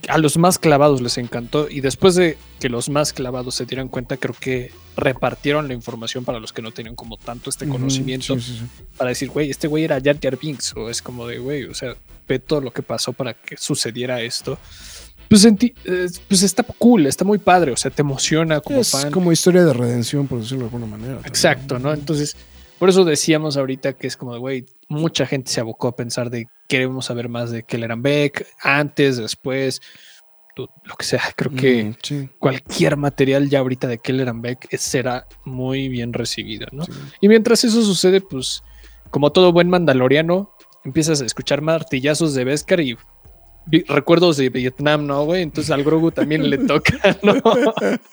A los más clavados les encantó. Y después de que los más clavados se dieran cuenta, creo que repartieron la información para los que no tenían como tanto este conocimiento. Ujú, sí, sí, sí. Para decir, güey, este güey era Jar Jar Binks. O es como de, güey, o sea, ve todo lo que pasó para que sucediera esto. Pues, sentí, eh, pues está cool, está muy padre. O sea, te emociona como es fan. como historia de redención, por decirlo de alguna manera. también. Exacto, ¿no? Entonces, por eso decíamos ahorita que es como de, güey, mucha gente se abocó a pensar de queremos saber más de Kelleran Beck, antes, después, lo que sea. Creo que Mm, sí, cualquier material ya ahorita de Kelleran Beck será muy bien recibido, ¿no? sí. Y mientras eso sucede, pues, como todo buen mandaloriano, empiezas a escuchar martillazos de Beskar y recuerdos de Vietnam, ¿no, güey? Entonces al Grogu también le *laughs* toca, ¿no? *laughs*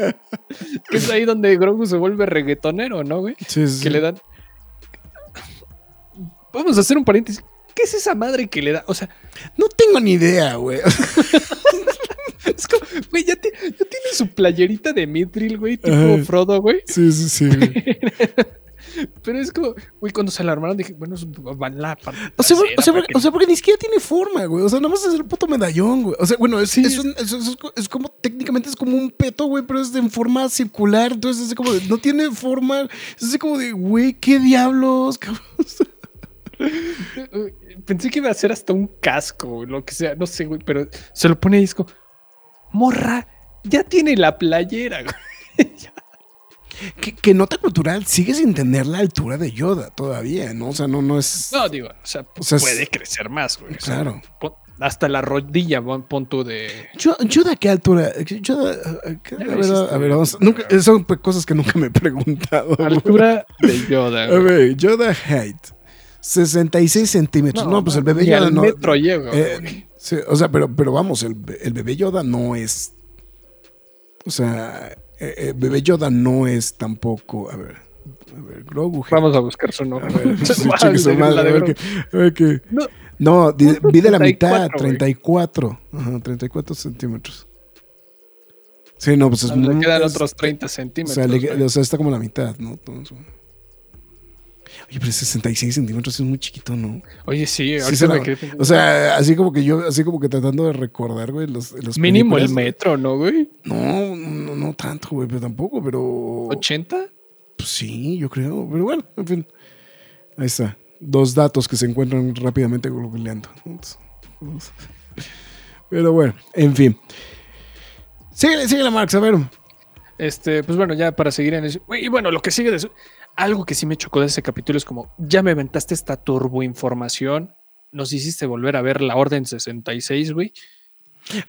que es ahí donde Grogu se vuelve reggaetonero, ¿no, güey? Sí, sí, que le dan. Vamos a hacer un paréntesis. ¿Qué es esa madre que le da? O sea, No tengo ni idea, güey. *laughs* es como, güey, ya, te- ya tiene su playerita de Mithril, güey, tipo Ajá. Frodo, güey. Sí, sí, sí. *laughs* Pero es como, güey, cuando se la armaron dije, bueno, es- va en la parte O sea, o, sea, porque, que- o sea, porque ni siquiera tiene forma, güey. O sea, nada más es el puto medallón, güey. O sea, bueno, es, Sí. es, un- es- es- como, técnicamente es como un peto, güey, pero es de en forma circular. Entonces, es como de, no tiene forma. Es así como de, güey, ¿qué diablos, *laughs* cabrón? Eh, *laughs* Pensé que iba a ser hasta un casco, lo que sea, no sé, güey, pero se lo pone ahí, es como, morra, ya tiene la playera, güey. *laughs* Que, que nota cultural sigue sin tener la altura de Yoda todavía, ¿no? O sea, no, no es. No, digo, o sea, O sea, es- puede crecer más, güey. o sea, Claro. hasta la rodilla, tú de. Yo, ¿Yoda qué altura? Yoda, eh, ¿qué- Ya a ver, a vamos. Nunca, son cosas que nunca me he preguntado. güey. Altura de Yoda, A güey. ver, Yoda height. 66 centímetros. No, pues el bebé Yoda al no. metro llega, eh, sí, o sea, pero, pero vamos, el, el bebé Yoda no es. O sea, eh, eh, bebé Yoda no es tampoco. A ver, a ver, Grogu. Vamos a buscar su nombre. *laughs* a ver No, vi de la mitad, 34, güey. 34. Ajá, 34 centímetros. Sí, no, pues es le quedan es- otros 30 O centímetros. sea, le- o sea, está como la mitad, ¿no? Oye, pero 66 centímetros es muy chiquito, ¿no? Oye, sí, Sí ahorita la- me quedé o sea, así como que yo, así como que tratando de recordar, güey, los, los Mínimo el metro, ¿no, güey? No, no, no tanto, güey, pero tampoco, pero. ¿80? Pues sí, yo creo. Pero bueno, en fin. Ahí está. Dos datos que se encuentran rápidamente googleando. Pero bueno, en fin. Síguele, síguele, Marx, a ver. Este, pues bueno, ya para seguir en eso. Y bueno, lo que sigue de eso. Algo que sí me chocó de ese capítulo es como, ya me aventaste esta turboinformación. Nos hiciste volver a ver la Orden 66, güey.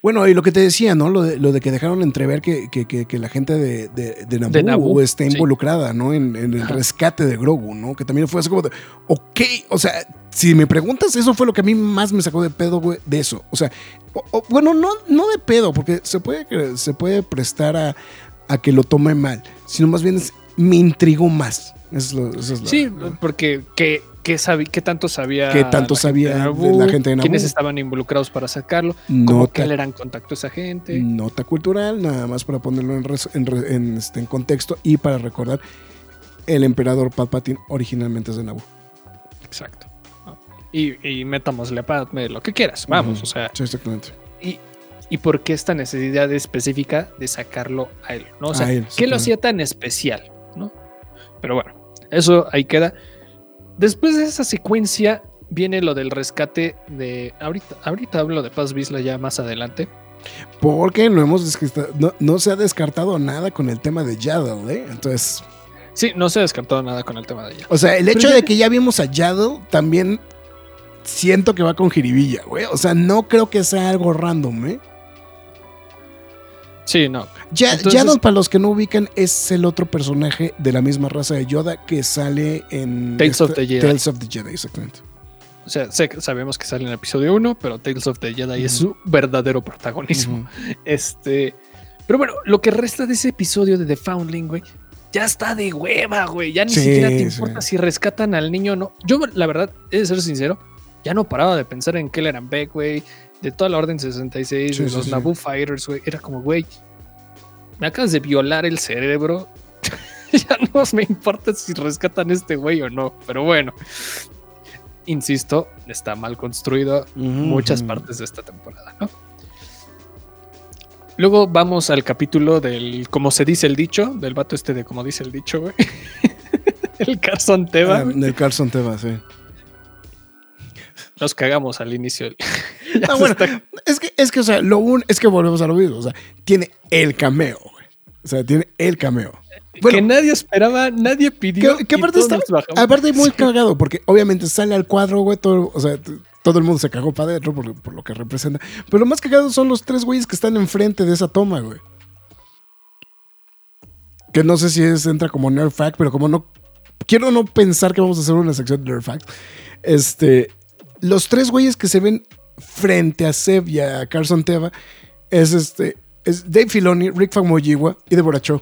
Bueno, y lo que te decía, ¿no? Lo de, lo de que dejaron entrever que, que, que, que la gente de, de, de Naboo, De Naboo, está sí. involucrada, ¿no? En, en el Ajá. rescate de Grogu, ¿no? Que también fue así como de, ok, o sea, si me preguntas, eso fue lo que a mí más me sacó de pedo, güey, de eso. O sea, o- o- bueno, no, no de pedo, porque se puede, se puede prestar a, a que lo tome mal, sino más bien es- me intrigó más. Eso es lo- eso es lo- Sí, porque que qué, sabi- qué tanto sabía. ¿Qué tanto la sabía gente de la gente de ¿Quiénes Naboo? estaban involucrados para sacarlo? ¿Cómo que él era en contacto a esa gente? nota cultural, nada más para ponerlo en, res- en este, en contexto y para recordar, el emperador Palpatine originalmente es de Naboo. Exacto. Y, y metámosle a Padme lo que quieras. Vamos, o sea. Sí, exactamente. Y, ¿Y por qué esta necesidad específica de sacarlo a él? ¿no? O sea, A él, ¿qué lo hacía tan especial? ¿No? Pero bueno, eso ahí queda. Después de esa secuencia viene lo del rescate de. Ahorita, ahorita hablo de Paz Vizla ya más adelante. Porque no hemos no, no se ha descartado nada con el tema de Yaddle, ¿eh? Entonces, Sí, no se ha descartado nada con el tema de ella. o sea, el Pero hecho ya- de que ya vimos a Yaddle también siento que va con jiribilla, güey. O sea, no creo que sea algo random, ¿eh? Sí, no. Ya, Entonces- Yaddle, para los que no ubican, es el otro personaje de la misma raza de Yoda que sale en Tales of the Jedi. Tales of the Jedi, exactamente. O sea, sabemos que sale en el episodio 1, pero Tales of the Jedi es su verdadero protagonismo. Este. Pero bueno, lo que resta de ese episodio de The Foundling, güey, ya está de hueva, güey. Ya ni Sí, siquiera te sí. importa si rescatan al niño o no. Yo, la verdad, he de ser sincero, ya no paraba de pensar en Kelleran Beck, güey, de toda la Orden 66, Sí, de los sí. Naboo Fighters, güey. Era como, güey, me acabas de violar el cerebro. *laughs* ya no me importa si rescatan a este güey o no. Pero bueno, insisto, está mal construido muchas partes de esta temporada, ¿no? Luego vamos al capítulo del como se dice el dicho, del vato este de como dice el dicho, güey. *laughs* el Carson Teba. Ah, del Carson Teva, sí. Nos cagamos al inicio. *laughs* *laughs* Ah, se bueno, está- es que, es que, o sea, lo un, es que volvemos a lo mismo. O sea, tiene el cameo, güey. O sea, tiene el cameo. que nadie esperaba, nadie pidió. que, que aparte está, aparte muy cagado, porque obviamente sale al cuadro, güey, todo, o sea, todo el mundo se cagó para adentro por, por lo que representa. Pero lo más cagado son los tres güeyes que están enfrente de esa toma, güey. Que no sé si es, entra como Nerd Fact, pero como no. Quiero no pensar que vamos a hacer una sección de Nerd Fact. Este. Los tres güeyes que se ven frente a Seb y a Carson Teva es este. Es Dave Filoni, Rick Famuyiwa y Deborah Cho.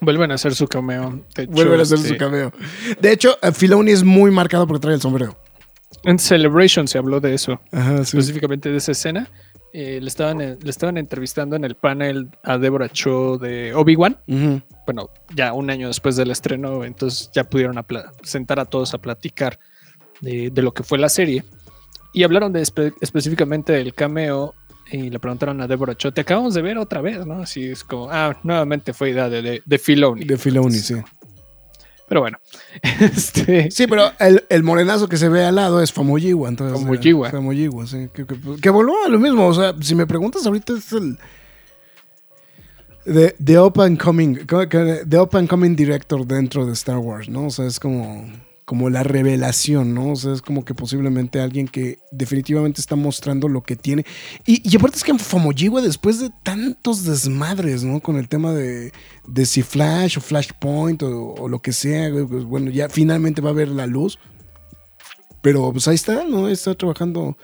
Vuelven a hacer su cameo. Vuelven a hacer su cameo. De hecho, Filoni es muy marcado porque trae el sombrero. En Celebration se habló de eso. Ajá, sí. específicamente de esa escena. Eh, le, estaban, le estaban entrevistando en el panel a Deborah Cho de Obi-Wan. Bueno, ya un año después del estreno, entonces ya pudieron sentar a todos a platicar de, de lo que fue la serie. Y hablaron de espe- específicamente del cameo y le preguntaron a Deborah Cho, te acabamos de ver otra vez, ¿no? Así es como, ah, nuevamente fue idea de, de, de Filoni. De Filoni, sí. Pero bueno, *laughs* este, Sí, pero el, el morenazo que se ve al lado es Famoyiwa. Entonces, Famuyiwa. eh, sí. Que, que, que volvió a lo mismo. O sea, si me preguntas ahorita es el. The, the up and coming. The up and coming director dentro de Star Wars, ¿no? O sea, es como. Como la revelación, ¿no? O sea, es como que posiblemente alguien que definitivamente está mostrando lo que tiene. Y, aparte es que Famoyiwa, después de tantos desmadres, ¿no? Con el tema de, de si Flash o Flashpoint o, lo que sea, pues, bueno, ya finalmente va a ver la luz. Pero pues ahí está, ¿no? Está trabajando,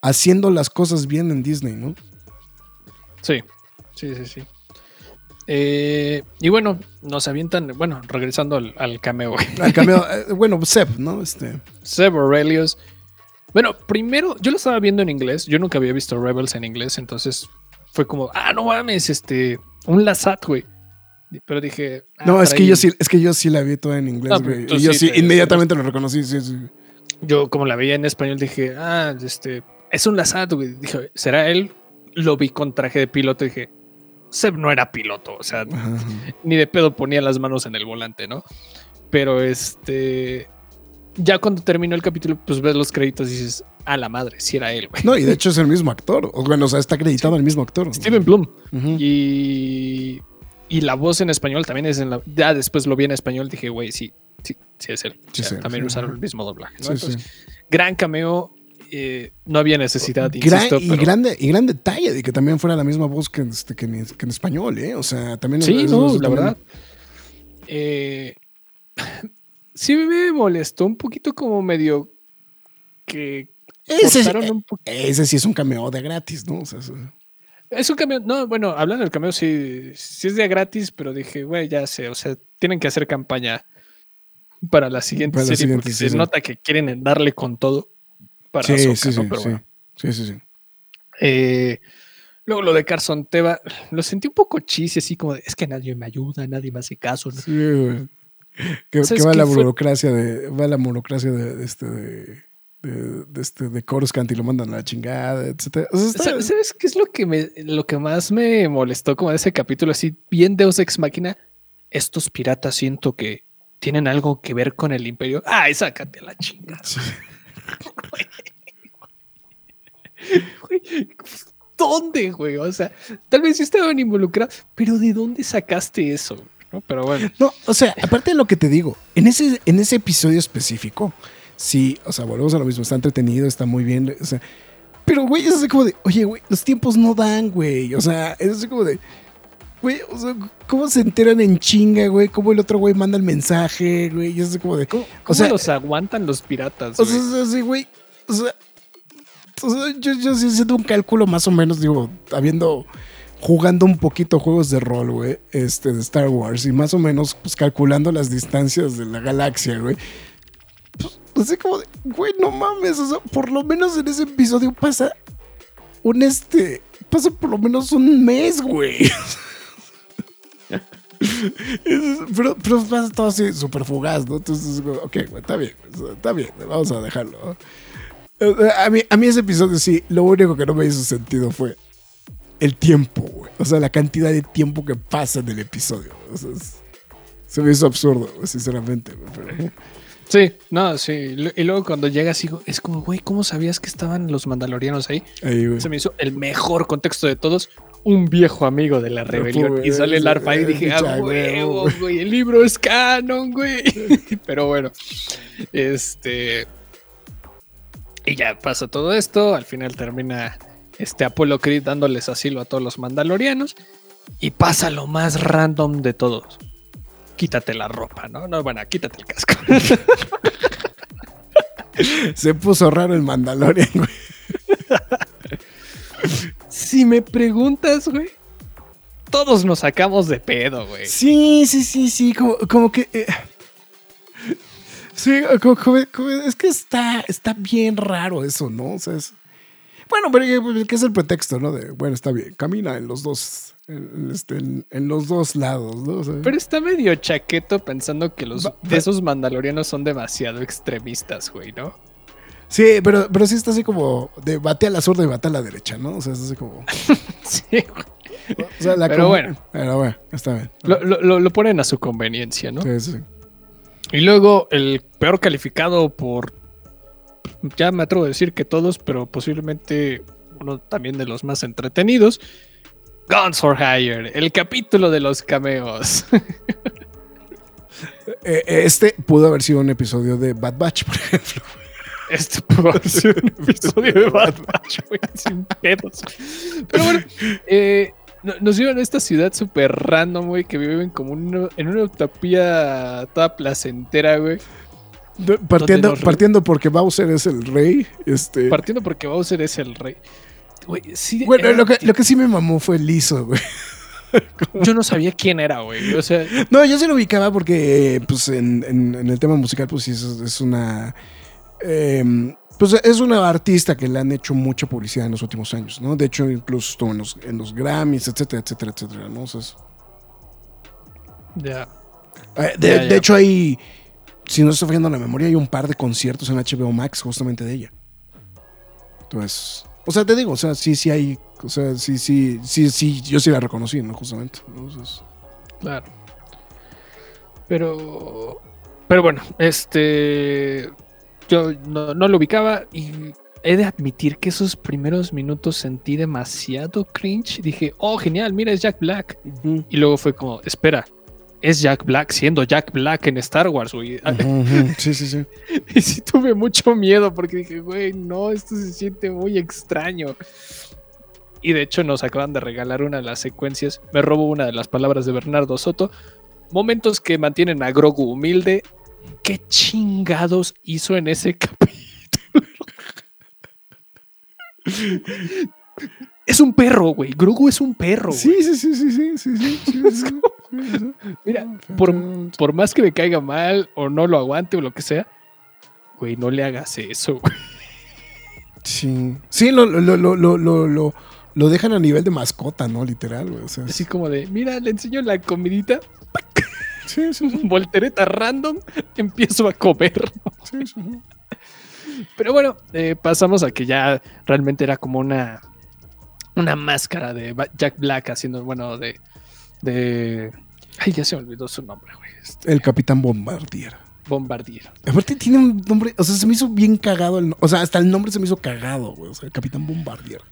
haciendo las cosas bien en Disney, ¿no? sí, sí, sí, sí. Eh, y bueno, nos avientan, bueno, regresando al, al cameo. Al cambio, *laughs* eh, bueno, Seb, ¿no? Este, Seb Aurelius. Bueno, primero, yo lo estaba viendo en inglés. Yo nunca había visto Rebels en inglés, entonces fue como, ah, no mames, este, un Lazat, güey. Pero dije, ah, no, es que yo sí, es que yo sí la vi toda en inglés, güey. y yo sí sí, te- inmediatamente lo reconocí, sí, sí. Yo, como la veía en español, dije, ah, este, es un Lazat, güey. Dije, ¿será él? Lo vi con traje de piloto y dije, Seb no era piloto, o sea, Ajá, ni de pedo ponía las manos en el volante, ¿no? Pero este. Ya cuando terminó el capítulo, pues ves los créditos y dices, a la madre, si era él, güey. No, y de hecho es el mismo actor. O bueno, o sea, está acreditado el mismo actor. Steven Bloom. Ujú. Y, y la voz en español también es en la. Ya después lo vi en español, dije, güey, sí, sí, sí es él. O Sí, sea, sí, también sí. usaron el mismo doblaje. ¿no? Sí, Entonces, sí. Gran cameo. Eh, no había necesidad, Gran- insisto. y, pero- grande, y gran detalle de que también fuera la misma voz que, en- este, que, en, que en español, ¿eh? O sea, también. Sí, no, la también- verdad. Eh, *laughs* sí me molestó un poquito como medio que Ese, cortaron un ese sí es un cameo de gratis, ¿no? O sea, eso- Es un cameo, no, bueno, hablando del cameo, sí, sí es de gratis, pero dije, güey, ya sé, o sea, tienen que hacer campaña para la siguiente Para la serie, siguiente porque se nota que quieren darle con todo para Sí, Ahsoka, sí, sí. Pero sí. bueno. Sí, sí, sí. Eh, luego lo de Carson Teva, lo sentí un poco chiste, así como de, es que nadie me ayuda, nadie me hace caso. ¿no? Sí, güey. Que, ¿Sabes que va la burocracia de. Va la burocracia de, de este de, de, de este de Coruscant y lo mandan a la chingada, etcétera. O sea, está- Sa- ¿Sabes qué es lo que me, lo que más me molestó como de ese capítulo así bien Deus Ex Máquina? Estos piratas siento que tienen algo que ver con el imperio. Ay, sácate a la chingada. Sí. ¿Dónde, güey? O sea, tal vez sí estaban involucrados, pero ¿de dónde sacaste eso? ¿No? Pero bueno. No, o sea, aparte de lo que te digo, en ese, en ese episodio específico, sí, o sea, volvemos a lo mismo, está entretenido, está muy bien, o sea, pero güey, es así como de, oye, güey, los tiempos no dan, güey, o sea, es como de, güey, o sea, ¿cómo se enteran en chinga, güey? ¿Cómo el otro güey manda el mensaje, güey? Y es así como de, ¿Cómo, o sea, los aguantan los piratas? o güey? sea, es así, güey, o sea, o sea, yo, yo sí haciendo un cálculo más o menos, digo, habiendo jugando un poquito juegos de rol, güey, este, de Star Wars, y más o menos, pues, calculando las distancias de la galaxia, güey. Pues, así como de, güey, no mames, o sea, por lo menos en ese episodio pasa un, este, pasa por lo menos un mes, güey. *laughs* Pero, pero pasa todo así súper fugaz, ¿no? Entonces, ok, está bien, está bien, vamos a dejarlo. A mí, a mí ese episodio sí, lo único que no me hizo sentido fue el tiempo, güey. O sea, la cantidad de tiempo que pasa en el episodio. O sea, es- se me hizo absurdo, güey, sinceramente. güey, Sí, no, sí. Y luego cuando llegas, digo, es como, güey, ¿cómo sabías que estaban los mandalorianos ahí? ahí, güey. Se me hizo el mejor contexto de todos. Un viejo amigo de la rebelión. Y sale el arpa y dije, ah, huevo, güey". el libro es canon, güey. *laughs* Pero bueno, este. Y ya pasa todo esto. Al final termina este Apolo Creed dándoles asilo a todos los mandalorianos. Y pasa lo más random de todos. Quítate la ropa, ¿no? No, bueno, quítate el casco. Se puso raro el Mandalorian, güey. *laughs* si me preguntas, güey, todos nos sacamos de pedo, güey. Sí, sí, sí, sí, como, como que... eh, sí, como, como- como- es que está, está bien raro eso, ¿no? O sea, es... Bueno, pero que- que es el pretexto, ¿no? De, bueno, está bien, camina en los dos, en, este, en- en los dos lados, ¿no? O sea, Pero está medio chaqueto pensando que los Va- de esos mandalorianos son demasiado extremistas, güey, ¿no? Sí, pero, pero sí está así como de bate a la zurda y bate a la derecha, ¿no? O sea, es así como... *laughs* Sí, güey. O sea, la Pero bueno. Pero bueno, está bien. Lo, lo- lo- ponen a su conveniencia, ¿no? Sí, sí. Y luego el peor calificado por, ya me atrevo a decir que todos, pero posiblemente uno también de los más entretenidos, Guns for Hire, el capítulo de los cameos. *laughs* Eh, Este pudo haber sido un episodio de Bad Batch, por ejemplo. Este pudo haber sido un episodio de *laughs* Bad Batch, güey, sin pedos. Pero bueno, eh, no- nos llevan a esta ciudad súper random, güey, que viven como una- en una utopía toda placentera, güey. Partiendo, partiendo porque Bowser es el rey. Este, Partiendo porque Bowser es el rey. Güey, sí, bueno, lo que, lo que sí me mamó fue liso, güey. *laughs* yo no sabía quién era, güey. O sea, No, yo se lo ubicaba porque, pues, en, en- en el tema musical, pues sí, es, es una. Eh, pues es una artista que le han hecho mucha publicidad en los últimos años, ¿no? De hecho, incluso estuvo en los, en los Grammys, etcétera, etcétera, etcétera, ¿no? O sea, es- ya. eh, de, hecho, hay. Si no estoy fallando la memoria, hay un par de conciertos en HBO Max justamente de ella. Entonces. O sea, te digo, o sea, sí, sí hay. O sea, sí, sí, sí, sí, yo sí la reconocí, ¿no? Justamente. ¿no? Entonces, Claro. Pero. Pero bueno, este. Yo no, no lo ubicaba y he de admitir que esos primeros minutos sentí demasiado cringe. Dije, oh, genial, mira, es Jack Black. Y luego fue como, espera, es Jack Black siendo Jack Black en Star Wars, güey. Sí, sí, sí. *laughs* Y sí tuve mucho miedo porque dije, güey, no, esto se siente muy extraño. Y de hecho nos acaban de regalar una de las secuencias. Me robo una de las palabras de Bernardo Soto. Momentos que mantienen a Grogu humilde. ¿Qué chingados hizo en ese *laughs* capítulo? es un perro, güey. Grogu es un perro. Sí, sí, sí, sí, *laughs* sí, sí, sí. Mira, por, por, más que me caiga mal o no lo aguante o lo que sea, güey, no le hagas eso, güey. Sí. Sí, lo, lo, lo, lo, dejan a nivel de mascota, ¿no? Literal, güey. Así como de, mira, le enseño la comidita sí, sí, sí, voltereta random, empiezo a comer. Pero bueno, eh, pasamos a que ya realmente era como una, una máscara de Jack Black haciendo, bueno, de, de... Ay, ya se me olvidó su nombre, güey. Este, El Capitán Bombardier. Bombardier. Aparte tiene un nombre, o sea, se me hizo bien cagado. el o sea, hasta el nombre se me hizo cagado, güey. O sea, el Capitán Bombardier.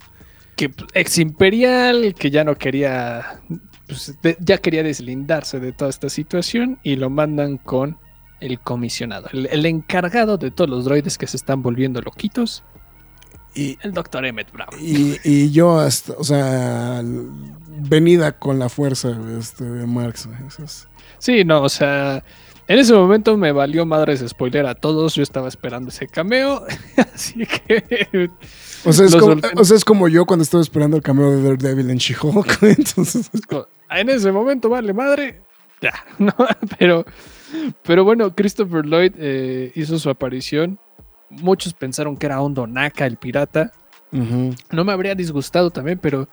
Que pues, ex imperial, que ya no quería, pues, de- ya quería deslindarse de toda esta situación y lo mandan con el comisionado, el, el encargado de todos los droides que se están volviendo loquitos, Y, el doctor Emmett Brown. y, y yo hasta, o sea, venida con la fuerza este, de Marx. es- Sí, no, o sea, en ese momento me valió madres spoiler a todos. Yo estaba esperando ese cameo, *laughs* así que. O sea, es como, o sea, es como yo cuando estaba esperando el cameo de Daredevil en She-Hulk. Entonces, en ese momento vale madre. Ya, *laughs* no, pero, pero bueno, Christopher Lloyd eh, hizo su aparición. Muchos pensaron que era Hondo Naka, el pirata. No me habría disgustado también, pero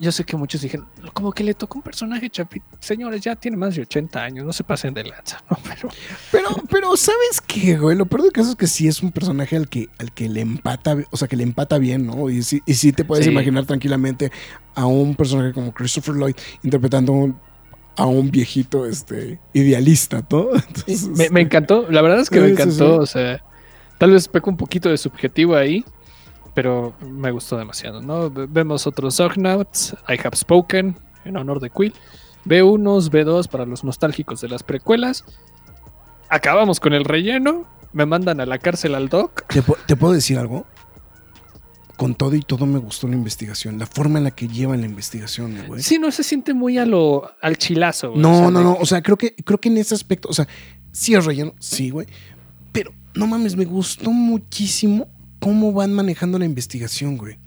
yo sé que muchos dijeron, como que le tocó un personaje chapito. Señores, ya tiene más de 80 años, no se pasen de lanza, ¿no? *laughs* Pero Pero, pero, ¿sabes qué, güey? Lo peor del caso es que sí es un personaje al que, al que le empata, o sea, que le empata bien, ¿no? Y sí, y sí te puedes Sí. imaginar tranquilamente a un personaje como Christopher Lloyd interpretando un- a un viejito este, idealista, ¿no? *laughs* Entonces, me, me encantó, la verdad es que me sí, encantó, sí. o sea, tal vez peco un poquito de subjetivo ahí, pero me gustó demasiado, ¿no? Ve- Vemos otros Ugnaughts, I Have Spoken, en honor de Quill, B1, B2 para los nostálgicos de las precuelas, acabamos con el relleno, me mandan a la cárcel al Doc, ¿Te, pu- te puedo decir algo? Con todo y todo me gustó la investigación, la forma en la que llevan la investigación, güey. sí, no se siente muy a lo, al chilazo. güey, o No, sea, no, no. O sea, creo que, creo que en ese aspecto, o sea, sí es relleno, sí, güey. Pero no mames, me gustó muchísimo cómo van manejando la investigación, güey.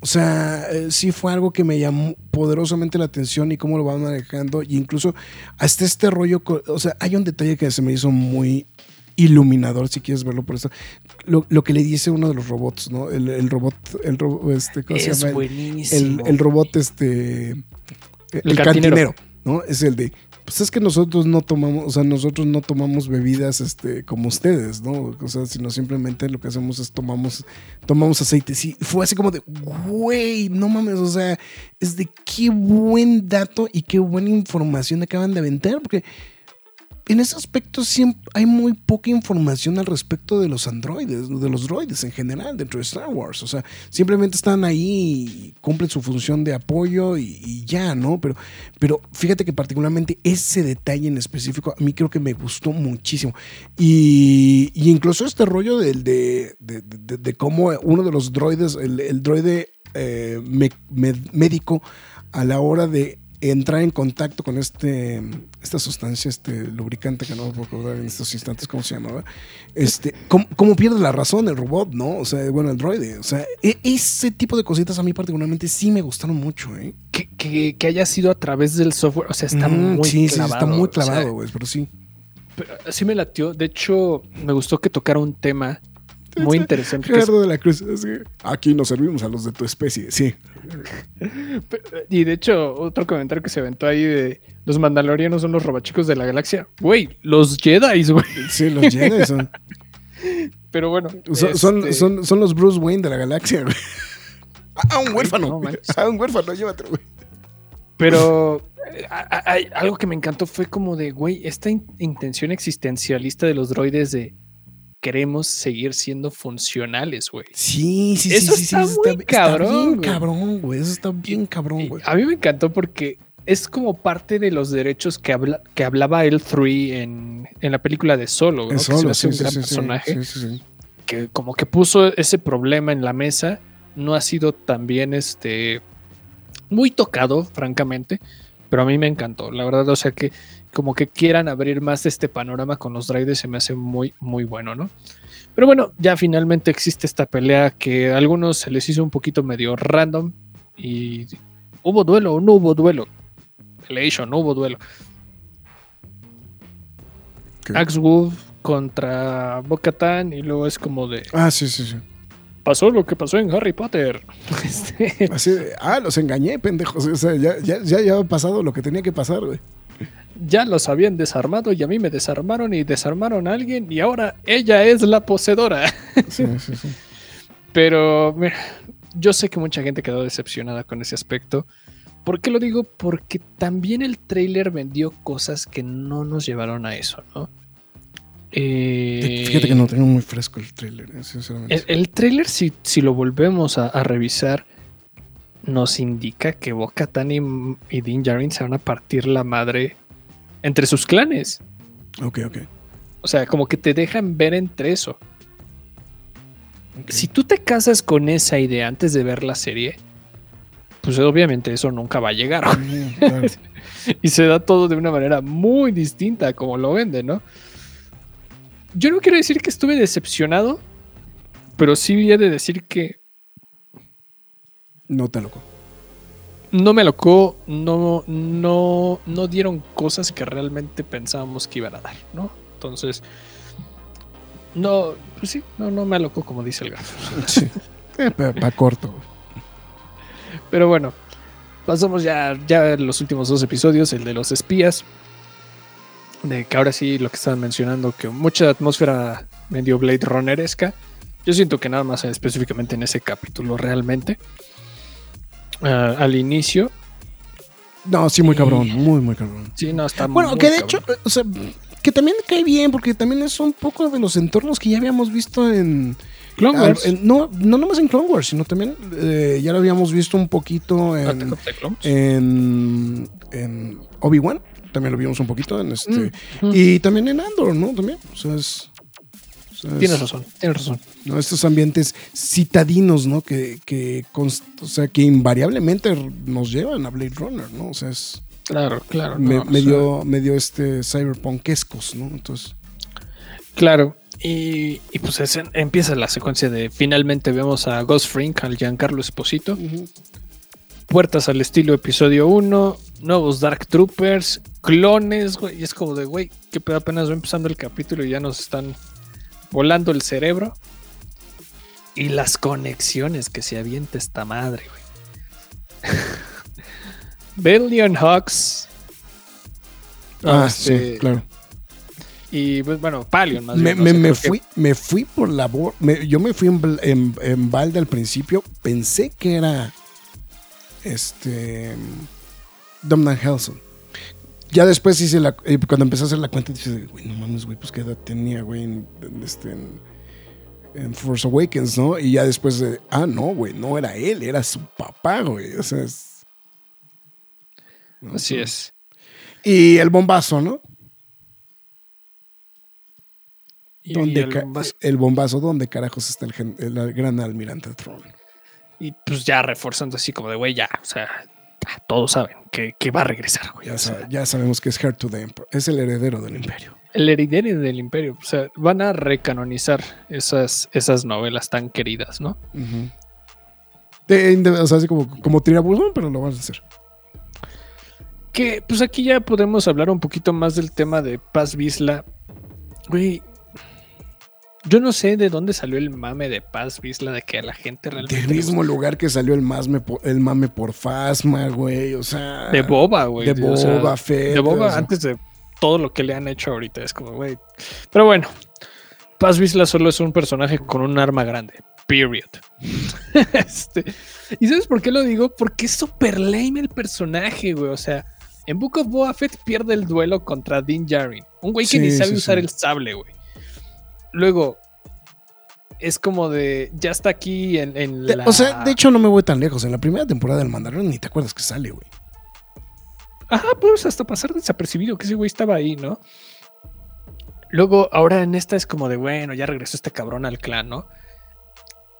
O sea, eh, sí fue algo que me llamó poderosamente la atención y cómo lo van manejando. Y incluso hasta este rollo, o sea, hay un detalle que se me hizo muy iluminador, si quieres verlo por eso. Lo, lo que le dice uno de los robots, ¿no? El, el robot, el robot, este, ¿cómo se llama? El- el, robot, este. El, El cantinero. cantinero. ¿no? Es el de. Pues es que nosotros no tomamos, o sea, nosotros no tomamos bebidas este, como ustedes, ¿no? O sea, sino simplemente lo que hacemos es tomamos, tomamos aceite. Sí, fue así como de, güey, no mames, o sea, es de qué buen dato y qué buena información acaban de aventar, porque en ese aspecto siempre hay muy poca información al respecto de los androides, de los droides en general dentro de Star Wars. O sea, simplemente están ahí, cumplen su función de apoyo y, y ya, ¿no? Pero, pero fíjate que particularmente ese detalle en específico a mí creo que me gustó muchísimo. Y, y incluso este rollo de, de, cómo uno de los droides, el, droide eh, médico, a la hora de entrar en contacto con este esta sustancia, este lubricante que no me puedo acordar en estos instantes cómo se llamaba, este, cómo, cómo pierde la razón el robot, ¿no? O sea, bueno, el droide, o sea, e- ese tipo de cositas a mí particularmente sí me gustaron mucho, ¿eh? que, que- que haya sido a través del software, o sea, está Mm, muy sí, sí, clavado. está muy o sea, clavado, güey, pero sí. pero sí me latió. De hecho, me gustó que tocara un tema muy interesante. Gerardo de la Cruz, es que aquí nos servimos a los de tu especie, sí. y de hecho, otro comentario que se aventó ahí de los mandalorianos son los robachicos de la galaxia. Güey, los Jedi, güey. Sí, los Jedi son, Pero bueno. son, este, son, son los Bruce Wayne de la galaxia, güey. Ah, un huérfano. no ah, un huérfano, llévatelo, güey. Pero eh, a- a- a- algo que me encantó fue como de, güey, esta in- intención existencialista de los droides de queremos seguir siendo funcionales, güey. Sí, sí, Eso sí, sí, está sí, muy está, cabrón, Está bien cabrón, güey. Eso está bien cabrón, güey. A mí me encantó porque es como parte de los derechos que, habla, que hablaba el 3 en, en la película de Solo, ¿no? Es que se solo, hace un sí, sí, gran sí, sí, personaje, sí, sí, sí. que como que puso ese problema en la mesa, no ha sido también este muy tocado, francamente, pero a mí me encantó, la verdad, o sea que como que quieran abrir más este panorama con los droides se me hace muy, muy bueno, ¿no? Pero bueno, ya finalmente existe esta pelea que a algunos se les hizo un poquito medio random y hubo duelo o no hubo duelo. Annihilation, no hubo duelo. ¿Qué? Axe Wolf contra Bo-Katan y luego es como de Ah, sí, sí, sí. pasó lo que pasó en Harry Potter. *laughs* Este, Así de, ah, los engañé, pendejos. O sea, ya, ya, ya, ya había pasado lo que tenía que pasar, güey. Ya los habían desarmado y a mí me desarmaron y desarmaron a alguien y ahora ella es la poseedora. Sí, sí, sí. *laughs* Pero mira, yo sé que mucha gente quedó decepcionada con ese aspecto. ¿Por qué lo digo? Porque también el trailer vendió cosas que no nos llevaron a eso, ¿no? Eh, Fíjate que no tengo muy fresco el trailer, eh, sinceramente. El, el trailer, si, si lo volvemos a, a revisar, nos indica que Boca y, y Din Djarin se van a partir la madre entre sus clanes. Ok, ok. O sea, como que te dejan ver entre eso. Si tú te casas con esa idea antes de ver la serie, pues obviamente eso nunca va a llegar. Mm, *laughs* claro. y se da todo de una manera muy distinta a como lo vende, ¿no? Yo no quiero decir que estuve decepcionado, pero sí he de decir que No te loco. No me alocó, no, no, no dieron cosas que realmente pensábamos que iban a dar, ¿no? Entonces, no, pues sí, no, no me alocó como dice el gato. *laughs* Sí. Para corto. Pero bueno, pasamos ya, ya a los últimos dos episodios, el de los espías. De que ahora sí lo que estaban mencionando, que mucha atmósfera medio Blade Runneresca. Yo siento que nada más específicamente en ese capítulo realmente. Ah, al inicio. No, sí, muy cabrón. Muy, muy cabrón. Sí, no, está Bueno, muy que de cabrón. hecho, o sea, que también cae bien, porque también es un poco de los entornos que ya habíamos visto en. Clone Wars. ah, en- no, no nomás en Clone Wars, sino también eh, ya lo habíamos visto un poquito en, en, en Obi-Wan. También lo vimos un poquito en este. Mm, mm. Y también en Andor, ¿no? También. O sea, es. Es- Tienes razón, tienes razón. ¿no? Estos ambientes citadinos, ¿no? Que, que, o sea, que invariablemente nos llevan a Blade Runner, ¿no? O sea, es Claro, claro. me- no, o sea, medio, medio este cyberpunkescos, ¿no? Entonces, Claro. Y, y pues es- empieza la secuencia de finalmente vemos a Ghost Frink, al Giancarlo Esposito. Puertas al estilo episodio 1, nuevos Dark Troopers, clones, güey. Y es como de, güey, que pedo apenas va empezando el capítulo y ya nos están volando el cerebro. Y las conexiones que se avienta esta madre, güey. *laughs* Billion Hawks. ah, este, sí, claro. Y pues, bueno, Palion más Me, bien, no me- sé, me que- fui, me fui por la yo me fui en, en, en balde al principio, pensé que era este Domhnall Helson. Ya después hice la, eh, cuando empecé a hacer la cuenta, dije, güey, no mames, güey, pues qué edad tenía, güey, en, en este, en, en Force Awakens, ¿no? Y ya después de, ah, no, güey, no era él, era su papá, güey, o sea, es- ¿no? Así es. Y el bombazo, ¿no? Y, ¿Dónde el bombazo- el bombazo, ¿dónde carajos está el, gran almirante Throne? y, pues ya reforzando así como de, güey, ya, o sea, todos saben que, que va a regresar, güey. Ya, o sa- sea, ya sabemos que es Heir to the Emperor, es el heredero del imperio. el heredero del imperio. O sea, van a recanonizar esas, esas novelas tan queridas, ¿no? De- de- o sea, así como, como tirabuzón, pero lo vas a hacer. Que pues aquí ya podemos hablar un poquito más del tema de Paz Visla. Güey, yo no sé de dónde salió el mame de Paz Visla, de que a la gente realmente. Del mismo lugar que salió el, masme el mame por Fasma, güey, o sea... De Boba, güey. De o sea, Boba de Boba o sea, antes de todo lo que le han hecho ahorita. Es como, güey. Pero bueno, Paz Visla solo es un personaje con un arma grande. Period. *laughs* Este, ¿Y sabes por qué lo digo? Porque es súper lame el personaje, güey. O sea, en Book of Boba Fett pierde el duelo contra Din Djarin. Un güey que ni sabe sí, usar sí. el sable, güey. Luego, es como de. Ya está aquí en, en de- la. O sea, de hecho no me voy tan lejos. En la primera temporada del Mandalorian ni te acuerdas que sale, güey. Ajá, pues hasta pasar desapercibido que ese güey estaba ahí, ¿no? Luego, ahora en esta es como de, bueno, ya regresó este cabrón al clan, ¿no?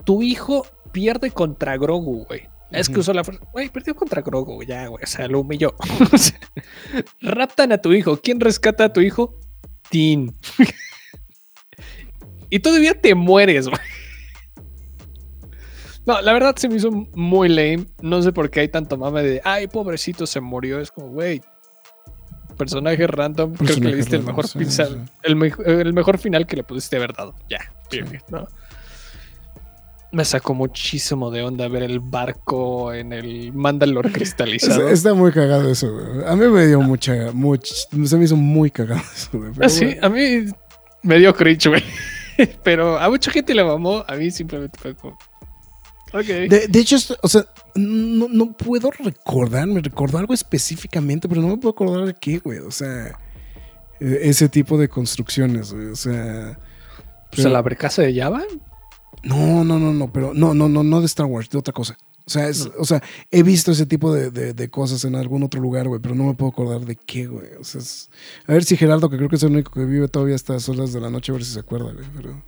Tu hijo pierde contra Grogu, güey. Es que usó la fuerza. Güey, perdió contra Grogu, ya, güey. O sea, lo humilló. *laughs* Raptan a tu hijo. ¿Quién rescata a tu hijo? Tin. *laughs* y todavía te mueres, güey. No, la verdad se me hizo muy lame. No sé por qué hay tanto mame de, ay, pobrecito, se murió. Es como, güey, personaje random, creo que le diste el mejor sí, sí. el, me- el mejor final que le pudiste haber dado. Ya, period, ¿no? Me sacó muchísimo de onda ver el barco en el Mandalor *laughs* cristalizado. Está, muy cagado eso, güey. A mí me dio mucha, much, se me hizo muy cagado eso, güey. Ah, sí, a mí me dio cringe, güey. *laughs* Pero a mucha gente le mamó, a mí simplemente fue como. Ok. De, de hecho, o sea, no, no puedo recordar, me recordó algo específicamente, pero no me puedo acordar de qué, güey. O sea, eh, ese tipo de construcciones, güey. O sea. pues a la brecasa de Java. No, no, no, no, pero no, no, no, no de Star Wars, de otra cosa. O sea, es, o sea, he visto ese tipo de, de- cosas en algún otro lugar, güey, pero no me puedo acordar de qué, güey. O sea, a ver si Gerardo, que creo que es el único que vive todavía a estas horas de la noche, a ver si se acuerda, güey. Pero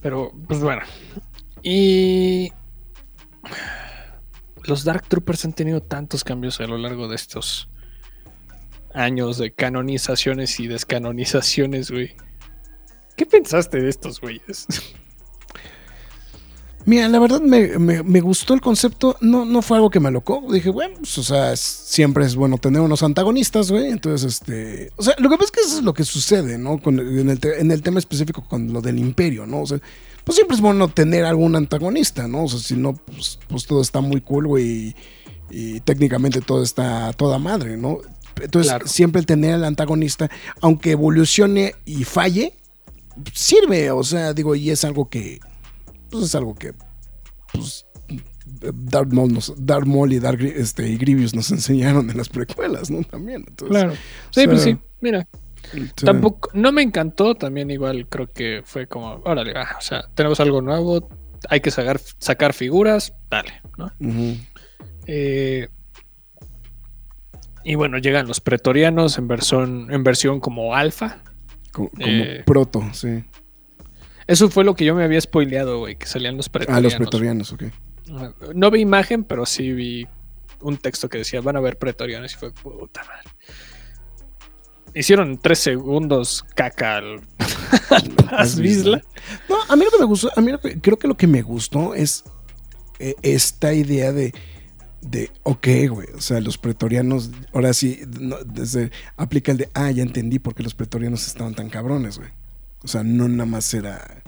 Pero, pues bueno. Y. Los Dark Troopers han tenido tantos cambios a lo largo de estos años de canonizaciones y descanonizaciones, güey. ¿Qué pensaste de estos güeyes? *laughs* Mira, la verdad me, me- me gustó el concepto, no, no fue algo que me alocó. Dije, bueno, pues, o sea, es- siempre es bueno tener unos antagonistas, güey. Entonces, este. O sea, lo que pasa es que eso es lo que sucede, ¿no? Con- en, el te- en el tema específico con lo del imperio, ¿no? O sea, pues siempre es bueno tener algún antagonista, ¿no? O sea, si no, pues, pues todo está muy cool, güey. Y, y técnicamente todo está toda madre, ¿no? Entonces, Claro. siempre el tener al antagonista, aunque evolucione y falle, sirve, o sea, digo, y es algo que pues es algo que pues, Darth Maul, nos- Darth Maul y, Darth, este, y Grievous nos *laughs* enseñaron en las precuelas, ¿no? También. Entonces, Claro. Sí, o pues sí. Mira, sí. tampoco, no me encantó. También igual creo que fue como, órale, ah, o sea, tenemos algo nuevo. Hay que sacar, sacar figuras. Dale, ¿no? Eh, y bueno, llegan los pretorianos en versión, en versión como alfa. Como, como Eh, proto, sí. Eso fue lo que yo me había spoileado, güey, que salían los Ah, pretorianos. los pretorianos, ok. No vi imagen, pero sí vi un texto que decía, van a ver pretorianos y fue puta madre. Hicieron tres segundos caca al, *laughs* al Paz Vizsla. No, a mí lo que me gustó, a mí lo que- creo que lo que me gustó es eh, esta idea de, de, ok, güey, o sea, los pretorianos, ahora sí, no, desde, aplica el de, ah, ya entendí por qué los pretorianos estaban tan cabrones, güey. O sea, no nada más era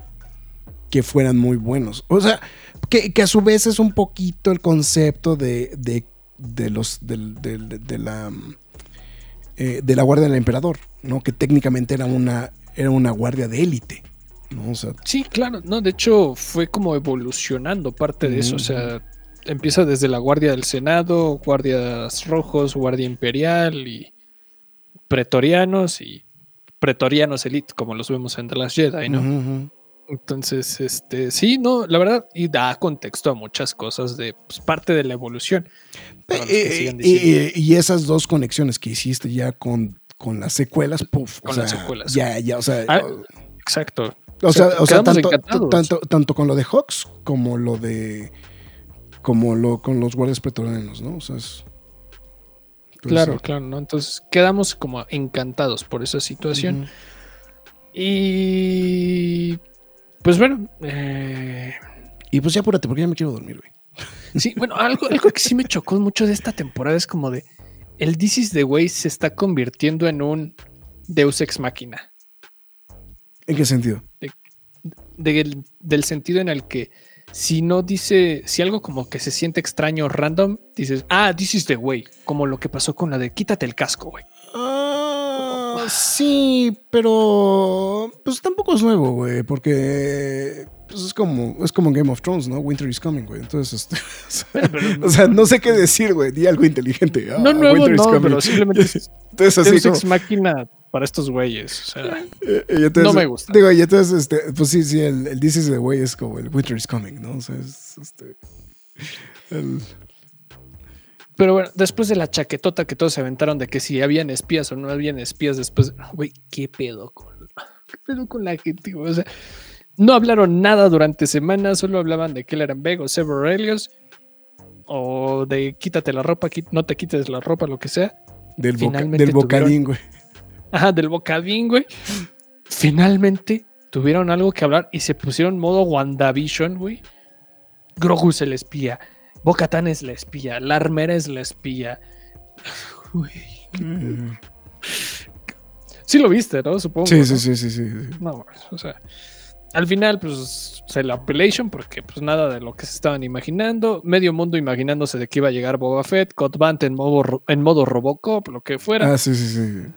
que fueran muy buenos. O sea, que, que a su vez es un poquito el concepto de, de, de los, del- del- de, la... eh, de la guardia del emperador, ¿no? Que técnicamente era una, era una guardia de élite, ¿no? O sea, Sí, claro, no, de hecho fue como evolucionando parte de eso, o sea, empieza desde la Guardia del Senado, Guardias Rojos, Guardia Imperial y Pretorianos y Pretorianos Elite, como los vemos en The Last Jedi, ¿no? Entonces, este, sí, no, la verdad, y da contexto a muchas cosas de pues, parte de la evolución. Los que Eh, sigan y, esas dos conexiones que hiciste ya con, con las secuelas, puff, o Con sea, las secuelas. ya, ya, o sea, Ah, Exacto. o sea, o sea, tanto, tanto, tanto con lo de Hawks como lo de, como lo con los guardias pretorianos, ¿no? O sea, es- entonces, Claro, sí. claro, ¿no? Entonces quedamos como encantados por esa situación. Y pues bueno, eh, Y pues ya apúrate, porque ya me quiero dormir, güey. *laughs* sí, bueno, algo, algo que sí me chocó mucho de esta temporada es como de el This is the Way se está convirtiendo en un Deus ex máquina. ¿En qué sentido? Del, del sentido en el que si no dice, si algo como que se siente extraño random, dices, ah, this is the way, como lo que pasó con la de quítate el casco, güey. Ah, sí, pero pues tampoco es nuevo, güey, porque pues, es como es como Game of Thrones, ¿no? Winter is coming, güey. Entonces, este, *laughs* o, sea, o sea, no sé qué decir, güey. Di algo inteligente. Ah, No Winter is no, coming. pero simplemente es *laughs* Entonces, así como, ex máquina para estos güeyes. O sea, *laughs* eh, y entonces, no me gusta. Digo, y entonces, este, pues sí, sí, el, el This is the way es como el Winter is coming, ¿no? O sea, es este. el- Pero bueno, después de la chaquetota que todos se aventaron de que si habían espías o no habían espías después, güey, ¿qué pedo con, qué pedo con la gente? güey? O sea, no hablaron nada durante semanas, solo hablaban de Beg o Sever Helios, o de quítate la ropa, no te quites la ropa, lo que sea. del, boca- del bocadín, güey. Ajá, del bocadín, güey. Finalmente tuvieron algo que hablar y se pusieron modo WandaVision, güey. Grogu es el espía. Bocatán es la espía. La armera es la espía. Uy, Sí lo viste, ¿no? Supongo. Sí, sí, sí, sí. sí. No, o sea, al final, pues, se la appellation porque, pues, nada de lo que se estaban imaginando. Medio mundo imaginándose de que iba a llegar Boba Fett, Cod Bant en modo, en modo Robocop, lo que fuera. Ah, sí, sí, sí.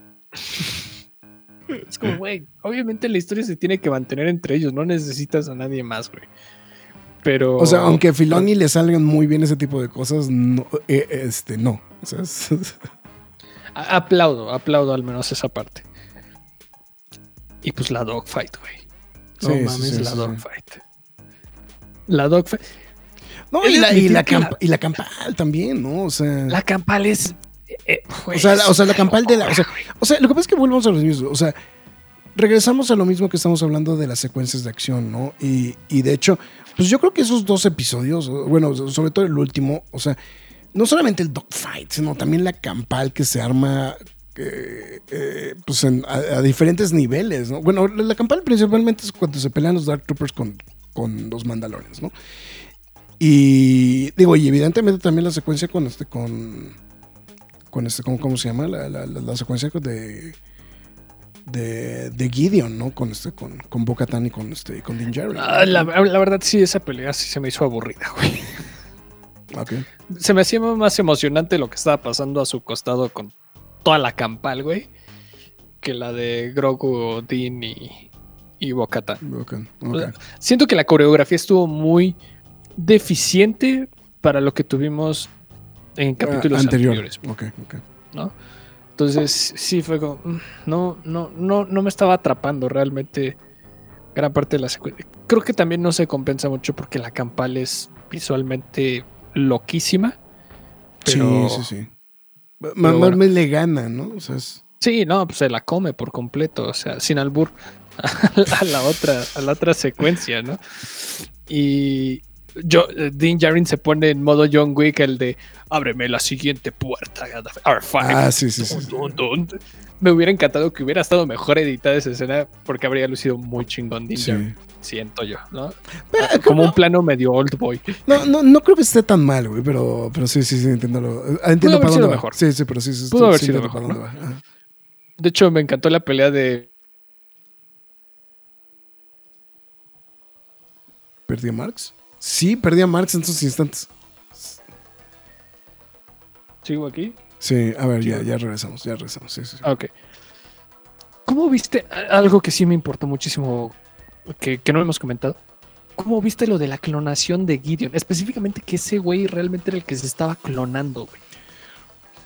Es como, güey, obviamente la historia se tiene que mantener entre ellos, no necesitas a nadie más, güey. Pero. O sea, aunque a Filoni le salgan muy bien ese tipo de cosas, no, eh, este, no. O sea, es- a- aplaudo, aplaudo al menos esa parte. Y pues la dogfight, güey. No Sí, mames, sí, la dogfight. La dogfight. No, y la, y, la y la campal también, ¿no? O sea, La campal es. eh, o, sea, la, o es sea, la una campal de la. O sea, o lo que pasa es que volvemos a lo mismo. O sea, regresamos a lo mismo que estamos hablando de las secuencias de acción, ¿no? Y, y de hecho, pues yo creo que esos dos episodios, bueno, sobre todo el último, o sea, no solamente el dogfight, sino también la campal que se arma. Eh, eh, pues en- a, a diferentes niveles, ¿no? Bueno, la, la campal principalmente es cuando se pelean los Dark Troopers con, con los Mandalorians, ¿no? Y digo, y evidentemente también la secuencia con este, con, con este, ¿cómo, cómo se llama? La, la, la- secuencia de, de, de Gideon, ¿no? Con este, con, con Bo Katan y con este, con Din Djarin. Ah, la, la verdad, sí, esa pelea sí se me hizo aburrida, güey. Ok. Se me hacía más emocionante lo que estaba pasando a su costado con toda la campal, güey, que la de Grogu, Dean y, y O sea, Siento que la coreografía estuvo muy deficiente para lo que tuvimos en capítulos Ah, anterior. anteriores, Ok, ok. ¿no? Entonces, sí fue como, mm, no, no, no, no me estaba atrapando realmente gran parte de la secuencia. Creo que también no se compensa mucho porque la campal es visualmente loquísima. Pero, Sí, sí, sí. Bueno. me le gana, ¿no? O sea, es- Sí, no, pues se la come por completo, o sea, sin albur *laughs* a la otra, a la otra secuencia, ¿no? Y yo, eh, Dean Jarin se pone en modo John Wick, el de ábreme la siguiente puerta, R5. Ah, sí, sí, sí. sí. Dun, dun, dun. Me hubiera encantado que hubiera estado mejor editada esa escena porque habría lucido muy chingón Dean Sí. Djarin, siento yo, ¿no? Pero, Como un plano medio old boy. No, no, no creo que esté tan mal, güey, pero, pero sí, sí, sí, entiendo. Lo, ah, entiendo haber para dónde va. mejor. Sí, sí, pero sí, sí, Pudo haber sido entiendo mejor. Ajá. De hecho, me encantó la pelea de ¿Perdí a Marx? Sí, perdí a Marx en esos instantes. ¿Sigo aquí? Sí, a ver, ya, ya regresamos, ya regresamos. Sí, sí, sí. Ah, Ok. ¿Cómo viste algo que sí me importó muchísimo que, que no hemos comentado? ¿Cómo viste lo de la clonación de Gideon? Específicamente que ese güey realmente era el que se estaba clonando, güey.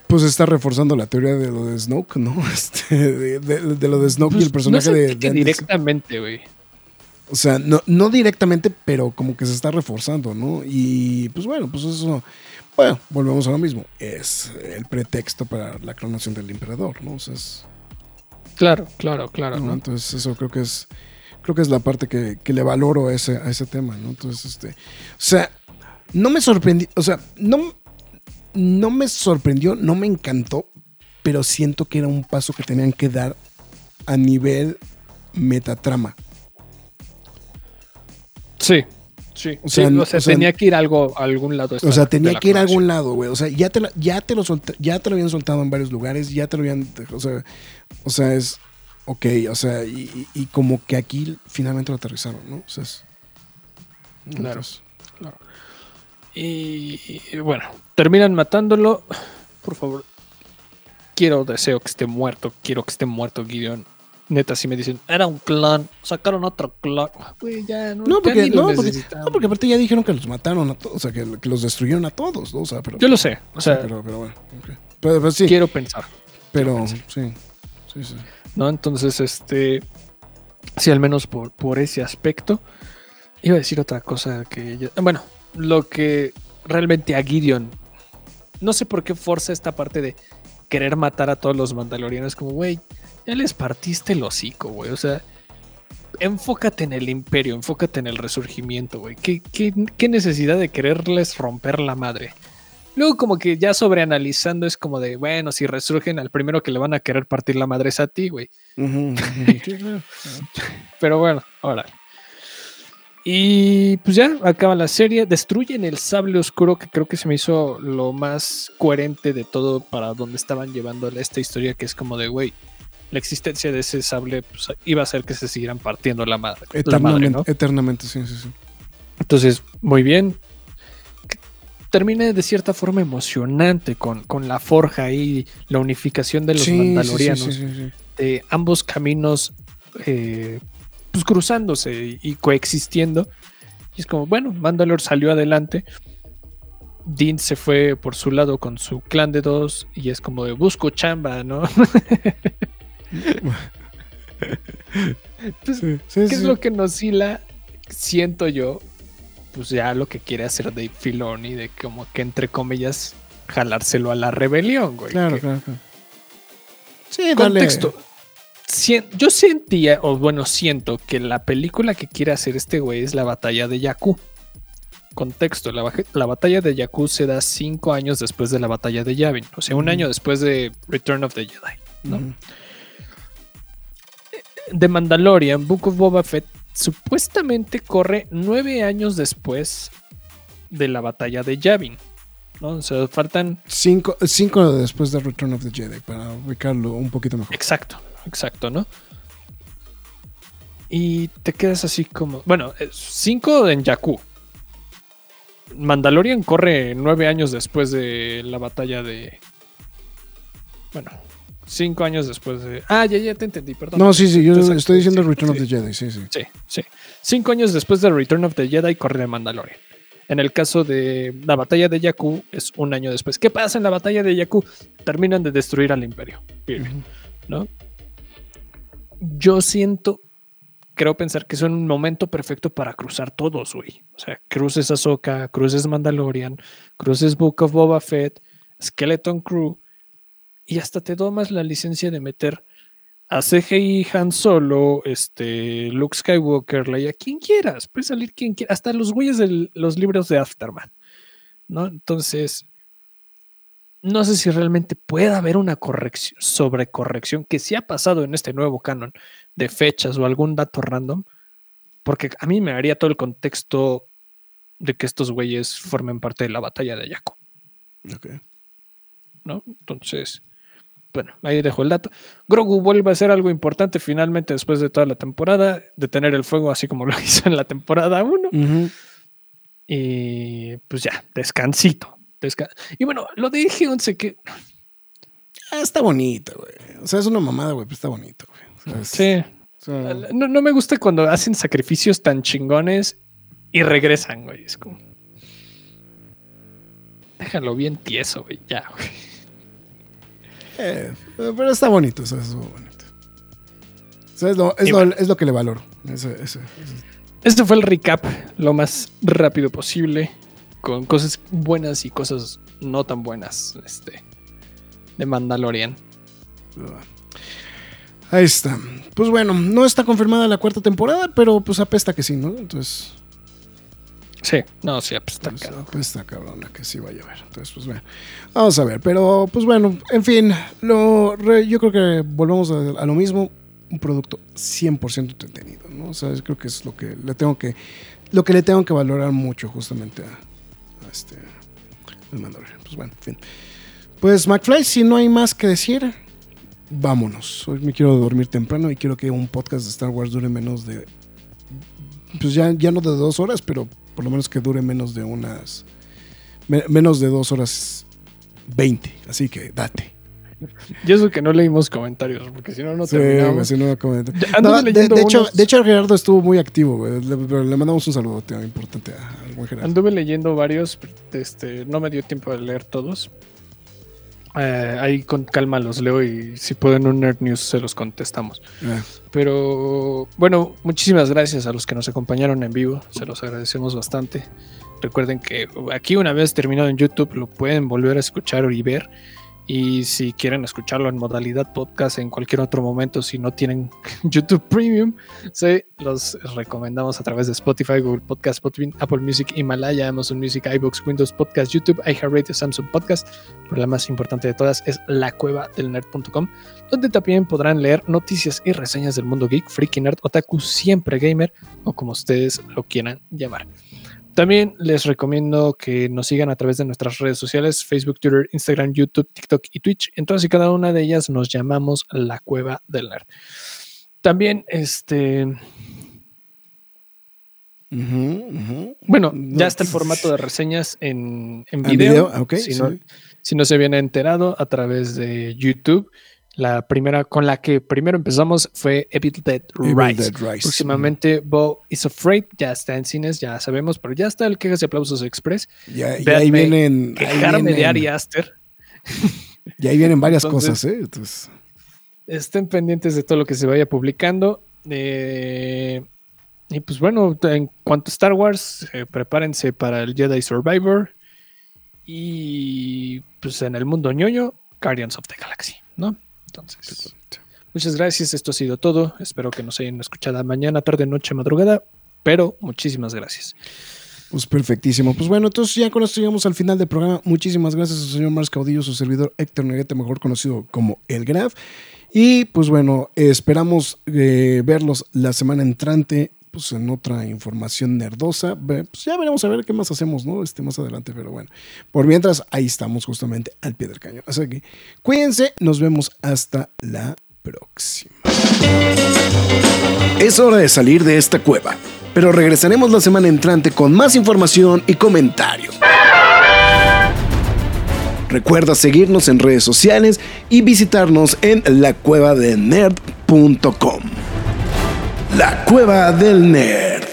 Pues está reforzando la teoría de lo de Snoke, ¿no? *laughs* Este, de, de- de lo de Snoke y Pues, el personaje no de, sentí de Anderson. directamente, güey. O sea, no, no directamente, pero como que se está reforzando, ¿no? Y pues bueno, pues eso. Bueno, volvemos a lo mismo. Es el pretexto para la clonación del emperador, ¿no? O sea, es- Claro, claro, claro. ¿no? ¿no? Entonces, eso creo que es. Creo que es la parte que, que le valoro a ese, a ese tema, ¿no? Entonces, este. O sea, no me sorprendió. O sea, no, no me sorprendió, no me encantó, pero siento que era un paso que tenían que dar a nivel metatrama. Sí, sí. O sea, Sí, no- o sea, o sea, tenía que ir algo, a algún lado. esta- O sea, tenía que ir a algún lado, güey. O sea, ya te, la- ya, te lo solta- ya te lo habían soltado en varios lugares, ya te lo habían. O sea, o sea es. Ok, o sea, y, y- y como que aquí finalmente lo aterrizaron, ¿no? O sea, es. Claro. Y, y bueno, terminan matándolo. Por favor, quiero, deseo que esté muerto. Quiero que esté muerto Gideon. Neta, si me dicen, era un clan, sacaron otro clan. Güey, ya no, porque, no, porque, necesitamos. no, porque aparte ya dijeron que los mataron a todos, o sea, que, que los destruyeron a todos, ¿no? O sea, pero. Yo lo sé, o sea, pero, pero bueno. Pero, pero sí, quiero pensar, pero sí, sí, sí. ¿no? Entonces, este, sí, al menos por, por ese aspecto. Iba a decir otra cosa que, ya- bueno, lo que realmente a Gideon, no sé por qué forza esta parte de querer matar a todos los mandalorianos, como, güey, ya les partiste el hocico, güey, o sea, enfócate en el imperio, enfócate en el resurgimiento, güey, ¿Qué, qué, qué necesidad de quererles romper la madre? Luego como que ya sobreanalizando es como de, bueno, si resurgen al primero que le van a querer partir la madre es a ti, güey. *laughs* Pero bueno, ahora. Y pues ya acaba la serie. Destruyen el sable oscuro, que creo que se me hizo lo más coherente de todo para donde estaban llevando esta historia, que es como de, güey, la existencia de ese sable pues, iba a hacer que se siguieran partiendo la madre. la Eternamente, madre, ¿no? eternamente, sí, sí, sí. Entonces, muy bien. Termina de cierta forma emocionante con, con la forja y la unificación de los Sí, mandalorianos. sí, sí, sí. de ambos caminos eh, pues cruzándose y, coexistiendo. Y es como, bueno, Mandalore salió adelante. Dean se fue por su lado con su clan de dos y es como de busco chamba, ¿no? *laughs* Pues, Sí, sí, ¿Qué es lo que nos hila? Siento yo, pues ya lo que quiere hacer Dave Filoni de como que entre comillas jalárselo a la rebelión, güey. Claro, que- claro, claro. Sí, dale. Contexto. Yo sentía, o bueno, siento que la película que quiere hacer este güey es la batalla de Jakku. Contexto, la, baje- la batalla de Jakku se da cinco años después de la batalla de Yavin, o sea, un año después de Return of the Jedi. ¿no? De Mandalorian, Book of Boba Fett supuestamente corre nueve años después de la batalla de Yavin. ¿no? O sea, faltan Cinco, cinco después de Return of the Jedi, para ubicarlo un poquito mejor. Exacto, exacto, ¿no? Y te quedas así como. Bueno, eh, cinco en Jakku. Mandalorian corre nueve años después de la batalla de. Bueno, cinco años después de. Ah, ya, ya te entendí, perdón. No, sí, sí, yo estoy diciendo sí, Return sí. of the Jedi, sí, sí. Sí, sí. Cinco años después de Return of the Jedi corre de Mandalorian. En el caso de la batalla de Jakku es un año después. ¿Qué pasa en la batalla de Jakku? Terminan de destruir al imperio. ¿no? Yo siento, creo pensar que es un momento perfecto para cruzar todos, güey. O sea, cruces Ahsoka, cruces Mandalorian, cruces Book of Boba Fett, Skeleton Crew, y hasta te tomas la licencia de meter a CGI Han Solo, este, Luke Skywalker, Leia, quien quieras, puede salir quien quiera, hasta los güeyes de los libros de Aftermath, ¿no? Entonces, no sé si realmente puede haber una corrección, sobrecorrección que sí ha pasado en este nuevo canon de fechas o algún dato random, porque a mí me haría todo el contexto de que estos güeyes formen parte de la batalla de Ayaco, Ok. ¿no? Entonces, bueno, ahí dejo el dato. Grogu vuelve a hacer algo importante finalmente después de toda la temporada, detener el fuego así como lo *laughs* hizo en la temporada 1. Ujú. Y pues ya, descansito. desca- y bueno, lo de G11 que... Ah, está bonito, güey. O sea, es una mamada, güey, pero está bonito, güey. O sea, es- Sí, o sea, No, no me gusta cuando hacen sacrificios tan chingones y regresan, güey. Es como. Déjalo bien tieso, güey. Ya, güey. Eh, pero está bonito, o sea, es muy bonito. Es lo, es lo- bueno. es lo que le valoro. Ese. Este fue el recap lo más rápido posible. Con cosas buenas y cosas no tan buenas. Este. De Mandalorian. Ahí está. Pues bueno, no está confirmada la cuarta temporada, pero pues apesta que sí, ¿no? Entonces, Sí, no, sí, pues está pues, apesta cabrona que sí va a llover. Entonces, pues bueno, vamos a ver. Pero pues bueno, en fin, lo, re- yo creo que volvemos a, a lo mismo. Un producto 100% entretenido, ¿no? O sea, creo que es lo que le tengo que, lo que le tengo que valorar mucho justamente a, a este, Mandalorian. Pues bueno, en fin. Pues McFly, si no hay más que decir, vámonos. Hoy me quiero dormir temprano y quiero que un podcast de Star Wars dure menos de. Pues ya, ya no de dos horas, pero por lo menos que dure menos de unas. me- menos de dos horas veinte. Así que date. *laughs* Y eso que no leímos comentarios, porque si no, no Sí, terminamos. si no, No, de, de hecho, unos- de hecho, Gerardo estuvo muy activo, güey. Le, mandamos un saludo importante a- al buen Gerardo. Anduve leyendo varios, este, no me dio tiempo de leer todos. Eh, ahí con calma los leo y si pueden un Nerd News se los contestamos. Ah, Pero bueno, muchísimas gracias a los que nos acompañaron en vivo, se los agradecemos bastante. Recuerden que aquí una vez terminado en YouTube lo pueden volver a escuchar y ver. Y si quieren escucharlo en modalidad podcast en cualquier otro momento, si no tienen *laughs* YouTube Premium, se los recomendamos a través de Spotify, Google Podcast, Podbean, Apple Music, Himalaya, Amazon Music, iBooks, Windows Podcast, YouTube, iHeartRadio, Samsung Podcast. Pero la más importante de todas es la cueva del nerd.com, donde también podrán leer noticias y reseñas del mundo geek, freaky nerd, otaku, siempre gamer o como ustedes lo quieran llamar. También les recomiendo que nos sigan a través de nuestras redes sociales, Facebook, Twitter, Instagram, YouTube, TikTok y Twitch. En todas y cada una de ellas nos llamamos La Cueva del Nerd. También, este... Bueno, ya está el formato de reseñas en, en video. si, no, si no se viene enterado a través de YouTube. La primera con la que primero empezamos fue Evil Dead, Rise. Próximamente Bo is Afraid, ya está en cines, ya sabemos, pero ya está el Quejas y Aplausos Express. Ya, ahí vienen. Quejarme de Ari Aster. *laughs* Y ahí vienen varias cosas, ¿eh? Estén pendientes de todo lo que se vaya publicando. Eh, y pues bueno, en cuanto a Star Wars, eh, prepárense para el Jedi Survivor. Y pues en el mundo ñoño, Guardians of the Galaxy, ¿no? Entonces, muchas gracias. Esto ha sido todo. Espero que nos hayan escuchado mañana, tarde, noche, madrugada. Pero muchísimas gracias. Pues perfectísimo. Pues bueno, entonces ya con esto llegamos al final del programa. Muchísimas gracias al señor Mars Caudillo, su servidor Héctor Neguete, mejor conocido como El Graf. Y pues bueno, esperamos eh, verlos la semana entrante pues en otra información nerdosa. Pues ya veremos a ver qué más hacemos, ¿no? Este más adelante, pero bueno. Por mientras, ahí estamos justamente al pie del cañón. Así que cuídense, nos vemos hasta la próxima. Es hora de salir de esta cueva, pero regresaremos la semana entrante con más información y comentarios. Recuerda seguirnos en redes sociales y visitarnos en lacuevadenerd.com. La Cueva del Nerd.